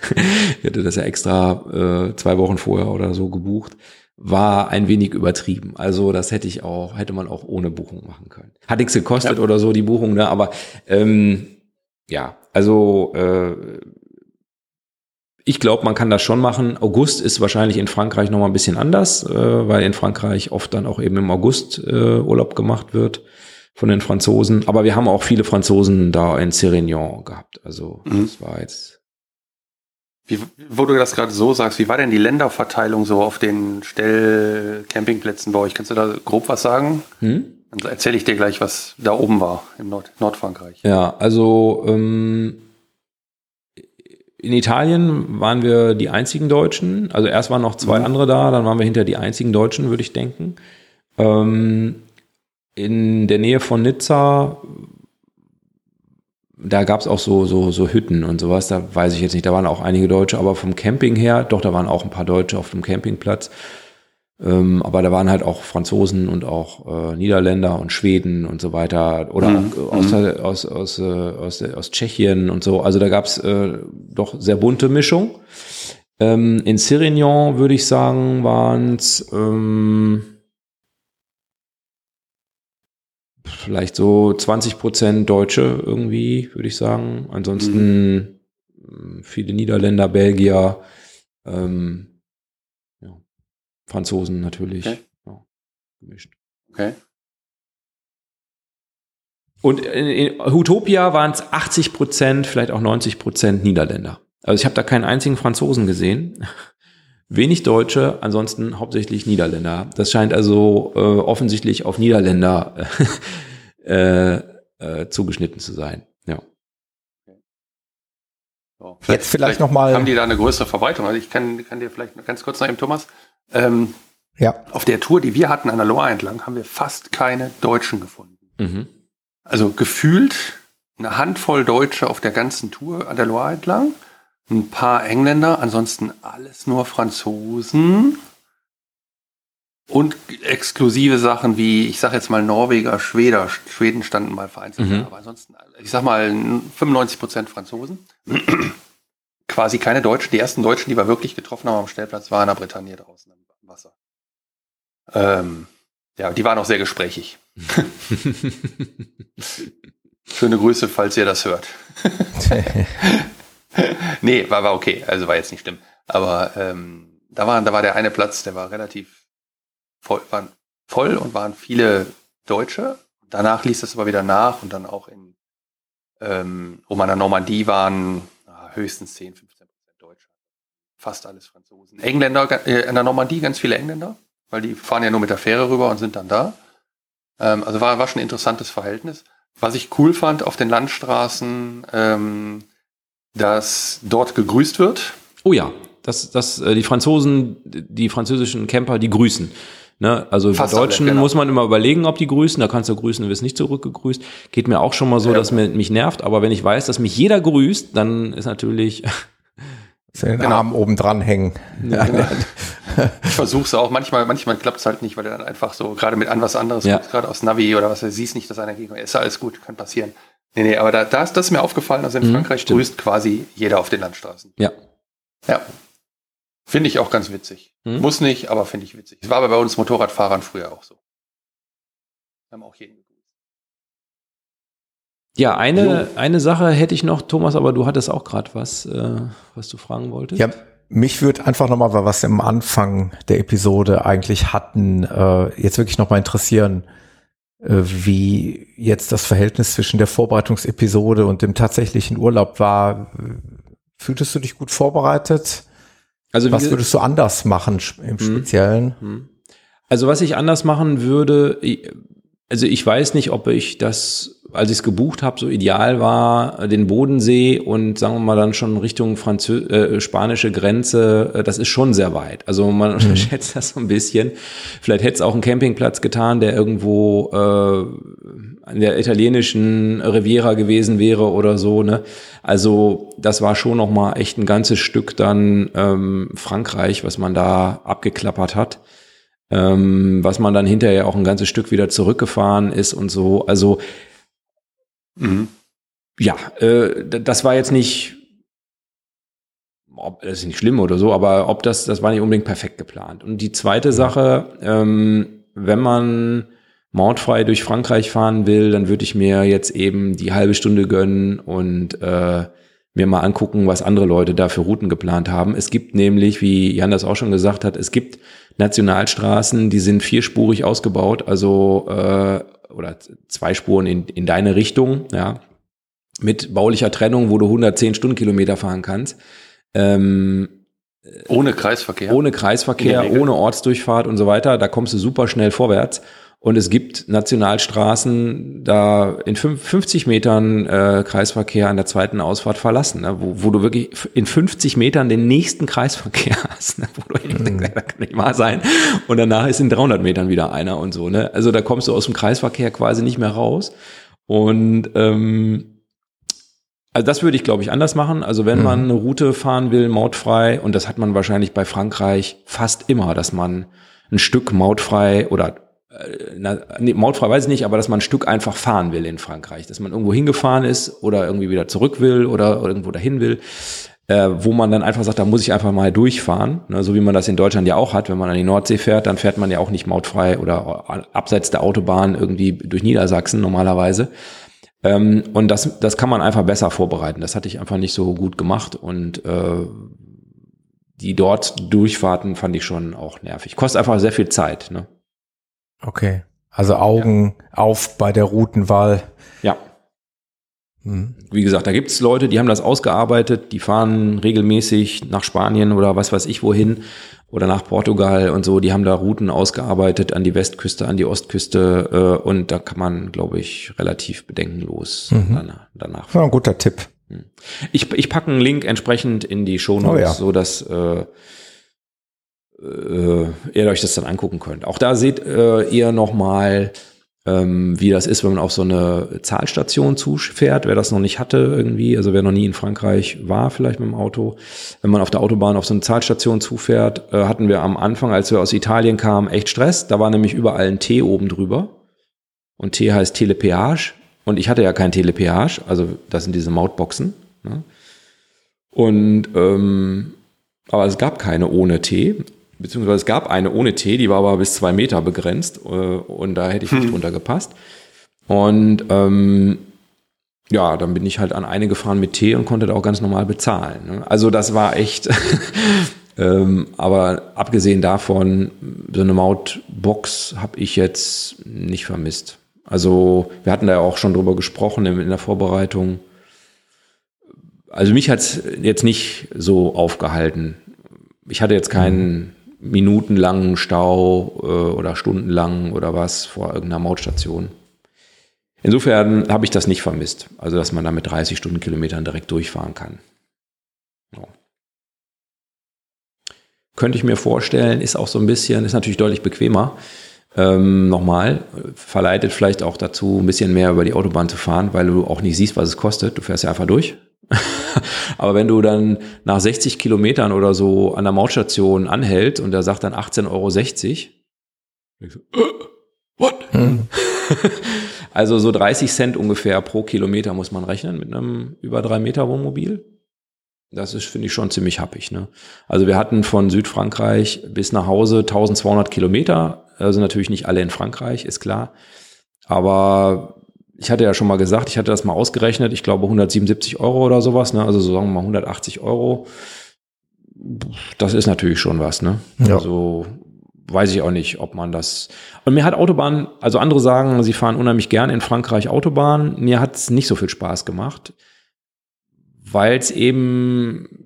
ich hatte das ja extra äh, zwei Wochen vorher oder so gebucht war ein wenig übertrieben. Also das hätte ich auch, hätte man auch ohne Buchung machen können. Hat nichts gekostet ja. oder so, die Buchung, ne? Aber ähm, ja, also äh, ich glaube, man kann das schon machen. August ist wahrscheinlich in Frankreich noch mal ein bisschen anders, äh, weil in Frankreich oft dann auch eben im August äh, Urlaub gemacht wird von den Franzosen. Aber wir haben auch viele Franzosen da in Sirignon gehabt. Also mhm. das war jetzt wie, wo du das gerade so sagst, wie war denn die Länderverteilung so auf den Stell-Campingplätzen bei euch? Kannst du da grob was sagen? Hm? Dann erzähle ich dir gleich, was da oben war im Nord Nordfrankreich. Ja, also ähm, in Italien waren wir die einzigen Deutschen. Also erst waren noch zwei mhm. andere da, dann waren wir hinter die einzigen Deutschen, würde ich denken. Ähm, in der Nähe von Nizza da gab es auch so, so, so Hütten und sowas, da weiß ich jetzt nicht, da waren auch einige Deutsche, aber vom Camping her, doch, da waren auch ein paar Deutsche auf dem Campingplatz. Ähm, aber da waren halt auch Franzosen und auch äh, Niederländer und Schweden und so weiter oder mhm. aus, mhm. aus, aus, äh, aus, aus Tschechien und so. Also da gab es äh, doch sehr bunte Mischung. Ähm, in Sirignon würde ich sagen, waren es ähm, vielleicht so 20 Prozent Deutsche irgendwie, würde ich sagen. Ansonsten mhm. viele Niederländer, Belgier, ähm, ja, Franzosen natürlich. Okay. Ja, gemischt. Okay. Und in, in Utopia waren es 80 Prozent, vielleicht auch 90 Prozent Niederländer. Also ich habe da keinen einzigen Franzosen gesehen. Wenig Deutsche, ansonsten hauptsächlich Niederländer. Das scheint also äh, offensichtlich auf Niederländer äh, äh, zugeschnitten zu sein. Ja. So, vielleicht, Jetzt vielleicht, vielleicht nochmal. Haben die da eine größere Verbreitung? Also ich kann, kann dir vielleicht ganz kurz noch eben, Thomas. Ähm, ja. Auf der Tour, die wir hatten an der Loire entlang, haben wir fast keine Deutschen gefunden. Mhm. Also gefühlt eine Handvoll Deutsche auf der ganzen Tour an der Loire entlang ein paar Engländer, ansonsten alles nur Franzosen. Und exklusive Sachen wie, ich sag jetzt mal Norweger, Schweder, Schweden standen mal vereinzelt, mhm. aber ansonsten, ich sag mal 95 Prozent Franzosen. Quasi keine Deutschen. Die ersten Deutschen, die wir wirklich getroffen haben am Stellplatz, waren in der Bretagne draußen im Wasser. Ähm, ja, die waren auch sehr gesprächig. Schöne Grüße, falls ihr das hört. nee, war, war okay. Also war jetzt nicht schlimm. Aber ähm, da, war, da war der eine Platz, der war relativ voll, waren voll und waren viele Deutsche. Danach ließ das aber wieder nach und dann auch in, ähm, um an der Normandie waren na, höchstens 10, 15 Prozent Deutsche. Fast alles Franzosen. Engländer, äh, in der Normandie ganz viele Engländer, weil die fahren ja nur mit der Fähre rüber und sind dann da. Ähm, also war, war schon ein interessantes Verhältnis. Was ich cool fand auf den Landstraßen, ähm, dass dort gegrüßt wird. Oh ja, dass, dass äh, die Franzosen, die französischen Camper, die grüßen. Ne? Also Fast bei Deutschen alle, genau. muss man immer überlegen, ob die grüßen. Da kannst du grüßen, du wirst nicht zurückgegrüßt. Geht mir auch schon mal so, ja. dass mir, mich nervt. Aber wenn ich weiß, dass mich jeder grüßt, dann ist natürlich den genau. Arm oben dran hängen. Ja. ich versuche es auch. Manchmal, manchmal klappt es halt nicht, weil er dann einfach so gerade mit an was anderes, ja. gerade aus Navi oder was, er siehst nicht, dass einer gegen ist alles gut, kann passieren. Nee, nee, aber da, da ist das ist mir aufgefallen, also in mhm, Frankreich stimmt. grüßt quasi jeder auf den Landstraßen. Ja. Ja. Finde ich auch ganz witzig. Hm? Muss nicht, aber finde ich witzig. Es war aber bei uns Motorradfahrern früher auch so. Wir haben auch jeden gegrüßt. Ja, eine, so. eine Sache hätte ich noch, Thomas, aber du hattest auch gerade was, äh, was du fragen wolltest. Ja, mich würde einfach nochmal, was wir am Anfang der Episode eigentlich hatten, äh, jetzt wirklich nochmal interessieren, äh, wie jetzt das Verhältnis zwischen der Vorbereitungsepisode und dem tatsächlichen Urlaub war. Fühltest du dich gut vorbereitet? Also was würdest du anders machen im hm. Speziellen? Hm. Also was ich anders machen würde, also ich weiß nicht, ob ich das, als ich es gebucht habe, so ideal war, den Bodensee und sagen wir mal dann schon Richtung Franzö äh, spanische Grenze, äh, das ist schon sehr weit. Also man mhm. unterschätzt das so ein bisschen. Vielleicht hätte es auch einen Campingplatz getan, der irgendwo äh, an der italienischen Riviera gewesen wäre oder so. Ne? Also das war schon noch mal echt ein ganzes Stück dann ähm, Frankreich, was man da abgeklappert hat. Ähm, was man dann hinterher auch ein ganzes Stück wieder zurückgefahren ist und so. Also mhm. ja, äh, das war jetzt nicht ob, das ist nicht schlimm oder so, aber ob das, das war nicht unbedingt perfekt geplant. Und die zweite Sache, ähm, wenn man mautfrei durch Frankreich fahren will, dann würde ich mir jetzt eben die halbe Stunde gönnen und äh, mir mal angucken, was andere Leute da für Routen geplant haben. Es gibt nämlich, wie Jan das auch schon gesagt hat, es gibt Nationalstraßen, die sind vierspurig ausgebaut, also äh, oder zwei Spuren in, in deine Richtung, ja, mit baulicher Trennung, wo du 110 Stundenkilometer fahren kannst. Ähm, ohne Kreisverkehr. Ohne Kreisverkehr, ohne Ortsdurchfahrt und so weiter. Da kommst du super schnell vorwärts. Und es gibt Nationalstraßen, da in 50 Metern äh, Kreisverkehr an der zweiten Ausfahrt verlassen, ne? wo, wo du wirklich in 50 Metern den nächsten Kreisverkehr hast, ne? wo du mhm. denkst, das kann nicht wahr sein. Und danach ist in 300 Metern wieder einer und so. Ne? Also da kommst du aus dem Kreisverkehr quasi nicht mehr raus. Und ähm, also das würde ich, glaube ich, anders machen. Also wenn mhm. man eine Route fahren will, mautfrei, und das hat man wahrscheinlich bei Frankreich fast immer, dass man ein Stück mautfrei oder na, nee, mautfrei weiß ich nicht, aber dass man ein Stück einfach fahren will in Frankreich, dass man irgendwo hingefahren ist oder irgendwie wieder zurück will oder irgendwo dahin will, äh, wo man dann einfach sagt, da muss ich einfach mal durchfahren, ne, so wie man das in Deutschland ja auch hat, wenn man an die Nordsee fährt, dann fährt man ja auch nicht mautfrei oder abseits der Autobahn irgendwie durch Niedersachsen normalerweise. Ähm, und das, das kann man einfach besser vorbereiten. Das hatte ich einfach nicht so gut gemacht und äh, die dort Durchfahrten fand ich schon auch nervig. Kostet einfach sehr viel Zeit. Ne? Okay. Also Augen ja. auf bei der Routenwahl. Ja. Hm. Wie gesagt, da gibt es Leute, die haben das ausgearbeitet, die fahren regelmäßig nach Spanien oder was weiß ich wohin oder nach Portugal und so, die haben da Routen ausgearbeitet an die Westküste, an die Ostküste äh, und da kann man, glaube ich, relativ bedenkenlos mhm. danach, danach. Ja, ein guter Tipp. Hm. Ich, ich packe einen Link entsprechend in die Show Notes, oh ja. so dass äh, äh, ihr euch das dann angucken könnt. Auch da seht äh, ihr nochmal, ähm, wie das ist, wenn man auf so eine Zahlstation zufährt. Wer das noch nicht hatte irgendwie, also wer noch nie in Frankreich war, vielleicht mit dem Auto, wenn man auf der Autobahn auf so eine Zahlstation zufährt, äh, hatten wir am Anfang, als wir aus Italien kamen, echt Stress. Da war nämlich überall ein T oben drüber. Und T heißt Telepeage. Und ich hatte ja kein Telepeage, also das sind diese Mautboxen. Ne? Und ähm, aber es gab keine ohne T beziehungsweise es gab eine ohne T, die war aber bis zwei Meter begrenzt äh, und da hätte ich nicht hm. drunter gepasst. Und ähm, ja, dann bin ich halt an eine gefahren mit T und konnte da auch ganz normal bezahlen. Ne? Also das war echt, ähm, aber abgesehen davon, so eine Mautbox habe ich jetzt nicht vermisst. Also wir hatten da ja auch schon drüber gesprochen in, in der Vorbereitung. Also mich hat es jetzt nicht so aufgehalten. Ich hatte jetzt keinen minutenlangen Stau äh, oder stundenlang oder was vor irgendeiner Mautstation. Insofern habe ich das nicht vermisst. Also, dass man da mit 30 Stundenkilometern direkt durchfahren kann. Ja. könnte ich mir vorstellen, ist auch so ein bisschen, ist natürlich deutlich bequemer. Ähm, nochmal, verleitet vielleicht auch dazu, ein bisschen mehr über die Autobahn zu fahren, weil du auch nicht siehst, was es kostet. Du fährst ja einfach durch. Aber wenn du dann nach 60 Kilometern oder so an der Mautstation anhältst und der sagt dann 18,60 Euro, äh, what? Hm. also so 30 Cent ungefähr pro Kilometer muss man rechnen mit einem über drei Meter Wohnmobil. Das ist, finde ich, schon ziemlich happig. Ne? Also wir hatten von Südfrankreich bis nach Hause 1200 Kilometer. Also natürlich nicht alle in Frankreich, ist klar. Aber ich hatte ja schon mal gesagt, ich hatte das mal ausgerechnet. Ich glaube 177 Euro oder sowas. Ne? Also so sagen wir mal 180 Euro. Das ist natürlich schon was. Ne? Ja. Also weiß ich auch nicht, ob man das. Und mir hat Autobahn, also andere sagen, sie fahren unheimlich gern in Frankreich Autobahn. Mir hat es nicht so viel Spaß gemacht weil es eben,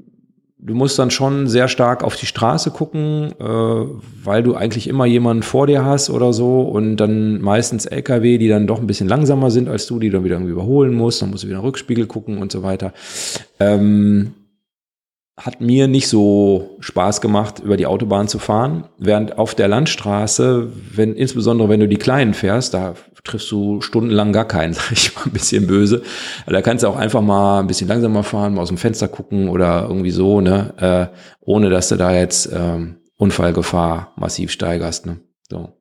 du musst dann schon sehr stark auf die Straße gucken, äh, weil du eigentlich immer jemanden vor dir hast oder so und dann meistens LKW, die dann doch ein bisschen langsamer sind als du, die dann wieder irgendwie überholen musst, dann musst du wieder in den Rückspiegel gucken und so weiter. Ähm, hat mir nicht so Spaß gemacht, über die Autobahn zu fahren, während auf der Landstraße, wenn, insbesondere wenn du die Kleinen fährst, da triffst du stundenlang gar keinen, sag ich mal ein bisschen böse. Da kannst du auch einfach mal ein bisschen langsamer fahren, mal aus dem Fenster gucken oder irgendwie so, ne, äh, ohne dass du da jetzt ähm, Unfallgefahr massiv steigerst, ne. So.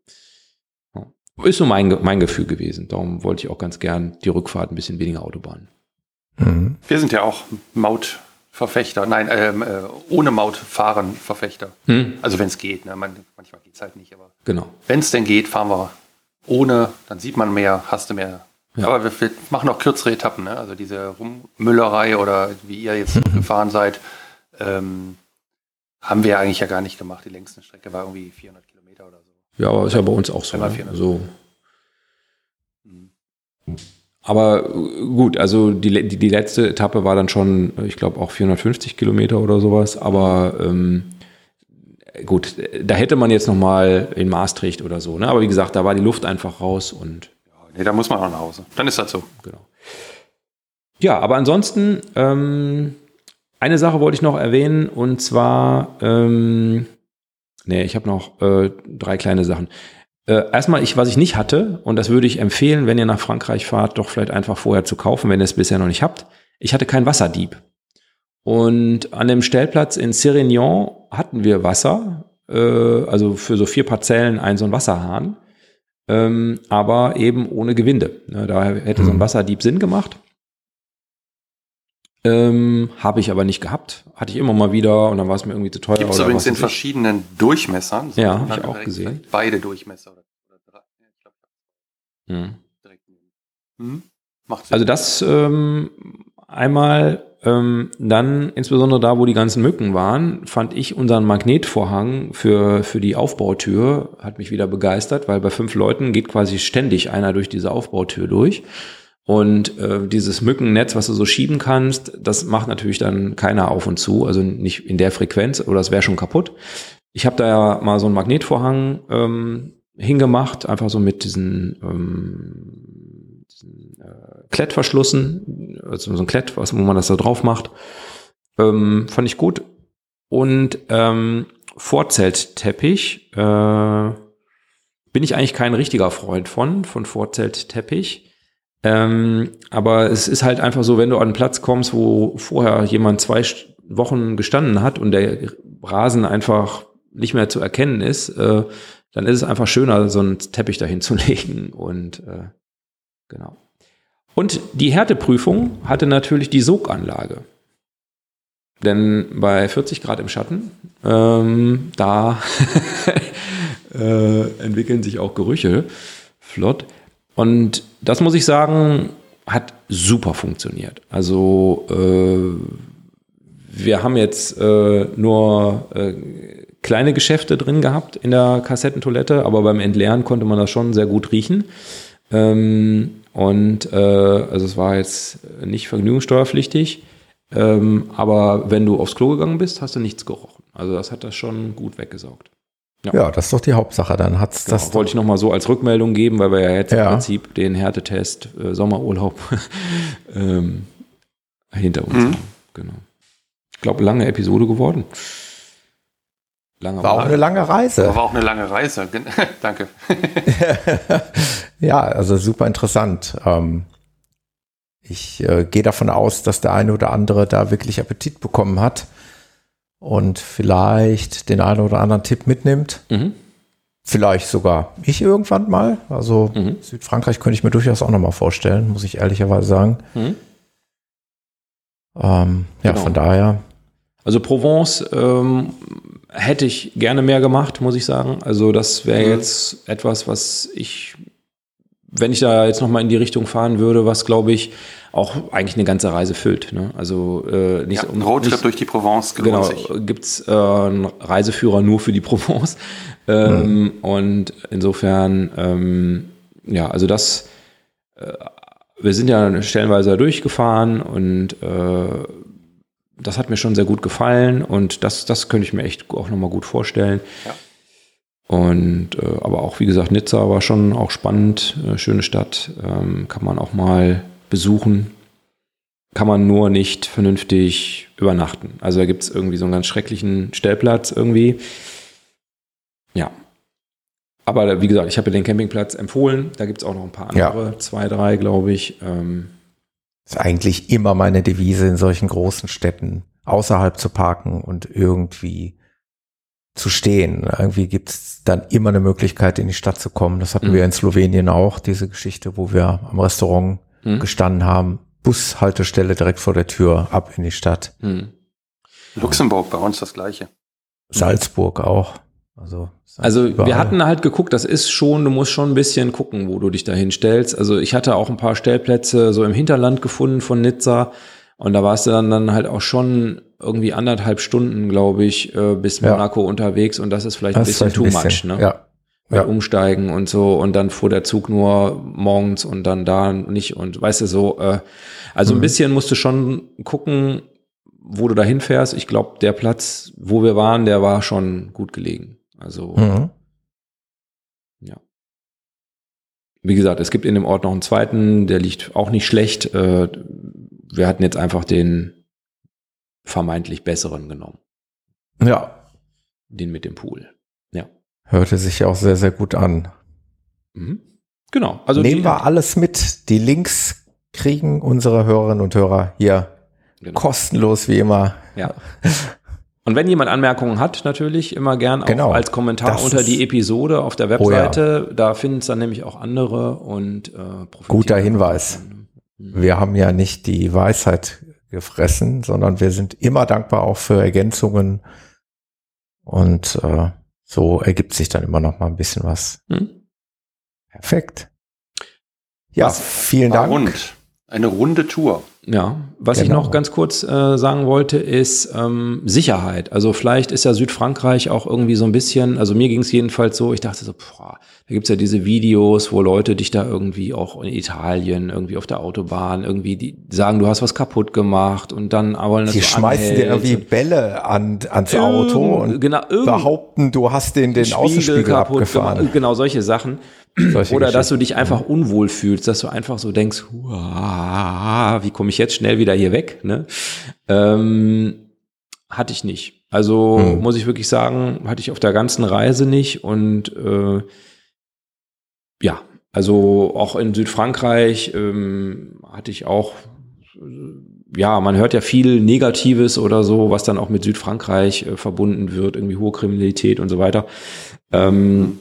Ist so mein, mein Gefühl gewesen. Darum wollte ich auch ganz gern die Rückfahrt ein bisschen weniger Autobahn. Mhm. Wir sind ja auch Maut Verfechter, nein, ähm, äh, ohne Maut fahren Verfechter. Hm. Also wenn es geht, ne? Man, manchmal geht es halt nicht, aber genau. wenn es denn geht, fahren wir ohne, dann sieht man mehr, hast du mehr. Ja. Aber wir, wir, machen auch kürzere Etappen, ne? also diese Rummüllerei oder wie ihr jetzt mhm. gefahren seid, ähm, haben wir eigentlich ja gar nicht gemacht. Die längste Strecke war irgendwie 400 Kilometer oder so. Ja, aber ist ja bei uns auch so. Ne? So. Mhm. Aber äh, gut, also die, die, die, letzte Etappe war dann schon, ich glaube, auch 450 Kilometer oder sowas. Aber ähm, gut, da hätte man jetzt noch mal in Maastricht oder so. Ne? Aber wie gesagt, da war die Luft einfach raus und. Ja, nee, da muss man auch nach Hause. Dann ist das so. Genau. Ja, aber ansonsten, ähm, eine Sache wollte ich noch erwähnen und zwar, ähm, nee, ich habe noch äh, drei kleine Sachen. Äh, erstmal, ich, was ich nicht hatte, und das würde ich empfehlen, wenn ihr nach Frankreich fahrt, doch vielleicht einfach vorher zu kaufen, wenn ihr es bisher noch nicht habt. Ich hatte kein Wasserdieb. Und an dem Stellplatz in Sirignon hatten wir Wasser, äh, also für so vier Parzellen ein so ein Wasserhahn, ähm, aber eben ohne Gewinde. Ne, da hätte so ein mhm. Wasserdieb Sinn gemacht. Ähm, Habe ich aber nicht gehabt. Hatte ich immer mal wieder und dann war es mir irgendwie zu teuer. Gibt es übrigens in verschiedenen Durchmessern. So ja, habe ich auch gesehen. Beide Durchmesser. Oder, drei. Ich glaub, hm. Hm? Also das ähm, einmal, ähm, dann insbesondere da, wo die ganzen Mücken waren, fand ich unseren Magnetvorhang für, für die Aufbautür, hat mich wieder begeistert, weil bei fünf Leuten geht quasi ständig einer durch diese Aufbautür durch. Und äh, dieses Mückennetz, was du so schieben kannst, das macht natürlich dann keiner auf und zu, also nicht in der Frequenz oder es wäre schon kaputt. Ich habe da ja mal so einen Magnetvorhang ähm, hingemacht, einfach so mit diesen, ähm, äh, Klettverschlussen, also so ein Klett, was, wo man das da drauf macht. Ähm, fand ich gut. Und ähm, Vorzeltteppich äh, bin ich eigentlich kein richtiger Freund von, von Vorzeltteppich ähm, aber es ist halt einfach so, wenn du an einen Platz kommst, wo vorher jemand zwei Wochen gestanden hat und der Rasen einfach nicht mehr zu erkennen ist, äh, dann ist es einfach schöner, so einen Teppich dahin zu legen und äh, genau. Und die Härteprüfung hatte natürlich die Soganlage. Denn bei 40 Grad im Schatten, ähm, da äh, entwickeln sich auch Gerüche flott. Und das muss ich sagen, hat super funktioniert. Also äh, wir haben jetzt äh, nur äh, kleine Geschäfte drin gehabt in der Kassettentoilette, aber beim Entleeren konnte man das schon sehr gut riechen. Ähm, und äh, also es war jetzt nicht vergnügungssteuerpflichtig, ähm, aber wenn du aufs Klo gegangen bist, hast du nichts gerochen. Also das hat das schon gut weggesaugt. Ja. ja, das ist doch die Hauptsache. Dann hat's genau, das. Wollte ich nochmal so als Rückmeldung geben, weil wir ja jetzt ja. im Prinzip den Härtetest äh, Sommerurlaub ähm, hinter uns mhm. haben. Genau. Ich glaube, lange Episode geworden. Lange war auch eine lange Reise. War auch eine lange Reise. Danke. ja, also super interessant. Ähm, ich äh, gehe davon aus, dass der eine oder andere da wirklich Appetit bekommen hat und vielleicht den einen oder anderen Tipp mitnimmt. Mhm. Vielleicht sogar ich irgendwann mal. Also mhm. Südfrankreich könnte ich mir durchaus auch nochmal vorstellen, muss ich ehrlicherweise sagen. Mhm. Ähm, ja, genau. von daher. Also Provence ähm, hätte ich gerne mehr gemacht, muss ich sagen. Also das wäre mhm. jetzt etwas, was ich, wenn ich da jetzt nochmal in die Richtung fahren würde, was glaube ich auch eigentlich eine ganze Reise füllt. Ne? Also äh, nicht ja, ein Roadtrip nicht, durch die Provence. Genau, gibt es äh, einen Reiseführer nur für die Provence. Ähm, mhm. Und insofern, ähm, ja, also das, äh, wir sind ja stellenweise durchgefahren und äh, das hat mir schon sehr gut gefallen und das, das könnte ich mir echt auch nochmal gut vorstellen. Ja. Und äh, aber auch, wie gesagt, Nizza war schon auch spannend, äh, schöne Stadt, ähm, kann man auch mal besuchen. Kann man nur nicht vernünftig übernachten. Also da gibt es irgendwie so einen ganz schrecklichen Stellplatz irgendwie. Ja. Aber wie gesagt, ich habe den Campingplatz empfohlen. Da gibt es auch noch ein paar andere, ja. zwei, drei, glaube ich. Ähm, ist eigentlich immer meine Devise in solchen großen Städten, außerhalb zu parken und irgendwie zu stehen. Irgendwie gibt es dann immer eine Möglichkeit, in die Stadt zu kommen. Das hatten mhm. wir in Slowenien auch, diese Geschichte, wo wir am Restaurant mhm. gestanden haben. Bushaltestelle direkt vor der Tür, ab in die Stadt. Mhm. Luxemburg, bei uns das gleiche. Salzburg auch. Also, also wir hatten halt geguckt, das ist schon, du musst schon ein bisschen gucken, wo du dich da hinstellst. Also ich hatte auch ein paar Stellplätze so im Hinterland gefunden von Nizza und da warst du dann, dann halt auch schon irgendwie anderthalb Stunden, glaube ich, äh, bis Monaco ja. unterwegs und das ist vielleicht das ein bisschen too much, ne? Ja. Ja. Umsteigen und so und dann fuhr der Zug nur morgens und dann da nicht und weißt du so, äh, also mhm. ein bisschen musst du schon gucken, wo du da hinfährst. Ich glaube, der Platz, wo wir waren, der war schon gut gelegen. Also, mhm. ja. Wie gesagt, es gibt in dem Ort noch einen zweiten, der liegt auch nicht schlecht. Äh, wir hatten jetzt einfach den vermeintlich besseren genommen. Ja. Den mit dem Pool. Ja. Hörte sich auch sehr, sehr gut an. Mhm. Genau. Also Nehmen wir alles mit. Die Links kriegen unsere Hörerinnen und Hörer hier genau. kostenlos wie immer. Ja. Und wenn jemand Anmerkungen hat, natürlich immer gern auch genau, als Kommentar unter die Episode auf der Webseite. Oh ja. Da finden es dann nämlich auch andere und äh, Guter Hinweis. Mhm. Wir haben ja nicht die Weisheit gefressen, sondern wir sind immer dankbar auch für Ergänzungen. Und äh, so ergibt sich dann immer noch mal ein bisschen was. Hm. Perfekt. Ja, was vielen Dank. Rund. Eine runde Tour. Ja, was genau. ich noch ganz kurz äh, sagen wollte, ist ähm, Sicherheit. Also vielleicht ist ja Südfrankreich auch irgendwie so ein bisschen, also mir ging es jedenfalls so, ich dachte so, boah, da gibt's ja diese Videos, wo Leute dich da irgendwie auch in Italien, irgendwie auf der Autobahn, irgendwie die sagen, du hast was kaputt gemacht und dann wollen das Die schmeißen dir irgendwie Bälle an, ans Auto und genau, behaupten, du hast den, den Außenspiegel kaputt abgefahren. Gemacht. Genau, solche Sachen. Oder dass du dich einfach unwohl fühlst, dass du einfach so denkst, wie komme ich jetzt schnell wieder hier weg? Ne? Ähm, hatte ich nicht. Also hm. muss ich wirklich sagen, hatte ich auf der ganzen Reise nicht. Und äh, ja, also auch in Südfrankreich ähm, hatte ich auch, ja, man hört ja viel Negatives oder so, was dann auch mit Südfrankreich äh, verbunden wird, irgendwie hohe Kriminalität und so weiter. Ähm,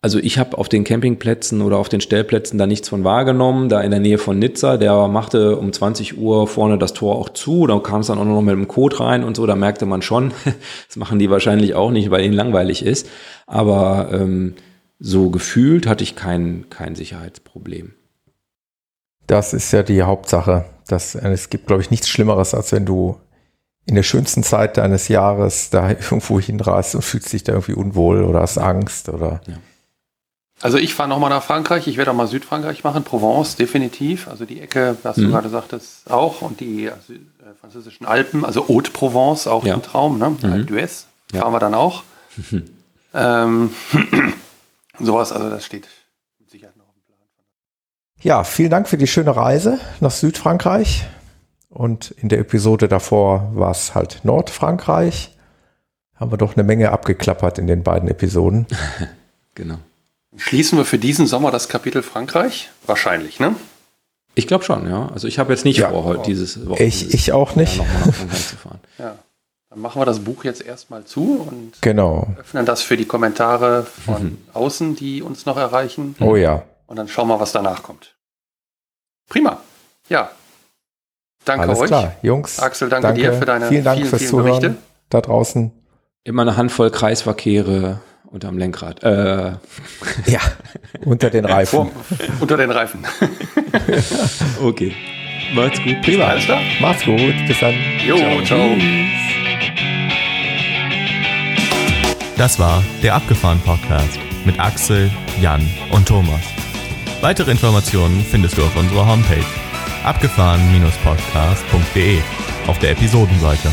also ich habe auf den Campingplätzen oder auf den Stellplätzen da nichts von wahrgenommen. Da in der Nähe von Nizza, der machte um 20 Uhr vorne das Tor auch zu. Da kam es dann auch noch mit dem Code rein und so. Da merkte man schon, das machen die wahrscheinlich auch nicht, weil ihnen langweilig ist. Aber ähm, so gefühlt hatte ich kein, kein Sicherheitsproblem. Das ist ja die Hauptsache. Das, es gibt, glaube ich, nichts Schlimmeres, als wenn du in der schönsten Zeit deines Jahres da irgendwo hinreist und fühlst dich da irgendwie unwohl oder hast Angst oder. Ja. Also ich fahre nochmal nach Frankreich, ich werde auch mal Südfrankreich machen, Provence definitiv, also die Ecke, was mhm. du gerade sagtest, auch und die also, äh, französischen Alpen, also Haute Provence, auch ja. ein Traum, ne? Mhm. Alpe d'Huez, ja. fahren wir dann auch. ähm, sowas, also das steht mit Sicherheit noch im Plan. Ja, vielen Dank für die schöne Reise nach Südfrankreich und in der Episode davor war es halt Nordfrankreich. haben wir doch eine Menge abgeklappert in den beiden Episoden. genau. Schließen wir für diesen Sommer das Kapitel Frankreich? Wahrscheinlich, ne? Ich glaube schon, ja. Also ich habe jetzt nicht ja, vor, heute dieses Wochenende. Ich, ich auch nicht. Ja, nochmal nach Frankreich zu fahren. Ja. Dann machen wir das Buch jetzt erstmal zu und genau. öffnen das für die Kommentare von mhm. außen, die uns noch erreichen. Oh ja. Und dann schauen wir, was danach kommt. Prima. Ja. Danke Alles euch. Klar. Jungs. Axel, danke, danke, dir für deine vielen, Dank vielen, fürs vielen Zuhören Berichte. Da draußen. Immer eine Handvoll Kreisverkehre unterm Lenkrad. Äh. Ja, unter den Reifen. Vor, unter den Reifen. okay. Macht's gut. Prima. Alles klar. Macht's gut. Bis dann. Jo, ciao. ciao. Das war der Abgefahren Podcast mit Axel, Jan und Thomas. Weitere Informationen findest du auf unserer Homepage abgefahren-podcast.de auf der Episodenseite.